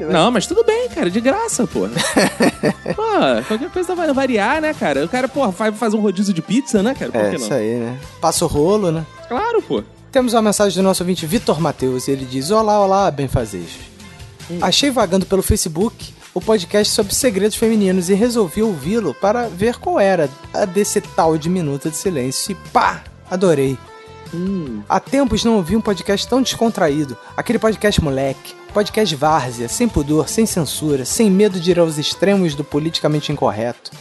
é... Não, mas tudo bem, cara, de graça, porra. Pô, qualquer coisa vai variar, né, cara? O cara, porra, vai fazer um rodízio de pizza, né, cara? Por É, que não? isso aí, né? Passa o rolo, né? Claro, pô. Temos uma mensagem do nosso ouvinte Vitor Matheus. Ele diz: Olá, olá, benfazejos. Achei vagando pelo Facebook o podcast sobre segredos femininos e resolvi ouvi-lo para ver qual era a desse tal de Minuto de Silêncio. E pá! Adorei. Há tempos não ouvi um podcast tão descontraído. Aquele podcast moleque. Podcast várzea, sem pudor, sem censura, sem medo de ir aos extremos do politicamente incorreto.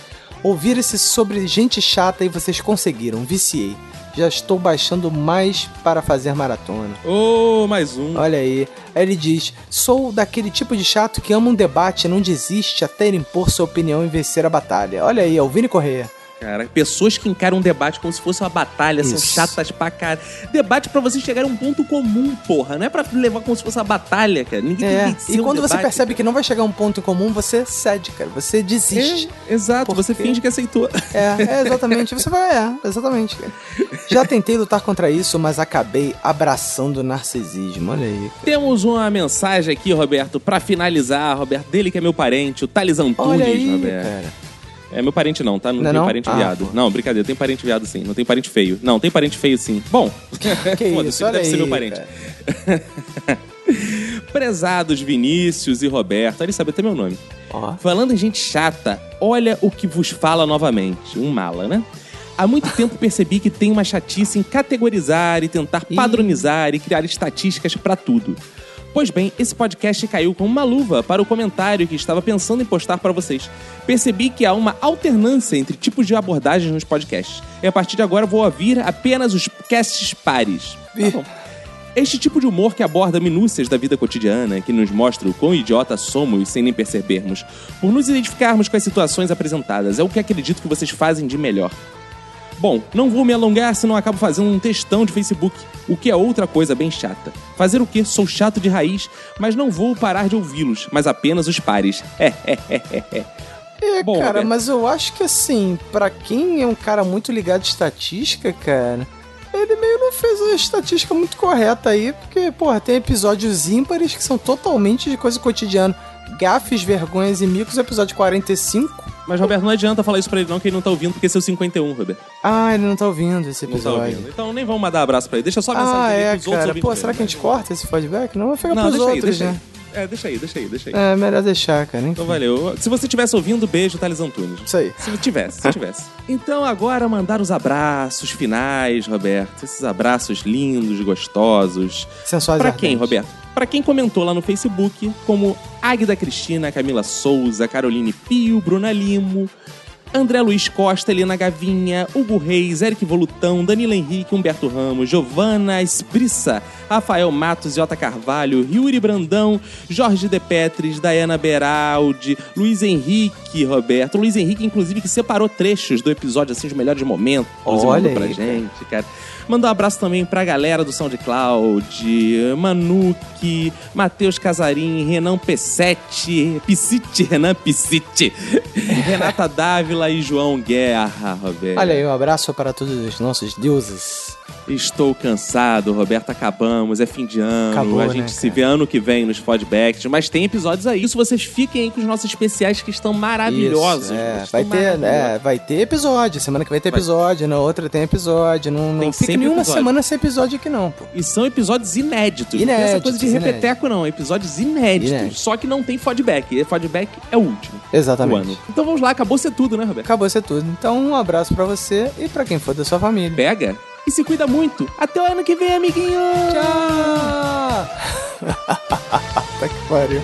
Ouvir esse sobre gente chata e vocês conseguiram, viciei. Já estou baixando mais para fazer maratona. Ô, mais um. Olha aí. Aí ele diz: Sou daquele tipo de chato que ama um debate e não desiste até ele impor sua opinião e vencer a batalha. Olha aí, é o Vini Correia. Cara, pessoas que encaram um debate como se fosse uma batalha, são Isso. chatas pra cara. Debate pra você chegar a um ponto comum, porra. Não é pra levar como se fosse uma batalha, cara. Ninguém tem É, que vencer e um quando você debate, percebe que não vai chegar a um ponto comum, você cede, cara. Você desiste. É, exato, você Porque- finge que aceitou. É, é, exatamente. Você vai, é, exatamente. cara. Já tentei lutar contra isso, mas acabei abraçando o narcisismo. Olha aí. Temos uma mensagem aqui, Roberto, pra finalizar, Roberto, dele que é meu parente, o Thales Antunes, Olha aí, Roberto. cara. É meu parente não, tá? Não, Não é tem não? parente Ah, viado. pô. Não, brincadeira, tem parente viado sim. Não tem parente feio. Não, tem parente feio sim. Bom, foda-se, deve ser aí, meu parente. Prezados Vinícius e Roberto, ele sabe até meu nome. Ó. Falando em gente chata, olha o que vos fala novamente. Um mala, né? Há muito tempo percebi que tem uma chatice em categorizar e tentar padronizar e criar estatísticas pra tudo. Pois bem, esse podcast caiu como uma luva para o comentário que estava pensando em postar para vocês. Percebi que há uma alternância entre tipos de abordagens nos podcasts. E a partir de agora vou ouvir apenas os casts pares. Tá bom. Este tipo de humor que aborda minúcias da vida cotidiana, que nos mostra o quão idiota somos sem nem percebermos, por nos identificarmos com as situações apresentadas, é o que acredito que vocês fazem de melhor. Bom, não vou me alongar, senão acabo fazendo um textão de Facebook, o que é outra coisa bem chata. Fazer o quê? Sou chato de raiz, mas não vou parar de ouvi-los, mas apenas os pares. É, é, é, é, é. É, Bom, cara, Roberto. mas eu acho que assim, pra quem é um cara muito ligado em estatística, cara, ele meio não fez a estatística muito correta aí, porque, porra, tem episódios ímpares que são totalmente de coisa cotidiana. Gafes, vergonhas e micos, episódio 45. Mas, Roberto, não adianta falar isso pra ele não, que ele não tá ouvindo, porque esse é o 51, Roberto. Ah, ele não tá ouvindo esse Não tá episódio. ouvindo. Então nem vamos mandar abraço pra ele. Deixa só a mensagem ah, dele é, pros cara. Pô, será que a gente corta esse feedback? Não, vai ficar Não, pros aí, outros, deixa né? aí. É, deixa aí, deixa aí, deixa aí. É, melhor deixar, cara. Então valeu. Se você estivesse ouvindo, beijo, Thales Antunes. Isso aí. Se tivesse, se tivesse. Então agora mandar os abraços finais, Roberto. Esses abraços lindos, gostosos. Sensuais Pra quem. Roberto? Pra quem comentou lá no Facebook, como Águida Cristina, Camila Souza, Caroline Pio, Bruna Limo, André Luiz Costa, Helena Gavinha, Hugo Reis, Eric Volutão, Danilo Henrique, Humberto Ramos, Giovana Esprissa, Rafael Matos, Jota Carvalho, Yuri Brandão, Jorge De Petris, Dayana Beraldi, Luiz Henrique, Roberto. Luiz Henrique, inclusive, que separou trechos do episódio, assim, os melhores momentos. Olha pra gente, cara. Mandar um abraço também pra galera do SoundCloud, Manuque, Matheus Casarim, Renan P7, Piscite, Renan Piscite, Renata Dávila e João Guerra, Roberto. Olha aí, um abraço para todos os nossos deuses. Estou cansado, Roberto. Acabamos, é fim de ano. Acabou, a né, gente se cara? vê ano que vem nos feedbacks, mas tem episódios aí. Isso vocês fiquem aí com os nossos especiais que estão maravilhosos. Isso, é, Estão vai ter, é, vai ter episódio. Semana que vem tem episódio, na outra tem episódio. Não, não Tem fica nenhuma episódio. semana sem episódio aqui, não, pô. E são episódios inéditos. não tem essa Inéditos, coisa de repeteco, não. Episódios inéditos. Inéditos. Só que não tem feedback. E feedback é o último. Exatamente. do ano. Então vamos lá, acabou ser tudo, né, Roberto? Acabou ser tudo. Então, um abraço pra você e pra quem for da sua família. Pega e se cuida muito. Até o ano que vem, amiguinho! Tchau! tá que pariu.